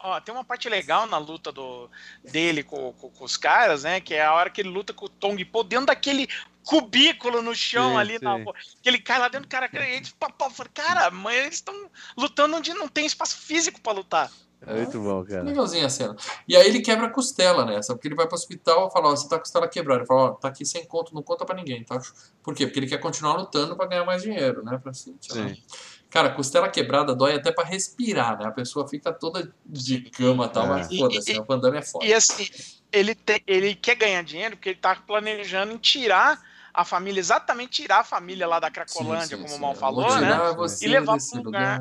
ó, tem uma parte legal na luta do, dele com, com- com os caras, né? Que é a hora que ele luta com o Tong Po dentro daquele cubículo no chão Sim, ali. Na, sim. que ele cai lá dentro cara. Ele, pá, pá, fala, cara, mas eles estão lutando onde não tem espaço físico pra lutar. É muito bom, cara. Legalzinha a cena. E aí ele quebra a costela nessa, porque ele vai pro hospital e fala, ó, você tá com a costela quebrada. Ele fala, ó, tá aqui sem conto, não conta pra ninguém, tá? Por quê? Porque ele quer continuar lutando pra ganhar mais dinheiro, né? Pra né? Sim. Cara, costela quebrada dói até pra respirar, né? A pessoa fica toda de cama e tal, É. mas foda-se, né? o Van Damme é foda. E assim, ele, tem, ele quer ganhar dinheiro porque ele tá planejando em tirar a família, exatamente tirar a família lá da Cracolândia, Sim, sim, como o sim. Mal Eu falou, né? E levar pra um lugar.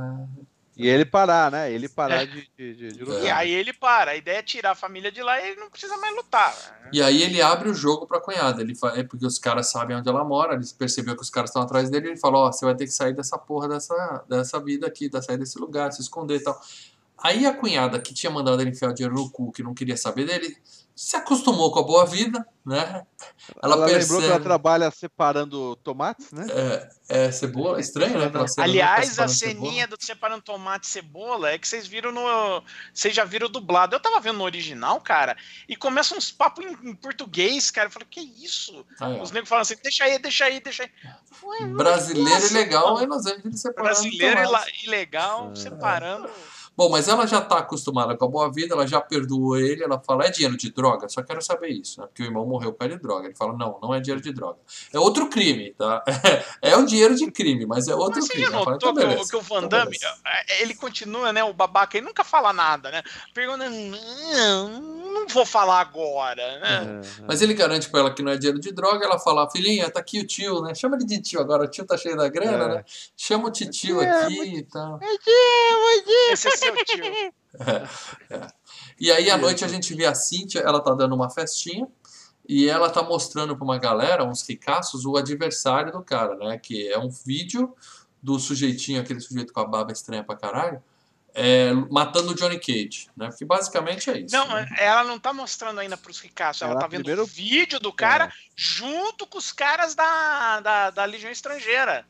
E ele parar, né? Ele parar de, de, de, de E lutar. aí ele para. A ideia é tirar a família de lá e ele não precisa mais lutar. E aí ele abre o jogo pra cunhada. Ele fa... É porque os caras sabem onde ela mora, ele percebeu que os caras estão atrás dele, ele falou, ó, você vai ter que sair dessa porra dessa, dessa vida aqui, da sair desse lugar, se esconder e tal. Aí a cunhada que tinha mandado ele enfiar o dinheiro no cu, que não queria saber dele, se acostumou com a boa vida, né? Ela, ela lembrou que ela trabalha separando tomates, né? É, é cebola, estranho, né? Cena, Aliás, a ceninha cebola. do separando tomate e cebola é que vocês viram no. Vocês já viram dublado. Eu tava vendo no original, cara, e começa uns papos em, em, português, cara. Eu falei, que isso? Ah, é. Os negros falam assim, deixa aí, deixa aí, deixa aí. Ué, Brasileiro e legal em Los Angeles separando. Brasileiro e legal é. separando. Bom, mas ela já está acostumada com a boa vida, ela já perdoou ele, ela fala, é dinheiro de droga? Só quero saber isso, né? Porque o irmão morreu por de droga. Ele fala, não, não é dinheiro de droga. É outro crime, tá? É, um dinheiro de crime, mas é outro mas crime. Você já notou fala, então, que, o, que o Van então Damme, é, ele continua, né, o babaca, ele nunca fala nada, né? Pergunta, não, não vou falar agora, né? É, mas ele garante pra ela que não é dinheiro de droga, ela fala, filhinha, tá aqui o tio, né? Chama ele de tio agora, o tio tá cheio da grana, é. né? Chama o tio aqui e tal. É tio, é tio. Esse é seu tio. É, é. E aí à noite a gente vê a Cíntia, ela tá dando uma festinha e ela tá mostrando para uma galera, uns ricaços, o adversário do cara, né? Que é um vídeo do sujeitinho, aquele sujeito com a barba estranha pra caralho, é, matando o Johnny Cage, né? Porque basicamente é isso. Não, né? ela não tá mostrando ainda pros ricaços, ela, ela tá vendo primeiro... o vídeo do cara é. junto com os caras da, da, da Legião Estrangeira.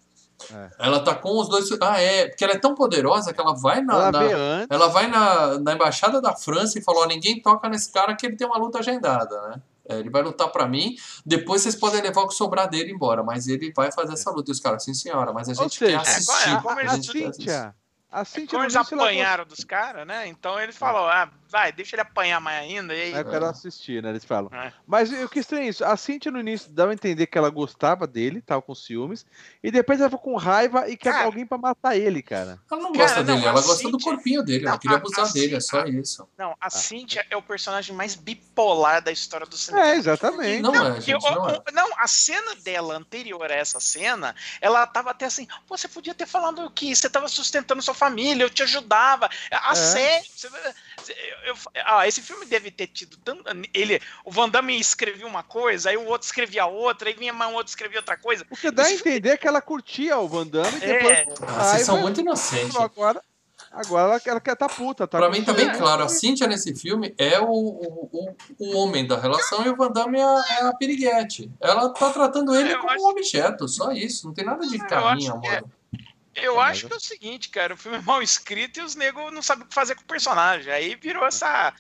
É. Ela tá com os dois. Ah, é. Porque ela é tão poderosa que ela vai na. Ela, na, ela vai na, na embaixada da França e falou: oh, ninguém toca nesse cara que ele tem uma luta agendada, né? É, ele vai lutar para mim. Depois vocês podem levar o que sobrar dele embora. Mas ele vai fazer essa luta. E os caras, sim, senhora, mas a gente seja, quer assistir. É, a, a, a, a gente assistir. Assim, Como eles apanharam dos caras, né? Então ele falou, ah, vai, deixa ele apanhar mais ainda. E aí... Eu quero assistir, né? Eles falam. É. Mas o que estranho é isso. A Cintia no início dava a entender que ela gostava dele, tava com ciúmes, e depois ela ficou com raiva e quer cara, alguém pra matar ele, cara. Ela não gosta cara, dele, não, ela gosta do corpinho dele, não, ela queria abusar dele, é só isso. Não, a ah. Cynthia é o personagem mais bipolar da história do cinema. É, exatamente. Não, não, é, gente, não, é. não, a cena dela anterior a essa cena, ela tava até assim, você podia ter falado que você tava sustentando sua família, eu te ajudava. A é. sério, você, eu, eu, ah, esse filme deve ter tido tanto. Ele, o Van Damme escrevia uma coisa, aí o outro escrevia outra, aí vinha mais um outro escrevia outra coisa. O que dá esse a entender filme... que ela curtia o Van Damme e depois. É. Ah, vocês são muito inocentes. Agora, agora ela, ela quer tá puta. Tá pra mim tá bem claro, a Cynthia nesse filme é o, o, o, o homem da relação e o Van Damme é a, é a piriguete. Ela tá tratando ele como acho... um objeto, só isso. Não tem nada de carinho, amor. É... Eu acho que é o seguinte, cara, o filme é mal escrito e os negros não sabem o que fazer com o personagem. Aí virou essa,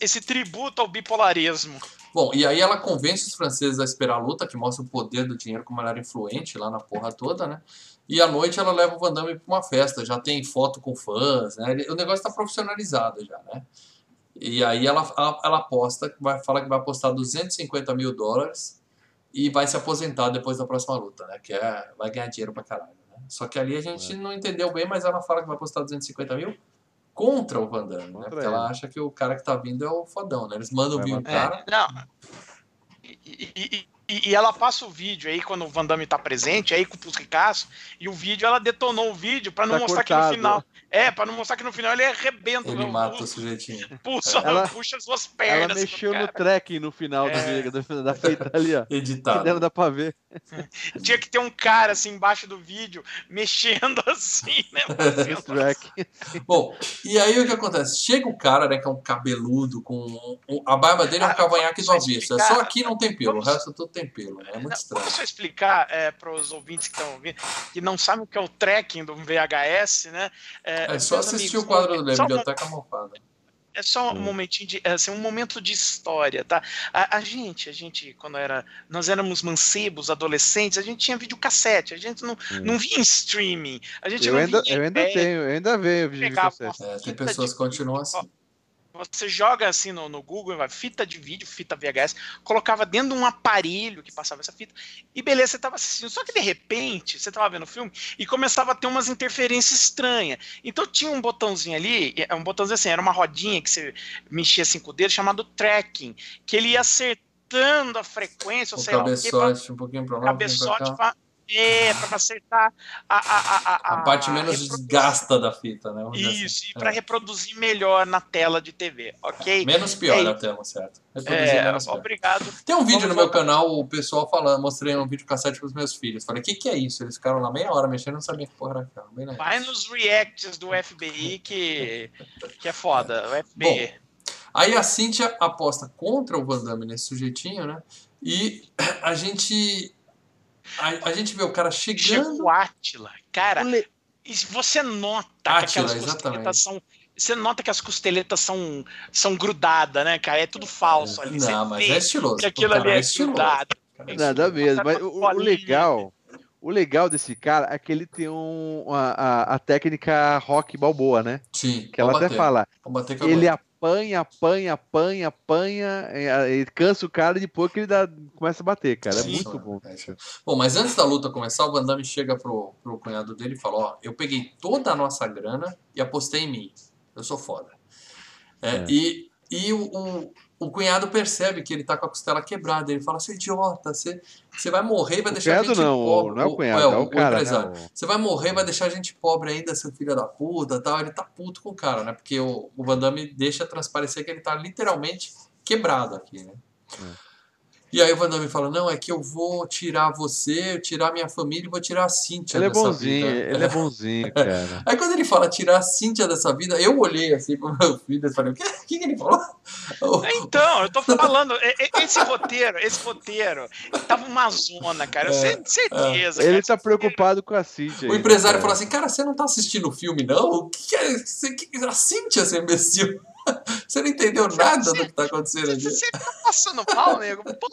esse tributo ao bipolarismo. Bom, e aí ela convence os franceses a esperar a luta, que mostra o poder do dinheiro, como ela era influente lá na porra toda, né? E à noite ela leva o Van Damme pra uma festa, já tem foto com fãs, né? O negócio tá profissionalizado já, né? E aí ela, ela, ela aposta, vai, fala que vai apostar 250 mil dólares e vai se aposentar depois da próxima luta, né? Que é, vai ganhar dinheiro pra caralho. Só que ali a gente é. não entendeu bem, mas ela fala que vai postar 250 mil contra o Van Damme, né? Porque ela acha que o cara que tá vindo é o fodão, né? Eles mandam vir o cara. É, não. E, e, e, ela passa o vídeo aí quando o Van Damme tá presente, aí com o Ricasso, e o vídeo, ela detonou o vídeo para não tá mostrar cortado. que no final. É, para não mostrar que no final ele arrebenta. Ele o, mata o, o sujeitinho. Puxa, ela, puxa as suas pernas. Ela mexeu no tracking no final é. do, do, da feita ali, ó. Editado. Que dá pra ver. Tinha que ter um cara assim embaixo do vídeo, mexendo assim, né? Bom, e aí o que acontece? Chega o cara, né, que é um cabeludo, com. A barba dele é um ah, cavanhaque do avesso. É só aqui não tem pelo, o resto tudo tem né? É muito não, estranho. Posso explicar é, para os ouvintes que estão ouvindo, que não sabem o que é o tracking do VHS, né? É, é só assistir amigos, o quadro da Biblioteca Mofada. É só um hum. momentinho de, assim, um momento de história, tá? A, a, gente, a gente, quando era, nós éramos mancebos, adolescentes, a gente tinha videocassete, a gente não, hum. não via em streaming, a gente eu não ainda, via Eu ainda tenho, eu ainda vejo videocassete. É, tem pessoas que continuam assim. Você joga assim no, no Google, fita de vídeo, fita VHS, colocava dentro de um aparelho que passava essa fita, e beleza, você estava assistindo. Só que de repente, você estava vendo o filme e começava a ter umas interferências estranhas. Então tinha um botãozinho ali, é, um botãozinho assim, era uma rodinha que você mexia assim com o dedo, chamado tracking, que ele ia acertando a frequência, ou o sei cabeçote, lá, um pouquinho para lá, cabeçote, um É, pra acertar a, a, a, a, A parte menos reproduzir- gasta da fita, né? Isso, assim. e pra É. reproduzir melhor na tela de TV, ok? Menos pior É na tela, certo? É, menos pior. obrigado. Tem um vídeo Vamos no meu voltar. canal, o pessoal falando, mostrei um vídeo cassete pros meus filhos. Falei, o que, que é isso? Eles ficaram lá meia hora mexendo, não sabiam que porra era aquela. Vai nos reacts do FBI que, que é foda. O FBI. Aí a Cynthia aposta contra o Van Damme nesse sujeitinho, né? E a gente. A, a gente vê o cara chegando. Chegou o Átila. Cara, O le- e você nota que Átila, aquelas exatamente. costeletas são. Você nota que as costeletas são, são grudadas, né, cara? É tudo falso ali. Você Não, mas vê é estiloso. que aquilo O ali é estiloso. grudado. É Nada mesmo. Mas o, o Bolinha. legal, o legal desse cara é que ele tem um, a, a, a técnica rock balboa, né? Sim, Que ela vamos até bater. fala. Bater Ele bola. Apanha, apanha, apanha, apanha, ele cansa o cara e depois que ele dá, começa a bater, cara. É Sim. muito bom. É. Bom, mas antes da luta começar, o Van Damme chega pro, pro cunhado dele e fala: Ó, eu peguei toda a nossa grana e apostei em mim. Eu sou foda. É, É. E, e o, o, o cunhado percebe que ele tá com a costela quebrada. Ele fala: Seu idiota, você, você vai morrer e vai O deixar a gente não, pobre. o- não é o cunhado, é o, cara. né, empresário. o- Você vai morrer, vai deixar a gente pobre ainda, seu filho da puta tal. Ele tá puto com o cara, né? Porque o, o Van Damme deixa transparecer que ele tá literalmente quebrado aqui, né? É. E aí o Van Damme fala, não, é que eu vou tirar você, tirar minha família e vou tirar a Cíntia Ele é dessa bonzinho, vida. ele é bonzinho, cara. Aí quando ele fala tirar a Cíntia dessa vida, eu olhei assim pro meu filho e falei, o que, o que, ele falou? Então, eu tô falando, esse roteiro, esse roteiro, tava uma zona, cara. Eu É, sei- certeza. Ele cara. tá preocupado com a Cintia. O empresário cara. falou assim, cara, você não tá assistindo o filme, não? O que, que é? Você, que, a Cíntia, seu imbecil. Você não entendeu nada do que tá acontecendo aqui. Você tá passando mal, nego? Pô,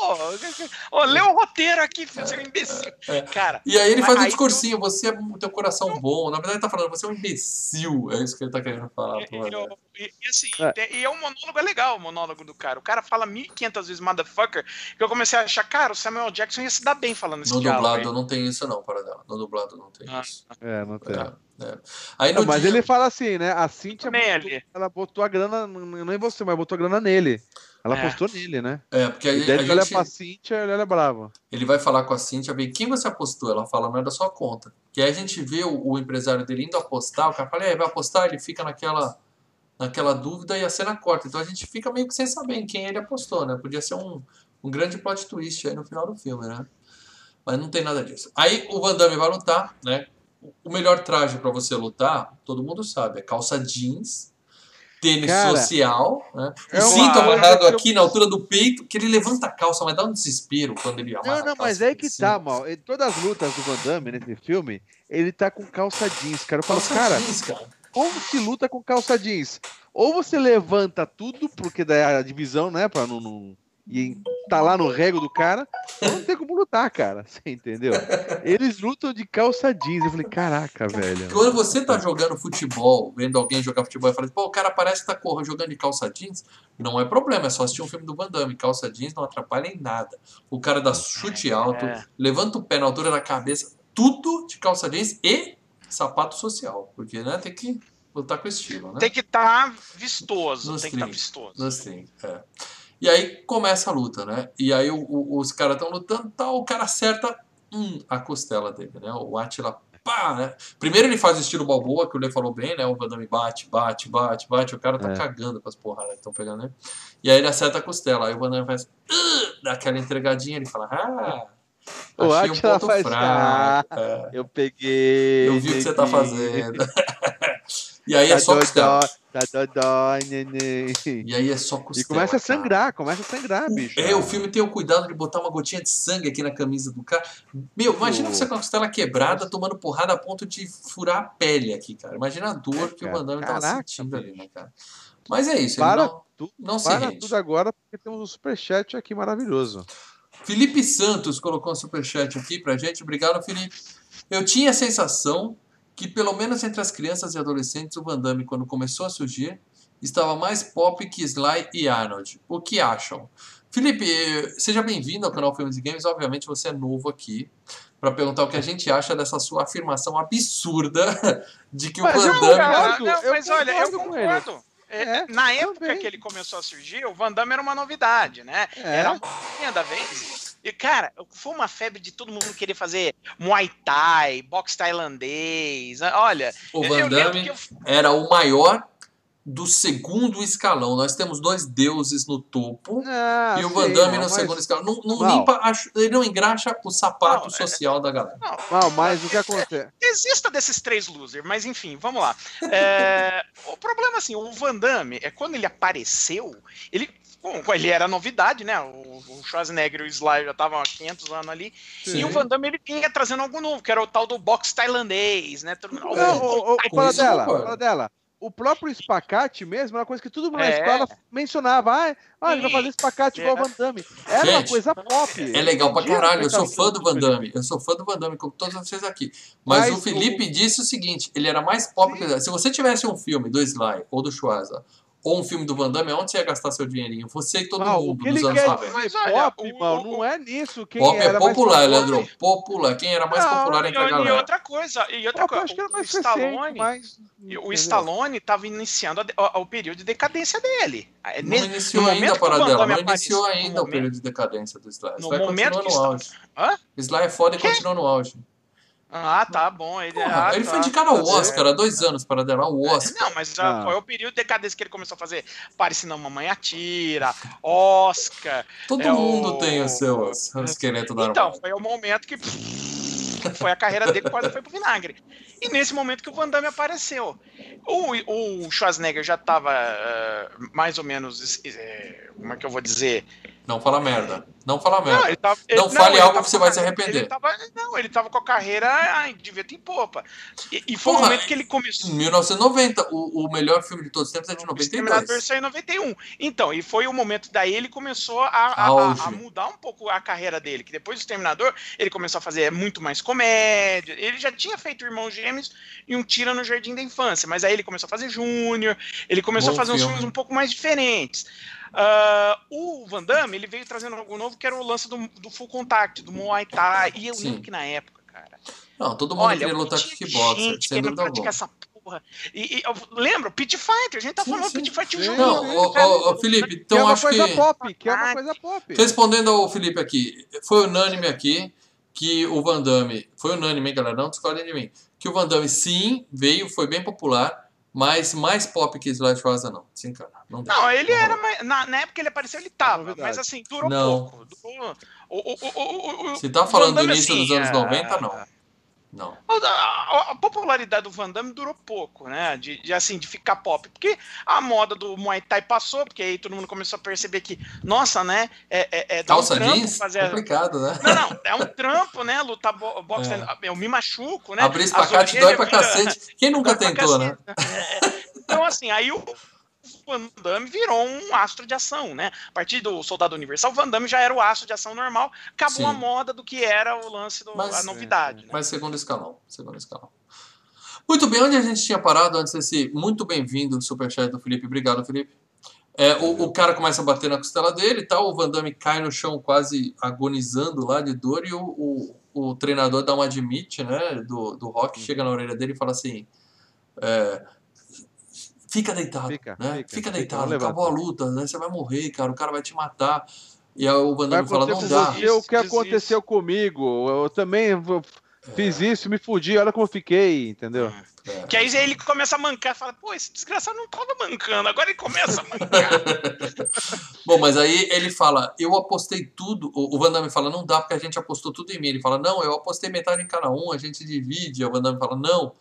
ô, lê o roteiro aqui, filho, seu imbecil. É. Cara, E aí ele faz um aí discursinho, você é o teu coração bom. Na verdade ele tá falando, você é um imbecil. É isso que ele tá querendo falar. e, Damme. eu- e- e assim, É. e é um monólogo, é legal o monólogo do cara. O cara fala 1500 vezes motherfucker, que eu comecei a achar, cara, o Samuel Jackson ia se dar bem falando esse No diálogo. dublado aí. não tem isso não, para dela. No dublado não tem Ah. isso. É, não tem. É, é. Aí Não, mas dia- ele fala assim, né? A Cintia botou, ela botou a grana, não em você, mas botou a grana nele. Ela É. apostou nele, né? É, porque aí E daí a ele olha gente, pra Cintia, ele olha bravo. ele vai falar com a Cintia, bem, quem você apostou? Ela fala, não é da sua conta. E aí a gente vê o, o empresário dele indo apostar, o cara fala, é, vai apostar? Ele fica naquela, naquela dúvida e a cena corta. Então a gente fica meio que sem saber em quem ele apostou, né? Podia ser um, um grande plot twist aí no final do filme, né? Mas não tem nada disso. Aí o Van Damme vai lutar, né? O melhor traje pra você lutar, todo mundo sabe, é calça jeans, tênis Cara, social, né? O é uma cinto amarrado eu- aqui na altura do peito, que ele levanta a calça, mas dá um desespero quando ele amarra Não, não, mas é que tá, mal. Em todas as lutas do Van Damme nesse filme, ele tá com calça jeans, cara. Eu falo, Calça cara, jeans, cara. como se luta com calça jeans? Ou você levanta tudo, porque daí a divisão, né, pra não, não e tá lá no rego do cara, não tem como lutar, cara. Você entendeu? Eles lutam de calça jeans. Eu falei, caraca, velho. Quando você tá jogando futebol, vendo alguém jogar futebol e fala, pô, o cara parece que tá correndo, jogando de calça jeans, não é problema, é só assistir um filme do Van Damme. Calça jeans não atrapalha em nada. O cara dá chute alto, É. levanta o pé na altura da cabeça, tudo de calça jeans e sapato social. Porque, né, tem que lutar com estilo, né? Tem que estar vistoso, Nos tem que estar trinks. vistoso. Nos trinks, é. E aí começa a luta, né? E aí o- o- os caras estão lutando tal, o cara acerta hum, a costela dele, né? O Atila, pá, né? Primeiro ele faz o estilo Balboa, que o Lê falou bem, né? O Van Damme bate, bate, bate, bate, o cara tá É. cagando com as porradas que estão pegando, né? E aí ele acerta a costela, aí o Van Damme faz, dá aquela entregadinha, ele fala, ah, O achei um faz, fraco. é, Eu peguei. eu vi o que você tá fazendo. e aí é Tá só costela. dodó, tá dodó, neném. E aí é só E costela. começa a cara. sangrar, começa a sangrar, bicho. É, o filme tem o cuidado de botar uma gotinha de sangue aqui na camisa do cara. Meu, imagina Pô. você com a costela quebrada, tomando porrada a ponto de furar a pele aqui, cara. Imagina a dor que o cara. Van Damme tava Caraca, sentindo ali, né, cara? Mas é isso, Para não, tu- não se Para rende. tudo agora, porque temos um superchat aqui maravilhoso. Felipe Santos colocou um superchat aqui pra gente. Obrigado, Felipe. Eu tinha a sensação que, pelo menos entre as crianças e adolescentes, o Van Damme, quando começou a surgir, estava mais pop que Sly e Arnold. O que acham? Felipe, seja bem-vindo ao canal Filmes e Games. Obviamente você é novo aqui para perguntar o que a gente acha dessa sua afirmação absurda de que Mas o Van Damme... concordo. não, eu mas olha, eu concordo. É, É, na época também. que ele começou a surgir, o Van Damme era uma novidade, né? É. Era a modinha da vez. E, cara, foi uma febre de todo mundo querer fazer Muay Thai, boxe tailandês. Olha, O Van Damme que eu- era o maior do segundo escalão. Nós temos dois deuses no topo. Ah, e o Van sim, Damme no mas- segundo escalão. Não, não limpa, acho- ele não engraxa o sapato Não, é- social da galera. Não, mas o que acontece? Desista desses três losers, mas enfim, vamos lá. É, o problema, assim, o Van Damme, é quando ele apareceu, ele, bom, ele era novidade, né? O, o Schwarzenegger e o Sly já estavam há 500 anos ali, Sim. e o Van Damme ele vinha trazendo algo novo, que era o tal do boxe tailandês, né? Todo Não, o, o, o fala dela, fala dela. O próprio espacate mesmo era uma coisa que todo mundo na É. escola mencionava. Ah, ah ele vai Sim. fazer espacate igual o É. Van Damme. Era uma Gente, coisa pop. É legal pra caralho. Eu sou é fã do Van Damme. Eu sou fã do Van Damme, como todos vocês aqui. Mas, Mas o Felipe disse o seguinte: ele era mais pop que. Se você tivesse um filme do Sly ou do Schwarza, ou um filme do Van Damme, onde você ia gastar seu dinheirinho? Você e todo Ah, mundo que dos ele anos quer 90. Mas pop, o- mano, o- não é nisso. Quem Pop é era mais popular, Leandro. Popular. Quem era mais Não, popular E, entre a e galera? outra coisa, e outra Pop, eu coisa, acho que era o, mais Stallone, mas... o? Stallone estava iniciando a o, o período de decadência dele. É, Não nesse- iniciou no ainda momento a paradela. Não iniciou ainda o período de decadência do Sly. No Sly momento continua no está- auge. Hã? Sly é foda e continua no auge. Ah, tá bom. Ele, Porra, ah, ele tá. foi indicado ao Tá Oscar há dois anos para dar ao Oscar. Não, mas ah, Ah. qual é o período de decadência que ele começou a fazer? Pare senão mamãe atira, Oscar. Todo é mundo o- tem o seu, seu esqueleto da Então, foi o momento que foi a carreira dele quase foi pro vinagre. E nesse momento que o Van Damme apareceu. O, o Schwarzenegger já estava mais ou menos, eh, como é que eu vou dizer? Não fala merda. Não fala Não, merda. ele tava, Não ele- fale ele algo que você vai se arrepender. Ele tava, não, ele tava com a carreira ai, de vento em popa. E, e foi o momento que ele começou. Em 1990, o, o melhor filme de todos os tempos é de O Exterminador 92. saiu em 91. Então, e foi o momento daí ele começou a, a- a- a mudar um pouco a carreira dele. Que depois do Exterminador, ele começou a fazer muito mais comédia. Ele já tinha feito Irmãos Gêmeos e um Tira no Jardim da Infância. Mas aí ele começou a fazer Júnior. Ele começou Bom a fazer uns filme. filmes um pouco mais diferentes. Ah, o Van Damme, ele veio trazendo algo novo, que era o lance do, do Full Contact, do Muay Thai. E eu Sim. lembro que na época, cara, Não, todo mundo Olha, queria o lutar kickboxer, gente sem querendo dúvida praticar alguma. essa porra. E, e eu lembro, Pit Fighter, a gente tá Sim, falando sim. Pit Fighter Sim. Não, ô, ô, ô, Felipe, Que é então uma acho coisa que. pop, que é uma coisa pop. Respondendo ao Felipe aqui, foi unânime aqui que o Van Damme. Foi unânime, hein, galera? Não discordem de mim. Que o Van Damme, sim, veio, foi bem popular, mas mais pop que Sly Schwarza, não. Se encana. Não, dá. Não, ele Não era mais. Na, na época que ele apareceu, ele tava. Novidade. Mas assim, durou Não. pouco. Durou, o, o, o, o, o, Se tá falando do início assim, dos anos é, 90, não. Não. A, a- popularidade do Van Damme durou pouco, né? De, de, assim, de ficar pop. Porque a moda do Muay Thai passou, porque aí todo mundo começou a perceber que, nossa, né? É, é, é um Calça trampo jeans? fazer. Complicado, né? Não, não, é um trampo, né? Lutar bo boxe. É. Eu me machuco, né? Abrir espacate dói pra cacete. Quem nunca tentou, né? cacete. É, Então, assim, aí o Van Damme virou um astro de ação, né? A partir do Soldado Universal, o Van Damme já era o astro de ação normal, acabou Sim. a moda do que era o lance, do, Mas- a novidade, né? Mas segundo escalão. Segundo escalão. Muito bem, onde a gente tinha parado antes desse muito bem-vindo superchat do Felipe? Obrigado, Felipe. É, o, o cara começa a bater na costela dele e tal, o Van Damme cai no chão quase agonizando lá de dor e o, o, o treinador dá uma admite, né, do, do Rock, chega na orelha dele e fala assim, é, fica deitado, Fica, né? fica, Fica, fica, deitado, levanta. acabou a luta, né? Você vai morrer, cara, o cara vai te matar. E aí o Van Vai Damme fala, não dá. com você o que isso. aconteceu comigo. Eu também É. fiz isso, me fudi, olha como eu fiquei, entendeu? É. Que aí ele começa a mancar, fala, pô, esse desgraçado não tava mancando, agora ele começa a mancar. Bom, mas aí ele fala, eu apostei tudo. O o Van Damme fala, não dá porque a gente apostou tudo em mim. Ele fala, não, eu apostei metade em cada um, a gente divide. O Van Damme fala, não.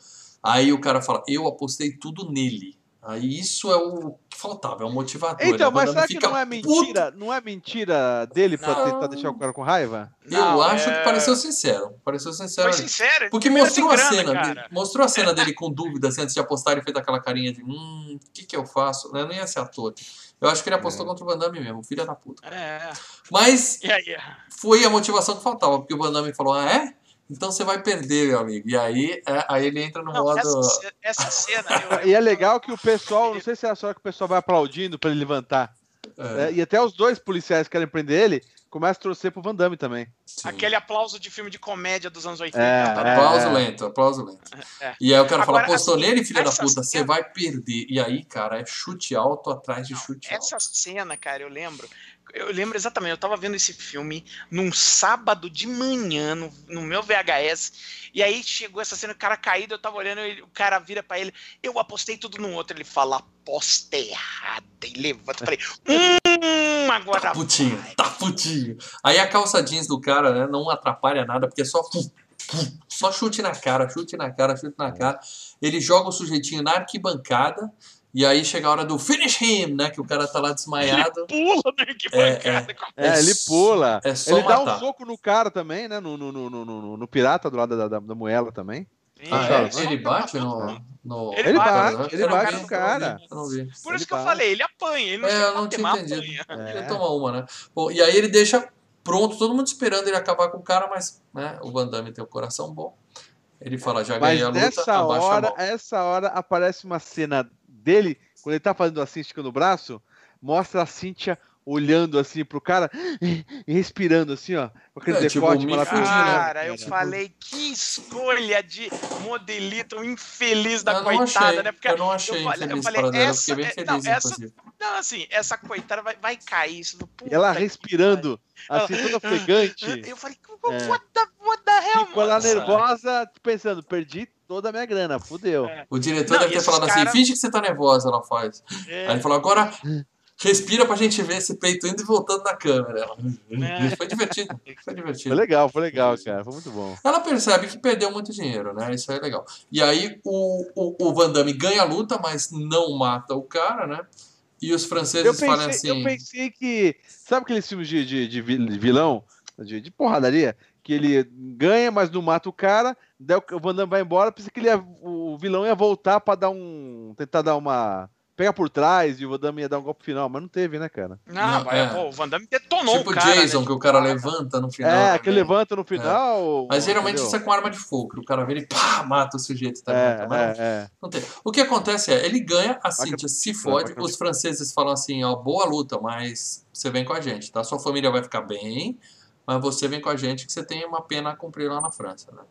Aí o cara fala, eu apostei tudo nele. Aí isso é o que faltava, é o motivador. Então, Van mas será que não é puto. mentira? Não é mentira dele pra Não. tentar deixar o cara com raiva? Eu Não, acho é- que pareceu sincero. Pareceu sincero. Foi sincero. Porque mostrou a grana, cena, mostrou a cena dele com dúvida assim, antes de apostar, ele fez aquela carinha de hum, o que, que eu faço? Né? Não ia ser ator. Eu acho que ele apostou É. contra o Van Damme mesmo, filho da puta. É. Mas E aí? foi a motivação que faltava, porque o Van Damme falou, ah, é? Então você vai perder, meu amigo. E aí, é, aí ele entra no Não, modo. essa, essa cena. eu- E é legal que o pessoal, não sei se é só que o pessoal vai aplaudindo pra ele levantar. É, É, e até os dois policiais que querem prender ele começam a torcer pro Van Damme também. sim. Aquele aplauso de filme de comédia dos anos 80. É, tá? é. Aplauso lento, aplauso lento. É. E aí o cara fala, Agora, apostou assim, nele, filho da puta, você cena- vai perder. E aí, cara, é chute alto atrás de Não, chute alto. Essa cena, cara, eu lembro eu lembro exatamente, eu tava vendo esse filme num sábado de manhã, no, no meu VHS, e aí chegou essa cena, o cara caído, eu tava olhando, ele, o cara vira para ele, eu apostei tudo no outro, ele fala, aposta errada, e levanta, falei, hum, agora Tá putinho, vai. tá putinho. Aí a calça jeans do cara, né, não atrapalha nada, porque é só só chute na cara, chute na cara, chute na cara. Ele joga o sujeitinho na arquibancada e aí chega a hora do finish him, né, que o cara tá lá desmaiado. Pula na arquibancada com a É, É ele s- pula. é só ele dá matar. um soco no cara também, né? No, no, no, no, no- no pirata do lado da, da, da moela também. Ah, Fala, é? fala. Ele bate no. no... Ele Ele bate, bate, ele não bate vi, no cara. Eu não vi. Por Ele isso que eu bate. falei, ele apanha, ele não É, chega eu não tinha mas entendido. apanha. Ele É. toma uma, né? Bom, e aí ele deixa pronto, todo mundo esperando ele acabar com o cara, mas né, o Van Damme tem o coração bom. Ele fala, já Mas ganhei a luta, nessa abaixa a hora, mão. essa hora aparece uma cena dele, quando ele tá fazendo assim, esticando o braço, mostra a Cíntia olhando assim pro cara e respirando assim, ó, com aquele É, tipo, decote maravilhoso. né? Cara, eu falei, que escolha de modelito infeliz da eu coitada, achei, né? Porque eu não achei falei- eu falei, para dela, eu essa bem é- feliz, não, essa-. Não, assim, essa coitada vai, vai cair. Isso, puta Ela que respirando, assim, toda ofegante. Eu falei, É. what, the, what the hell, Ficou lá nervosa, pensando, perdi toda a minha grana, fudeu. É. O diretor Não, deve ter falado cara- assim, finge que você tá nervosa, ela faz. É. Aí ele falou, agora respira pra gente ver esse peito indo e voltando na câmera. É. Foi divertido, foi Foi divertido. legal, foi legal, cara, foi muito bom. Ela percebe que perdeu muito dinheiro, né? Isso é legal. E aí o, o, o Van Damme ganha a luta, mas não mata o cara, né? E os franceses falam pensei, assim... eu pensei que. Sabe aqueles filmes de, de, de vil- de vilão? De, de porradaria? Que ele ganha, mas não mata o cara, daí o Van Damme vai embora, pensei que ele ia- o vilão ia voltar pra dar um. tentar dar uma. Pegar por trás e o Van Damme ia dar um golpe final, mas não teve, né, cara? Não, Não, mas, é. pô, o Van Damme detonou Tipo o cara. Jason, né? que o cara Tipo, levanta no final. é, que levanta no final. Mas geralmente entendeu? isso é com arma de fogo, que o cara vira e pá, mata o sujeito. Tá É? Mas é, é. Não tem. O que acontece é, ele ganha, a Cíntia se fode, os franceses falam assim, ó, boa luta, mas você vem com a gente, tá? Sua família vai ficar bem, mas você vem com a gente que você tem uma pena a cumprir lá na França, né?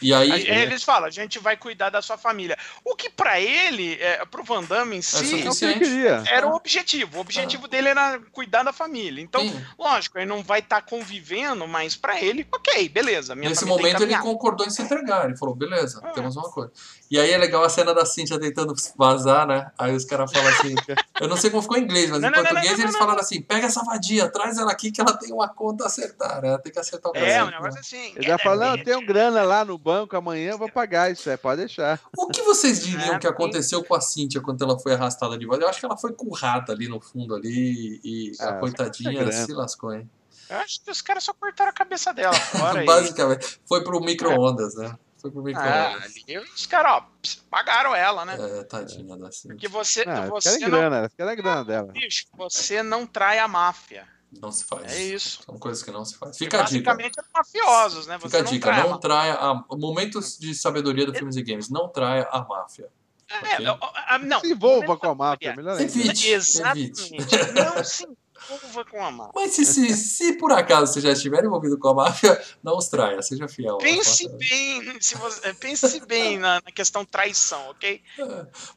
E aí... Aí eles falam, a gente vai cuidar da sua família. O que pra ele, é, pro Van Damme em si, É suficiente. queria. era o objetivo. O objetivo dele era cuidar da família. Então, Sim. lógico, ele não vai estar convivendo, mas pra ele, ok, beleza. Minha Nesse tá momento ele concordou em se entregar. Ele falou, beleza, Ah. temos uma coisa. E aí é legal a cena da Cintia tentando vazar, né? Aí os caras falam assim. eu não sei como ficou em inglês, mas Não, em não, português não, não, eles não, falaram assim: pega essa vadia, traz ela aqui que ela tem uma conta a acertar, né? Ela tem que acertar o É, casamento, um negócio né? assim. Ele já é, é, eu tenho grana lá no banco, amanhã eu vou pagar isso, é, pode deixar. O que vocês diriam É, que aconteceu com a Cintia quando ela foi arrastada de volta? Eu acho que ela foi currada ali no fundo ali e a Ah, coitadinha se lascou, hein? Eu acho que os caras só cortaram a cabeça dela fora. Basicamente, foi pro micro-ondas, né? Foi pro Ah, ali os caras, pagaram ela, né? É, tadinha da Cintia. Porque você, Ah, você não. grana, grana dela. Bicho, você não trai a máfia. Não se faz. É isso. São coisas que não se faz. Fica a dica. Basicamente eram mafiosos, né? Você Fica a não dica, trai não traia a... Momentos de sabedoria do Filmes e Games, não traia a máfia. É, ah, não. Se envolva com a máfia, melhor ainda. Evite. Exatamente. Não se envolva com a máfia. Mas se, se, se por acaso você já estiver envolvido com a máfia, não os traia, seja fiel. Pense bem, se você, é, pense bem na, na questão traição, ok?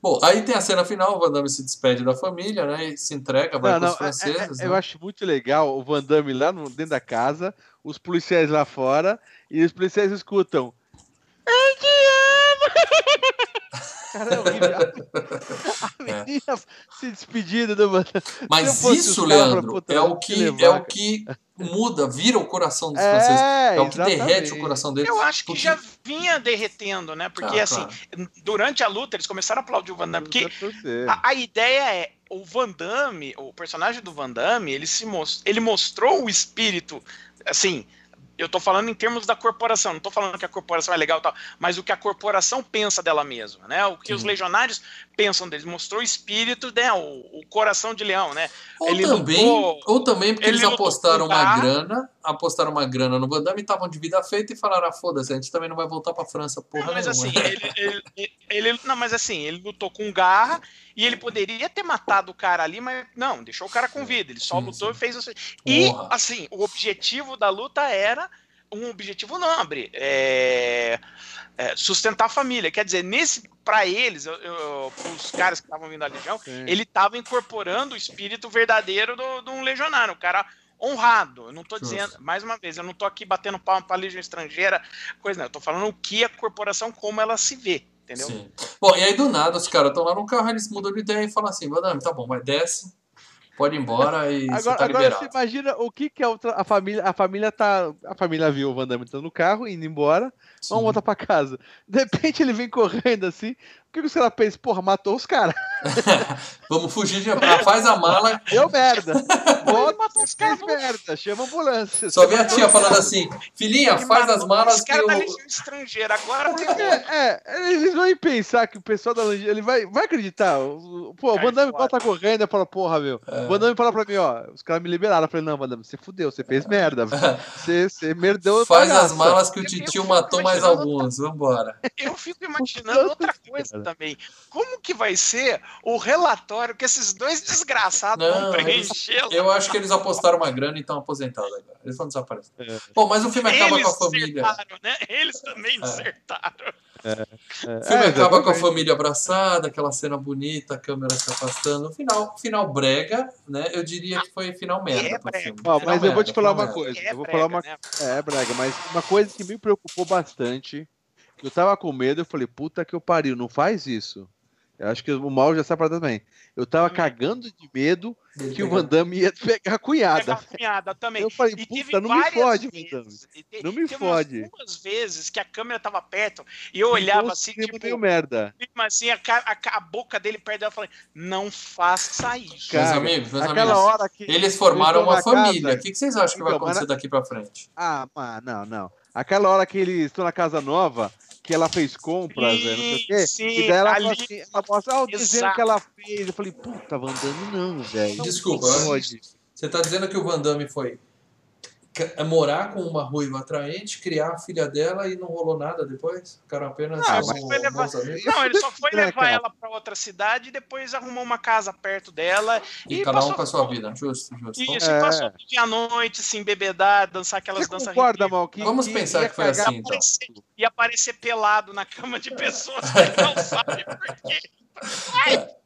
Bom, aí tem a cena final, o Van Damme se despede da família, né? E se entrega, vai não, os franceses. é- é- eu né? acho muito legal o Van Damme lá no- dentro da casa, os policiais lá fora, e os policiais escutam. Eu te amo! Cara, é horrível. A menina se despedindo do Van Damme. Se eu Mas isso, Leandro, puta, é o que levar, é o que muda, vira o coração dos franceses. É, É o que derrete o coração deles. Eu acho que porque- já vinha derretendo, né? Porque Ah, assim, claro. durante a luta eles começaram a aplaudir o Van Damme, porque a, a ideia é o Van Damme, o personagem do Van Damme, ele se most... ele mostrou o espírito, assim, eu tô falando em termos da corporação, não tô falando que a corporação é legal e tal, mas o que a corporação pensa dela mesma, né? O que os legionários pensam deles, mostrou o espírito, né? O, o coração de leão, né? Ou Ele também, lutou- ou também porque ele eles apostaram uma grana, apostaram uma grana no Van Damme e estavam de vida feita e falaram, ah, foda-se, a gente também não vai voltar pra França, porra Não, mas nenhuma. assim, ele- ele- ele- não, mas assim, ele lutou com garra e ele poderia ter matado o cara ali, mas não, deixou o cara com vida. Ele só Sim, lutou sim. e fez isso. E assim, o objetivo da luta era um objetivo nobre. É, é, sustentar a família. Quer dizer, nesse para eles, os caras que estavam vindo da Legião, Sim. ele estava incorporando o espírito verdadeiro de um legionário, um cara honrado. Eu não estou dizendo, mais uma vez, eu não estou aqui batendo palma para a Legião Estrangeira, coisa não. Eu tô falando o que a corporação, como ela se vê. Entendeu? Sim. Bom, e aí do nada os caras estão lá no carro, eles mudam de ideia e falam assim: Madame, tá bom, vai desce, pode ir embora e agora, você tá liberado. Agora você imagina o que que a outra a família, a família tá, a família viu o Van Damme no carro indo embora. Vamos voltar para casa. De repente ele vem correndo assim, que, que os caras pensam? Porra, matou os caras. Vamos fugir de pra, faz a mala. Deu merda. Bota, matou os caras merda. Chama a ambulância. Só vê a tia falando assim: filhinha, faz as malas. Os caras da Legião Estrangeira. Agora é, é, eles vão pensar que o pessoal da Legião. Ele vai, vai acreditar. Pô, o Vandame tá correndo e fala: Porra, meu. É. O Vandame fala pra mim: Ó, os caras me liberaram. Eu falei: Não, Vandame, você fudeu, você fez merda. Você, você merdeu. Faz as malas que o titio matou mais alguns. Vambora. Eu fico imaginando outra coisa também. Como que vai ser o relatório que esses dois desgraçados não, vão preencher? Eu acho que eles apostaram uma grana e estão aposentados agora. Eles vão desaparecer. É. Bom, mas o filme acaba eles com a família. Né? Eles também acertaram. É. É. O filme acaba com a família abraçada, aquela cena bonita, a câmera se afastando. Final, final brega, né? Eu diria que foi final merda. É filme. Ó, mas eu vou te falar uma coisa. eu vou falar uma. Né? É, brega, mas uma coisa que me preocupou bastante eu tava com medo, eu falei, puta que eu pariu, não faz isso. Eu acho que o mal já pra também. Eu tava hum. cagando de medo que o Van Damme ia pegar a cunhada. Pegar a cunhada também. Eu falei, puta, não me fode, Van Damme. Não me fode. Umas vezes que a câmera tava perto e eu olhava assim, tipo. Meio merda. Assim, a, a, a, boca dele perto dela, eu falei, não faça isso. Cara, meus amigos, meus amigos. Hora que eles formaram uma família. O que, que vocês acham que vai então, acontecer daqui pra frente? Ah, mano, não, não. Aquela hora que eles estão na casa nova, que ela fez compras, sim, não sei o quê. Sim, e daí ela, ali... assim, ela mostra ah, o desenho que ela fez. Eu falei, puta, Van Damme não, velho. Desculpa, você tá dizendo que o Van Damme foi morar com uma ruiva atraente, criar a filha dela e não rolou nada depois? Ficaram apenas não, como levar... não ele só foi levar ela para outra cidade e depois arrumou uma casa perto dela. E, e cada um com a sua vida, justo, justo. Isso, é. e passou o dia à noite, se embebedar, dançar aquelas Você danças concorda, Mal, que, Vamos que pensar que foi assim, então. E aparecer pelado na cama de pessoas que não sabem por quê. Ai.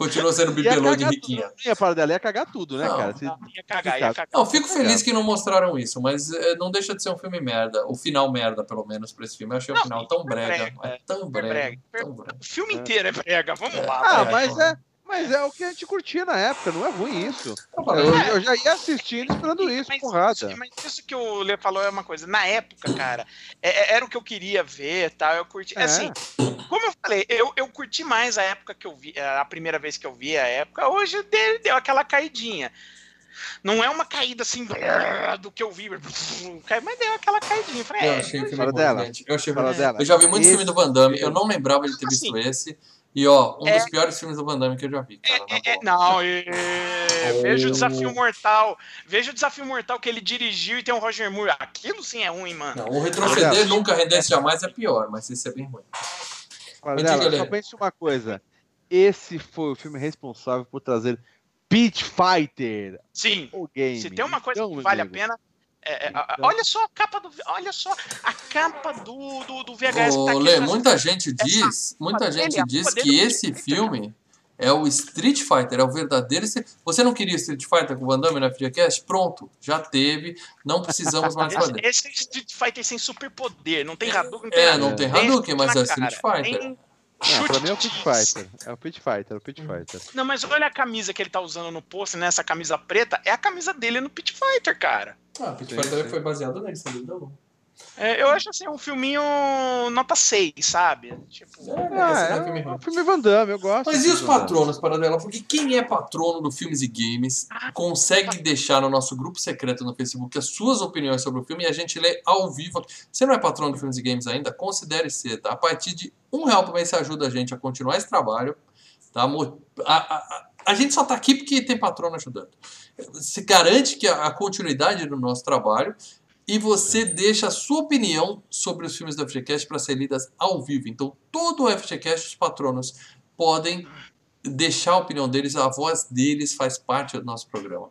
Continua sendo bibelô de riquinha. a parada dela ia cagar tudo, né, não, cara? Não, ia cagar, ia cagar. Não, fico feliz que não mostraram isso, mas é, não deixa de ser um filme merda. O final merda, pelo menos, pra esse filme. Eu achei não, o final tão brega. É, tão brega. brega. Tão brega. O filme inteiro é brega, vamos é. lá. Ah, mas é. Mas é o que a gente curtia na época, não é ruim isso. Eu, eu já ia assistindo esperando isso, mas, porrada. Mas isso que o Lê falou é uma coisa. Na época, cara, é, é era o que eu queria ver tal. Eu curti. É. Assim, como eu falei, eu, eu curti mais a época que eu vi, a primeira vez que eu vi a época. Hoje deu, deu aquela caidinha. Não é uma caída assim do que eu vi, mas deu aquela caidinha. Falei, eu achei o filme dela. Eu, achei dela. eu já vi muito esse... filme do Van Damme, eu não lembrava de ter visto assim, esse. E ó, um é, dos piores filmes do Van Damme que eu já vi. Cara, é, é, não, é, oh. veja o Desafio Mortal. Veja o Desafio Mortal que ele dirigiu e tem o Roger Moore. Aquilo sim é ruim, mano. Não, o retroceder nunca rendesse jamais é pior, mas esse é bem ruim. Olha, só pense uma coisa. Esse foi o filme responsável por trazer Beat Fighter. Sim. O game. Se tem uma coisa então, que vale amigo. a pena, é, é, então... Olha só a capa do. Olha só a capa do, do, do VHS. Ô, tá Lê, muita gente diz, muita gente dele, diz que esse filme é o Street Fighter, é o verdadeiro. Você não queria Street Fighter com o Van Damme na FGCast? Pronto, já teve. Não precisamos mais fazer. Esse, esse Street Fighter sem superpoder, não tem Hadouken, não tem É, não tem Hadouken, mas é Street Fighter. Tem... Não, pra mim é o Pit Fighter. É o Pit Fighter, é o Pit Fighter. Não, mas olha a camisa que ele tá usando no post, né? Essa camisa preta, é a camisa dele no Pit Fighter, cara. Ah, Pit Fighter foi baseado nele, sem dúvida alguma. É, eu acho assim, um filminho nota 6, sabe? Tipo, é, é, é, filme, um filme Van Damme, eu gosto. Mas e os patronos para dela? Porque quem é patrono do Filmes e Games ah, consegue tá. deixar no nosso grupo secreto no Facebook as suas opiniões sobre o filme e a gente lê ao vivo. Você não é patrono do Filmes e Games ainda? Considere ser, tá? A partir de um real por mês você ajuda a gente a continuar esse trabalho, tá? A, a, a, a gente só tá aqui porque tem patrono ajudando. Se garante que a, a continuidade do nosso trabalho e você deixa a sua opinião sobre os filmes do FGCast para ser lidas ao vivo. Então, todo o FGCast, os patronos podem deixar a opinião deles, a voz deles faz parte do nosso programa.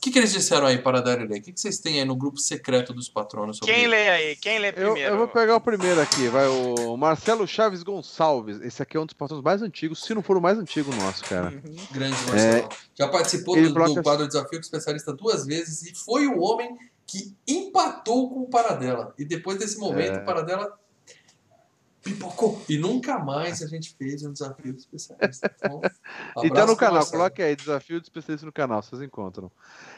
que, que eles disseram aí para dar ler? O que, que vocês têm aí no grupo secreto dos patronos sobre Quem lê aí? Quem lê Eu, primeiro? eu vou pegar o primeiro aqui, vai o Marcelo Chaves Gonçalves. Esse aqui é um dos patrões mais antigos, se não for o mais antigo nosso, cara. Grande Marcelo. Já participou do, do quadro Desafio com Especialista duas vezes e foi o homem que empatou com o Paradela. E depois desse momento, É. o Paradela pipocou. E nunca mais a gente fez um Desafio com Especialista. Então, E tá abraço no canal, coloque aí, desafio de especialista no canal, vocês encontram.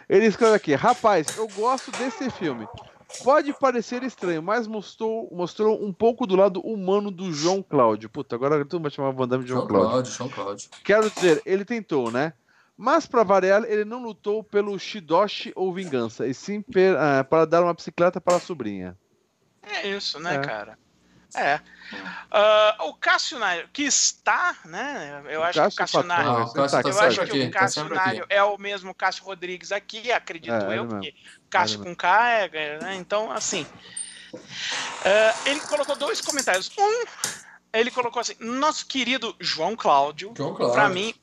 Ele escreve aqui, rapaz, eu gosto desse filme. Pode parecer estranho, mas mostrou, mostrou um pouco do lado humano do João Cláudio. Puta, agora todo mundo vai chamar o Van Damme de João João Cláudio. Cláudio, João Cláudio. Quero dizer, ele tentou, né? Mas pra variar, ele não lutou pelo Shidoshi ou vingança, e sim per- ah, para dar uma bicicleta para a sobrinha. É isso, né, É. cara? É. Ah, o Cássio Nário, que está, né? Eu acho que o Cássio Cássio Patrão, Nário. Ah, o esse Cássio tá tá Eu aqui. acho sempre que aqui, o tá Cássio sempre aqui. Nário é o mesmo Cássio Rodrigues aqui, acredito É, eu, porque Cássio com K é, né? Então, assim. ah, ele colocou dois comentários. Um, ele colocou assim: nosso querido João Cláudio, João Cláudio. pra mim,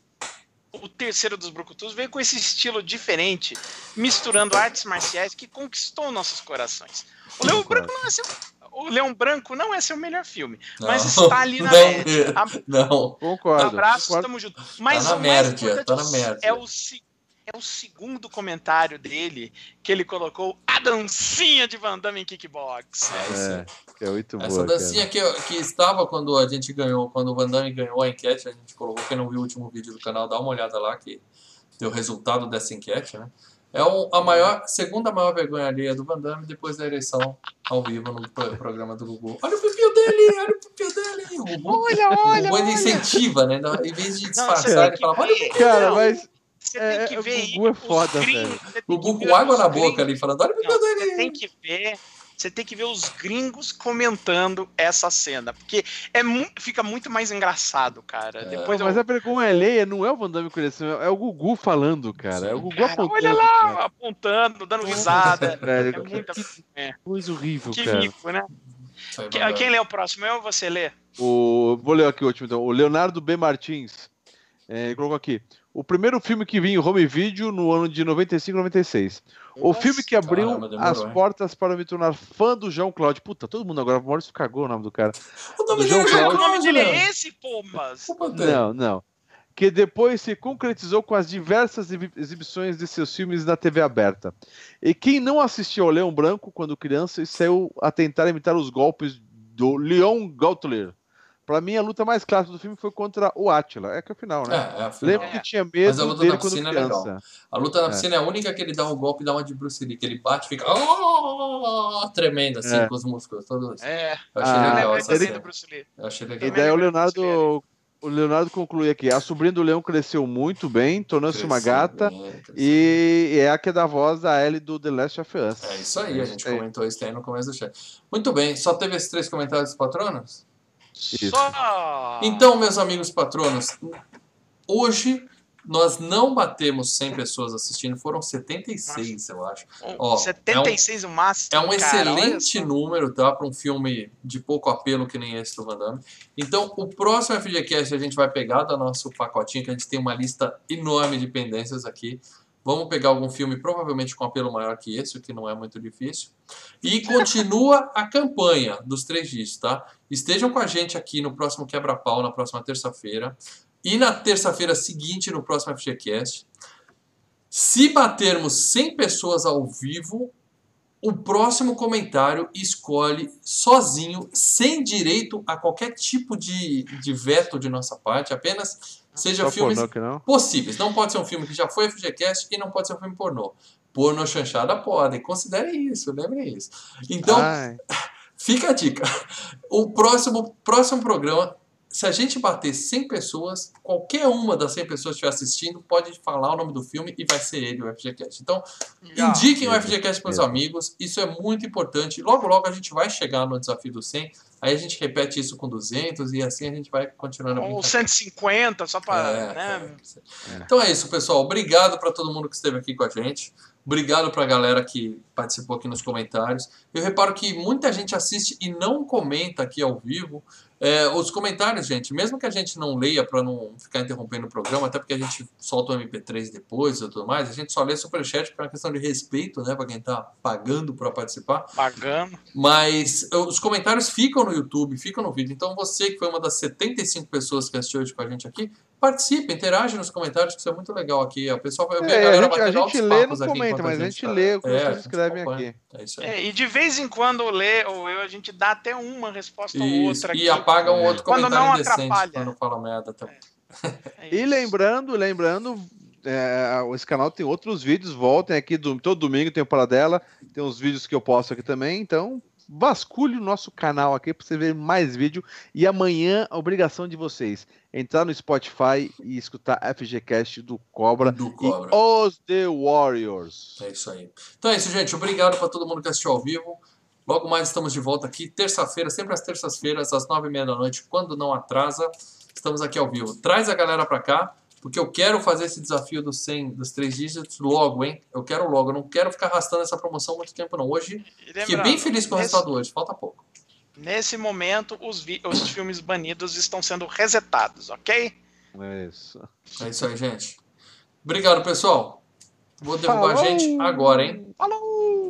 o terceiro dos Brucutus veio com esse estilo diferente, misturando artes marciais que conquistou nossos corações. O Leão. Branco não é seu. O Leão Branco não é seu melhor filme, Não. mas está ali na Não média. A- Não. Concordo. Abraço, concordo. tamo junto. Mas na o mais importante tá na. É o, se- é o segundo comentário dele que ele colocou a dancinha de Van Damme em kickbox. É. É, é muito Essa boa. dancinha que, que estava quando a gente ganhou, quando o Van Damme ganhou a enquete, a gente colocou, quem não viu o último vídeo do canal, dá uma olhada lá que deu o resultado dessa enquete, né? É o- a maior, segunda maior vergonha alheia do Van Damme depois da eleição ao vivo no pro- programa do Gugu. Olha o pipio dele, olha o pipio dele. O Gugu, Olha, o olha, Gugu ainda olha. incentiva, né? Em vez de Não, disfarçar, você ele fala, olha o pipio Cara, Não, mas Você É, tem que é, ver o Gugu é os foda, gringos, velho. O Gugu com água na boca gringos- ali, falando, olha o dele. você tem que ver. Você tem que ver os gringos comentando essa cena, porque é mu- fica muito mais engraçado, cara. É. Depois mas eu, a vergonha alheia não é o Van Damme conhecendo, é o Gugu falando, cara. É o Gugu cara, apontando. olha lá, apontando, dando risada. Velho, É muita- que é. coisa horrível, Que cara. mico, né? Isso aí, Que- Van Damme. Quem lê o próximo? Eu ou você lê? O, vou ler aqui o último, então. O Leonardo B. Martins. É, ele colocou aqui. O primeiro filme que vi em home video no ano de 95 96. O Nossa, filme que abriu caramba, demorou, as portas para me tornar fã do João Cláudio. Puta, todo mundo agora, o Maurício cagou o nome do cara. O nome do dele é João o nome dele é esse, Pantera. Não, não. Que depois se concretizou com as diversas exibi- exibições de seus filmes na TV aberta. E quem não assistiu ao Leão Branco quando criança e saiu a tentar imitar os golpes do Leon Gautler. Pra mim, a luta mais clássica do filme foi contra o Átila. É que é o final, né? É, é a final. Lembro que tinha Mas a medo luta dele na piscina é legal. A luta na É. piscina é a única que ele dá um golpe e dá uma de Bruce Lee, que ele bate e fica "Oh!" tremendo assim É. com os músculos todos. É, Eu achei Ah, legal essa cena. do Bruce Lee. Eu achei E legal. Também daí o Leonardo, o Leonardo conclui aqui. A sobrinha do Leão cresceu muito bem, tornou-se uma gata. bem, E é a que é da voz da Ellie do The Last of Us. É isso aí, a gente É. comentou isso aí no começo do chat. Muito bem, só teve esses três comentários dos patronos? Isso. Só. Então, meus amigos patronos, hoje nós não batemos 100 pessoas assistindo, foram 76, eu acho. ó, 76 o máximo. É um cara, excelente número, tá? Para um filme de pouco apelo que nem esse do Van Damme. Então, o próximo FGCast a gente vai pegar do nosso pacotinho, que a gente tem uma lista enorme de pendências aqui. Vamos pegar algum filme provavelmente com apelo maior que esse, o que não é muito difícil. E continua a campanha dos três dias, tá? Estejam com a gente aqui no próximo Quebra-Pau, na próxima terça-feira. E na terça-feira seguinte, no próximo FGCast. Se batermos 100 pessoas ao vivo, o próximo comentário escolhe sozinho, sem direito a qualquer tipo de, de veto de nossa parte, apenas seja Só filmes pornô não. possíveis. Não pode ser um filme que já foi FGCast e não pode ser um filme pornô. Pornô chanchada podem, considerem isso, lembrem isso. Então, Ai, Fica a dica. O próximo, próximo programa, se a gente bater 100 pessoas, qualquer uma das 100 pessoas que estiver assistindo pode falar o nome do filme e vai ser ele, o FGCast. Então, Já. indiquem o FGCast para os amigos, isso é muito importante. Logo, logo a gente vai chegar no desafio do 100, aí a gente repete isso com 200 e assim a gente vai continuando Ou brincadeira. 150, só pra. É, né? é. Então é isso, pessoal. Obrigado para todo mundo que esteve aqui com a gente. Obrigado pra galera que participou aqui nos comentários. Eu reparo que muita gente assiste e não comenta aqui ao vivo. É, os comentários, gente, mesmo que a gente não leia para não ficar interrompendo o programa, até porque a gente solta o MP3 depois e tudo mais, a gente só lê superchat porque é uma questão de respeito, né, para quem tá pagando para participar. Pagando. Mas os comentários ficam no YouTube, ficam no vídeo. Então você que foi uma das 75 pessoas que assistiu hoje com a gente aqui, participe, interage nos comentários, que isso é muito legal aqui. O pessoal vai ver É, a a gente, a gente lê, não comenta, mas a gente tá- lê o que É, vocês gente escrevem aqui. É isso aí. É, e de vez em quando lê ou eu, a gente dá até uma resposta ou Isso, outra e aqui. apaga um outro Quando comentário não indecente atrapalha. quando fala merda também. É E isso. lembrando, lembrando, é, esse canal tem outros vídeos, voltem aqui, do- todo domingo tem o Paradela, tem uns vídeos que eu posto aqui também, então vasculhe o nosso canal aqui para você ver mais vídeo. E amanhã, a obrigação de vocês, entrar no Spotify e escutar FGCast do Cobra Do e Cobra. Os The Warriors. É isso aí. Então é isso, gente. Obrigado para todo mundo que assistiu ao vivo. Logo mais estamos de volta aqui, terça-feira, sempre às terças-feiras, às nove e meia da noite, quando não atrasa. Estamos aqui ao vivo. Traz a galera para cá, porque eu quero fazer esse desafio dos 100, dos três dígitos logo, hein? Eu quero logo. Eu não quero ficar arrastando essa promoção muito tempo, não. Hoje, E fiquei bem feliz com o resultado hoje. Falta pouco. Nesse momento, os, os filmes banidos estão sendo resetados, ok? É isso. É isso aí, gente. Obrigado, pessoal. Vou derrubar a Falou! gente agora, hein? Falou!